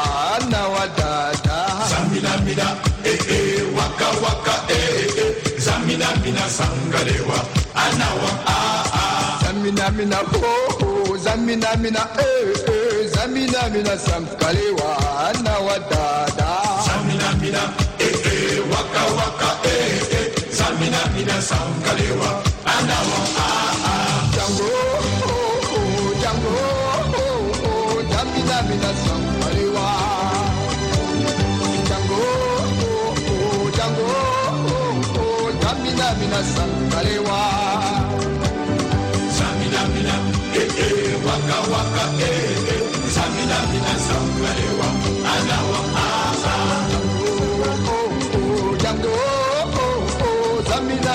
Speaker 10: na wadada
Speaker 12: zamina mina eh eh waka waka eh eh zamina mina sangalewa anawa ah ah
Speaker 10: zamina mina ho ho. Zamina mina eh eh. Zamina mina sankalewa na wadada
Speaker 12: zamina mina eh eh waka waka eh eh. Zamina mina sangalewa anawa ah ah
Speaker 10: zamina mina sankalewa zamina mina
Speaker 12: eh eh waka waka eh eh zamina mina sangalewa anawa ah ah
Speaker 10: jango zamina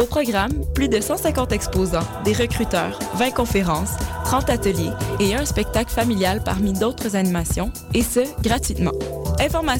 Speaker 2: Au programme, plus de 150 exposants, des recruteurs, 20 conférences, 30 ateliers et un spectacle familial parmi d'autres animations, et ce, gratuitement. Informations